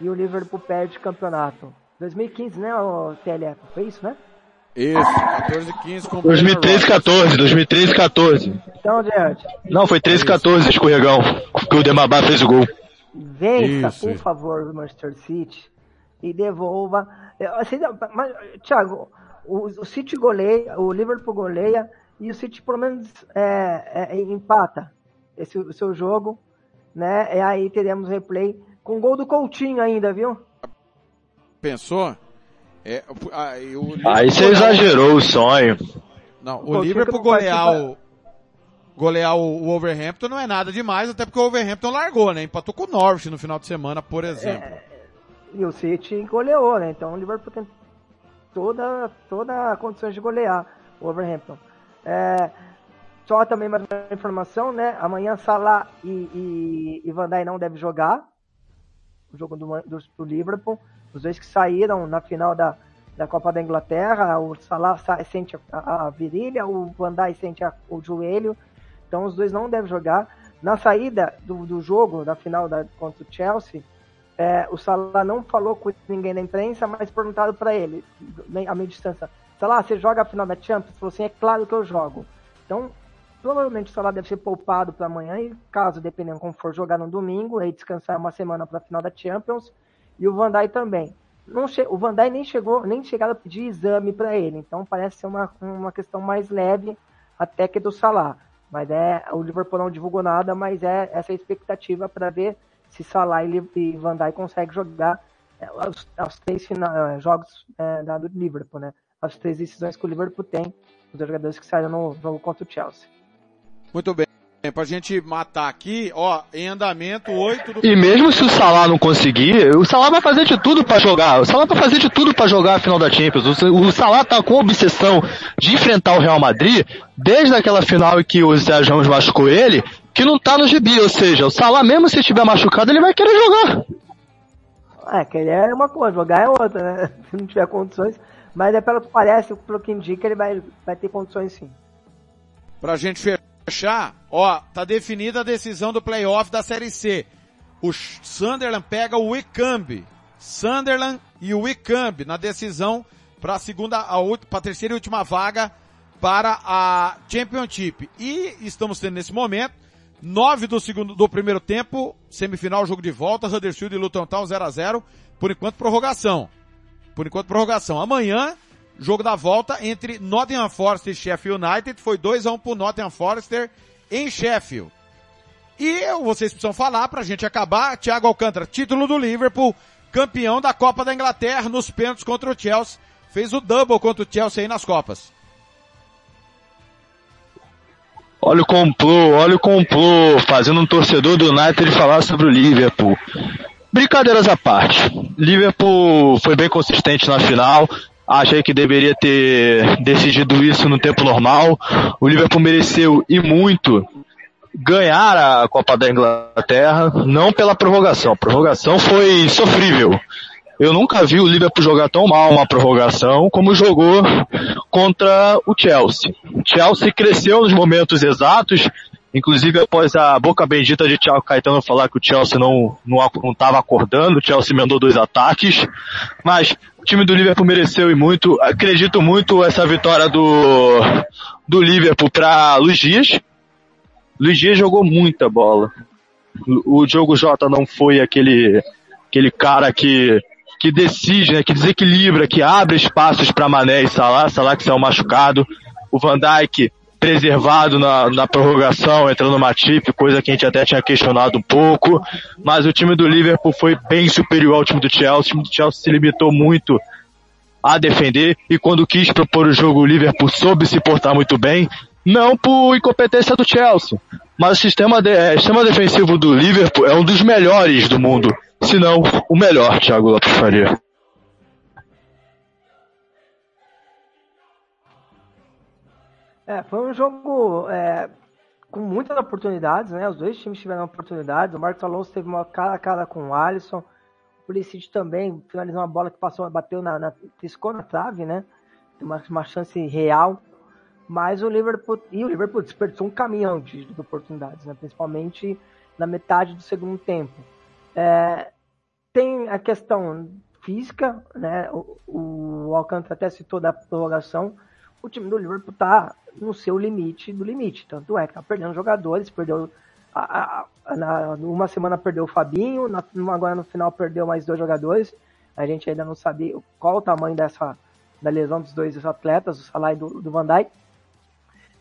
[SPEAKER 6] e o Liverpool perde o campeonato. 2015, né, o TLF? Foi isso, né?
[SPEAKER 2] Isso, 14 15 com o
[SPEAKER 9] 2013 14, 2013 14.
[SPEAKER 6] Então, Gerrard,
[SPEAKER 9] Não, foi 13 14, escorregão. Que o Demabá fez o gol.
[SPEAKER 6] Vença,
[SPEAKER 9] Isso,
[SPEAKER 6] por
[SPEAKER 9] isso.
[SPEAKER 6] favor, o Manchester City e devolva. É, assim, não, mas, Thiago, o, o City goleia, o Liverpool goleia e o City pelo menos é, é, empata esse o seu jogo, né? E aí teremos replay com gol do Coutinho ainda, viu?
[SPEAKER 2] Pensou? É,
[SPEAKER 9] Aí você exagerou o sonho.
[SPEAKER 2] Não,
[SPEAKER 6] O
[SPEAKER 2] o Liverpool golear o, golear o, o Overhampton não é nada demais, até porque o Overhampton largou, né? Empatou com o Norwich no final de semana, por exemplo.
[SPEAKER 6] E o City goleou, né? Então o Liverpool tem toda, toda a condições de golear o Overhampton. É, só também mais uma informação, né? Amanhã Salah e, e, e Van Dijk não devem jogar o jogo do, do, do Liverpool. Os dois que saíram na final da, da Copa da Inglaterra, o Salah sa- sente a, a virilha, o Van Dijk sente a- o joelho. Então os dois não devem jogar. Na saída do, do jogo, da final da, contra o Chelsea, é, o Salah não falou com ninguém da imprensa, mas perguntaram para ele, a meia distância, Salah, você joga a final da Champions? Ele falou assim, é claro que eu jogo. Então, provavelmente o Salah deve ser poupado para amanhã e caso, dependendo como for jogar no domingo, aí descansar uma semana para a final da Champions e o Van Dijk também. Não che- o Van Dijk nem chegou, nem chegaram a pedir exame para ele, então parece ser uma, uma questão mais leve até que do Salah. Mas é, o Liverpool não divulgou nada, mas é essa expectativa para ver se Salah e Van Dijk conseguem jogar é, os, os três fina- eh, jogos é, da- do Liverpool, né? As três decisões que o Liverpool tem, os jogadores que saíram no jogo contra o Chelsea.
[SPEAKER 2] Muito bem. Pra gente matar aqui, ó, em andamento 8 do
[SPEAKER 9] E mesmo se o Salah não conseguir, o Salah vai fazer de tudo pra jogar. O Salah vai fazer de tudo pra jogar a final da Champions. O, o Salah tá com a obsessão de enfrentar o Real Madrid desde aquela final em que o Sérgio Ramos machucou ele, que não tá no gibi. Ou seja, o Salah mesmo se estiver machucado, ele vai querer jogar.
[SPEAKER 6] É, querer é uma coisa, jogar é outra, né? [LAUGHS] Se não tiver condições. Mas é pelo que parece, pelo que indica, ele vai, vai ter condições sim.
[SPEAKER 2] Pra gente fechar, ó, tá definida a decisão do playoff da Série C. O Sunderland pega o Wicamb. Sunderland e o Wicamb na decisão para a segunda, para a terceira e última vaga para a Championship. E estamos tendo nesse momento nove do segundo, do primeiro tempo, semifinal, jogo de volta, Huddersfield e Luton Town 0 a 0 por enquanto prorrogação. Por enquanto prorrogação. Amanhã, jogo da volta entre Nottingham Forest e Sheffield United, foi 2 a 1 pro Nottingham Forest em Sheffield. E vocês precisam falar pra gente acabar, Thiago Alcântara, título do Liverpool, campeão da Copa da Inglaterra nos pênaltis contra o Chelsea, fez o double contra o Chelsea aí nas Copas.
[SPEAKER 9] Olha o complô, olha o complô, fazendo um torcedor do United falar sobre o Liverpool. Brincadeiras à parte. Liverpool foi bem consistente na final. Achei que deveria ter decidido isso no tempo normal. O Liverpool mereceu e muito ganhar a Copa da Inglaterra, não pela prorrogação. A prorrogação foi sofrível. Eu nunca vi o Liverpool jogar tão mal uma prorrogação como jogou contra o Chelsea. O Chelsea cresceu nos momentos exatos, inclusive após a boca bendita de Thiago Caetano falar que o Chelsea não não estava acordando, o Chelsea mandou dois ataques, mas time do Liverpool mereceu e muito. Acredito muito essa vitória do do Liverpool para Luiz Dias. Luiz Dias jogou muita bola. O Diogo Jota não foi aquele aquele cara que que decide, né, que desequilibra, que abre espaços para Mané e Salah, Salah que saiu machucado, o Van Dijk preservado na, na prorrogação, entrando no Matip, coisa que a gente até tinha questionado um pouco, mas o time do Liverpool foi bem superior ao time do Chelsea, o time do Chelsea se limitou muito a defender e quando quis propor o jogo o Liverpool soube se portar muito bem, não por incompetência do Chelsea, mas o sistema, de, eh, sistema defensivo do Liverpool é um dos melhores do mundo, se não o melhor, Thiago Lopes Faria.
[SPEAKER 6] É, foi um jogo é, com muitas oportunidades, né? Os dois times tiveram oportunidades. O Marcos Alonso teve uma cara a cara com o Alisson. O Pulisic também finalizou uma bola que passou, bateu na, na na trave, né? Uma, uma chance real. Mas o Liverpool e o Liverpool desperdiçou um caminhão de, de oportunidades, né? Principalmente na metade do segundo tempo. É, tem a questão física, né? O, o Alcântara até citou da prorrogação. O time do Liverpool tá no seu limite do limite. Tanto é que tá perdendo jogadores, perdeu. A, a, na, uma semana perdeu o Fabinho, na, agora no final perdeu mais dois jogadores. A gente ainda não sabe qual o tamanho dessa da lesão dos dois atletas, o Salah e do, do Van Dijk.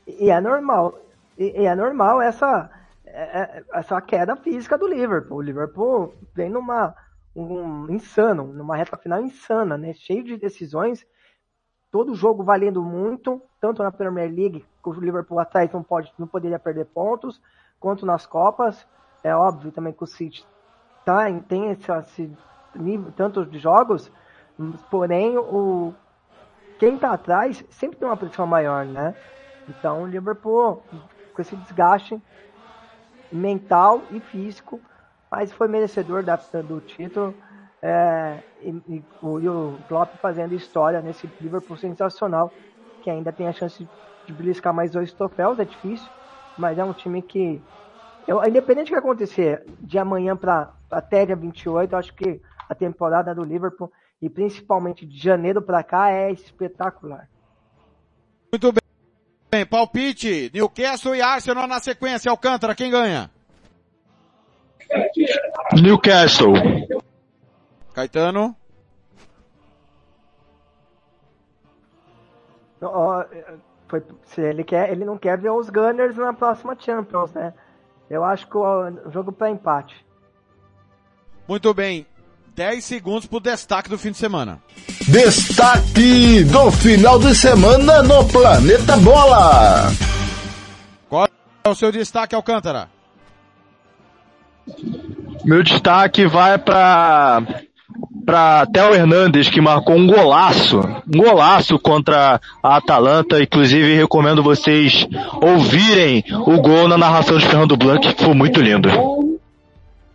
[SPEAKER 6] E é normal. E, e é normal essa, é- é- essa queda física do Liverpool. O Liverpool vem numa um insano, numa reta final insana, né? Cheio de decisões, todo jogo valendo muito, tanto na Premier League, que o Liverpool atrás não pode, não poderia perder pontos, quanto nas Copas. É óbvio também que o City tá, em- tem esse, esse nível, tanto de jogos, porém o quem tá atrás sempre tem uma pressão maior, né? Então o Liverpool, com esse desgaste mental e físico, mas foi merecedor da, do título. É, e, e o, e o Klopp fazendo história nesse Liverpool sensacional, que ainda tem a chance de beliscar mais dois troféus, é difícil, mas é um time que, eu, independente do que acontecer de amanhã para até dia 28, eu acho que a temporada do Liverpool, e principalmente de janeiro para cá, é espetacular.
[SPEAKER 2] Muito bem. Bem, palpite, Newcastle e Arsenal na sequência. Alcântara, quem ganha?
[SPEAKER 9] Newcastle.
[SPEAKER 2] Caetano?
[SPEAKER 6] Ó, foi, se ele quer, ele não quer ver os Gunners na próxima Champions, né? Eu acho que o, o jogo para empate.
[SPEAKER 2] Muito bem. 10 segundos pro destaque do fim de semana.
[SPEAKER 3] Destaque do final de semana no Planeta Bola.
[SPEAKER 2] Qual é o seu destaque, Alcântara?
[SPEAKER 9] Meu destaque vai para para Theo Hernandes, que marcou um golaço, um golaço contra a Atalanta. Inclusive, recomendo vocês ouvirem o gol na narração de Fernando Blanc, que foi muito lindo.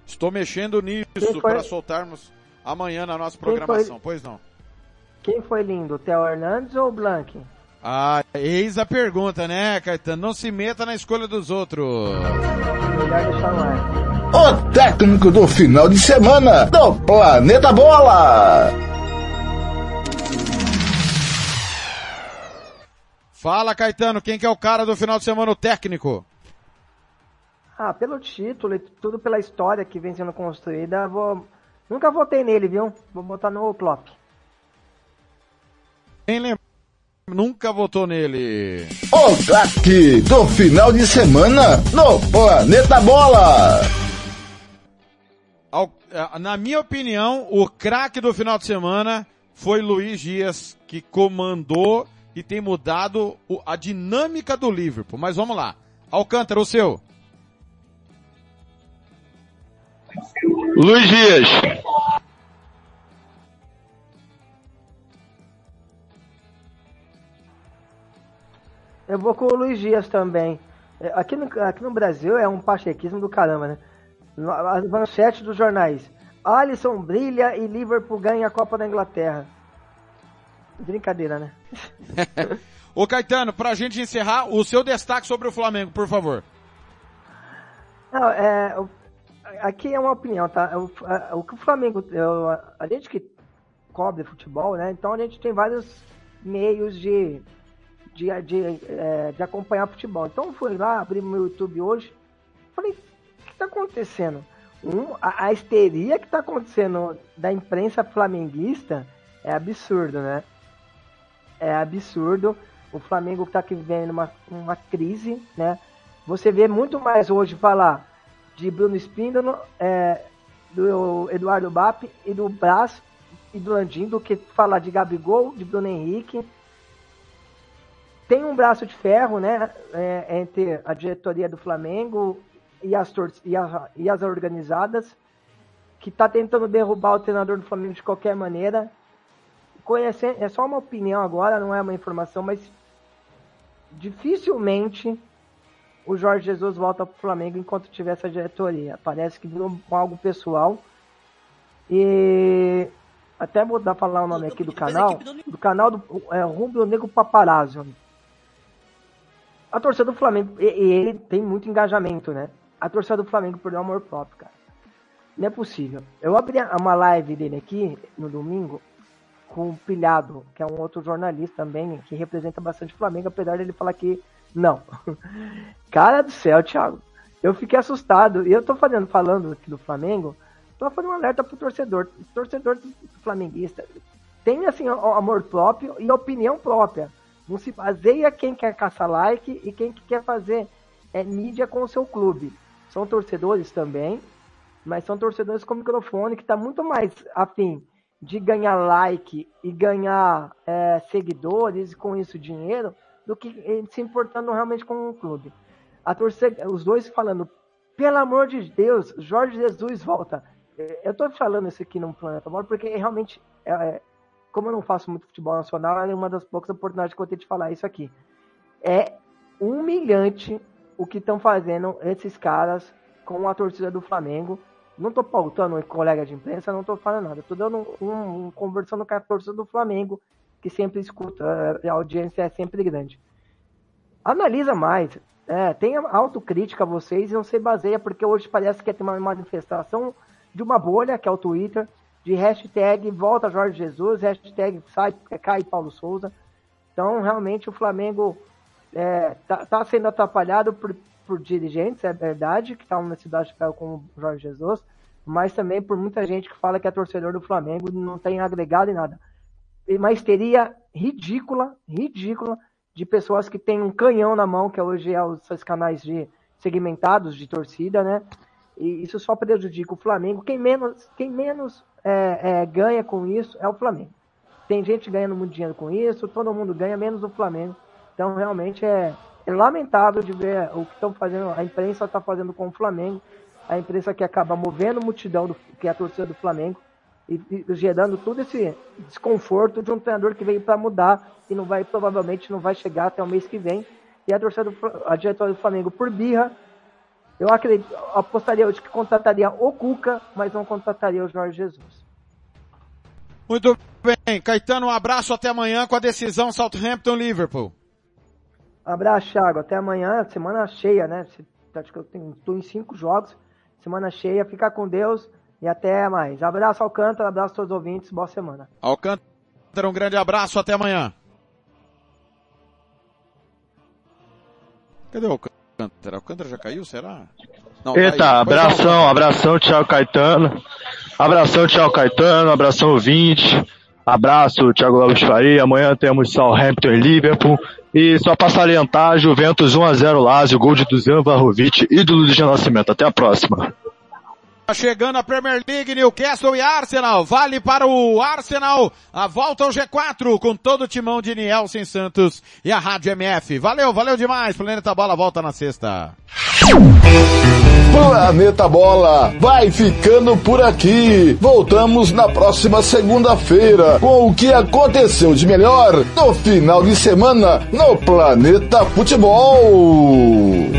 [SPEAKER 2] Estou mexendo nisso para soltarmos amanhã na nossa
[SPEAKER 6] Quem foi?
[SPEAKER 2] programação. Pois não.
[SPEAKER 6] Quem foi lindo, Theo Hernandes ou o Blank?
[SPEAKER 2] Ah, eis a pergunta, né, Caetano? Não se meta na escolha dos outros.
[SPEAKER 3] O técnico do final de semana do Planeta Bola.
[SPEAKER 2] Fala, Caetano, quem que é o cara do final de semana, o técnico?
[SPEAKER 6] Ah, pelo título e tudo pela história que vem sendo construída, vou... nunca votei nele, viu? Vou botar no Klopp.
[SPEAKER 2] Quem lembra? Nunca votou nele.
[SPEAKER 3] O craque do final de semana no Planeta Bola.
[SPEAKER 2] Ao- eh, Na minha opinião, o craque do final de semana foi Luiz Dias, que comandou e tem mudado o- a dinâmica do Liverpool. Mas vamos lá. Alcântara, o seu.
[SPEAKER 9] Luiz Dias.
[SPEAKER 6] Eu vou com o Luiz Dias também. É, Aqui no, aqui no Brasil é um pachequismo do caramba, né? As manchetes dos jornais. Alisson brilha e Liverpool ganha a Copa da Inglaterra. Brincadeira, né? [LAUGHS]
[SPEAKER 2] Ô Caetano, pra gente encerrar, o seu destaque sobre o Flamengo, por favor.
[SPEAKER 6] Não, é, aqui é uma opinião, tá? O, a- o que o Flamengo, a gente que cobre futebol, né? Então a gente tem vários meios de, de, de, é, de acompanhar futebol. Então eu fui lá, abri meu YouTube hoje, falei, o que tá acontecendo? Um, a, a histeria que tá acontecendo da imprensa flamenguista é absurdo, né? É absurdo. O Flamengo tá aqui vivendo uma, uma crise, né? Você vê muito mais hoje falar de Bruno Spindolo, é, do Eduardo Bap e do Brás e do Landim do que falar de Gabigol, de Bruno Henrique. Tem um braço de ferro, né, é, entre a diretoria do Flamengo e as, e, a- e as organizadas, que está tentando derrubar o treinador do Flamengo de qualquer maneira. Conhecendo, é só uma opinião agora, não é uma informação, mas dificilmente o Jorge Jesus volta para o Flamengo enquanto tiver essa diretoria. Parece que virou algo pessoal. E até vou dar falar o nome aqui do canal, do canal do é, Rubro Negro Paparazzo. A torcida do Flamengo, e, e ele tem muito engajamento, né? A torcida do Flamengo perdeu amor próprio, cara. Não é possível. Eu abri uma live dele aqui no domingo com o Pilhado, que é um outro jornalista também, que representa bastante o Flamengo, apesar dele falar que não. [LAUGHS] Cara do céu, Thiago. Eu fiquei assustado. E eu tô fazendo, falando aqui do Flamengo, tô fazendo um alerta pro torcedor. Torcedor flamenguista. Tem, assim, o- amor próprio e opinião própria. Não se baseia quem quer caçar like e quem que quer fazer é, mídia com o seu clube. São torcedores também, mas são torcedores com microfone que tá muito mais afim de ganhar like e ganhar é, seguidores e com isso dinheiro do que se importando realmente com o clube. A torcida, os dois falando, pelo amor de Deus, Jorge Jesus volta. Eu tô falando isso aqui no Planeta Bola porque realmente, é, é, como eu não faço muito futebol nacional, é uma das poucas oportunidades que eu tenho de falar isso aqui. É humilhante o que estão fazendo esses caras com a torcida do Flamengo. Não tô pautando um colega de imprensa, não tô falando nada. Tô dando um, um- conversando com a torcida do Flamengo, que sempre escuta, a audiência é sempre grande. Analisa mais, é, tenha autocrítica a vocês e não se baseia, porque hoje parece que tem uma manifestação de uma bolha, que é o Twitter, de hashtag volta Jorge Jesus, hashtag sai, cai Paulo Souza. Então, realmente, o Flamengo é, tá, tá sendo atrapalhado por, por dirigentes, é verdade, que estavam na cidade com o Jorge Jesus, mas também por muita gente que fala que é torcedor do Flamengo não tem agregado em nada. Uma histeria ridícula, ridícula, de pessoas que têm um canhão na mão, que hoje é os canais de segmentados de torcida, né? E isso só prejudica o Flamengo. Quem menos, quem menos é, é, ganha com isso é o Flamengo. Tem gente ganhando muito dinheiro com isso, todo mundo ganha, menos o Flamengo. Então, realmente é, é lamentável de ver o que estão fazendo, a imprensa está fazendo com o Flamengo, a imprensa que acaba movendo multidão, do, que é a torcida do Flamengo, e, e gerando todo esse desconforto de um treinador que veio para mudar e não vai, provavelmente, não vai chegar até o mês que vem. E a torcida do, a diretoria do Flamengo, por birra, eu acredito, apostaria hoje que contrataria o Cuca, mas não contrataria o Jorge Jesus.
[SPEAKER 2] Muito bem, Caetano, um abraço até amanhã com a decisão Southampton-Liverpool.
[SPEAKER 6] Abraço, Thiago. Até amanhã, semana cheia, né? Acho que eu tô em cinco jogos, semana cheia. Fica com Deus e até mais. Abraço, Alcântara, abraço a todos os ouvintes, boa semana.
[SPEAKER 2] Alcântara, um grande abraço, até amanhã. Cadê o Alcântara? Alcântara já caiu, será? Não, tá.
[SPEAKER 9] Eita,
[SPEAKER 2] não,
[SPEAKER 9] abração, abração, Thiago Caetano. Abração, Thiago Caetano, abração ouvinte. Abraço, Thiago Lopes Faria. Amanhã temos Southampton e Liverpool. E só para salientar, Juventus 1x0 Lazio, gol de Dusan Vlahovic, ídolo de Nascimento. Até a próxima.
[SPEAKER 2] Tá chegando a Premier League, Newcastle e Arsenal. Vale para o Arsenal a volta ao G4 com todo o timão de Nielsen Santos e a Rádio MF. Valeu, valeu demais. Planeta Bola volta na sexta.
[SPEAKER 5] Planeta Bola vai ficando por aqui. Voltamos na próxima segunda-feira com o que aconteceu de melhor no final de semana no Planeta Futebol.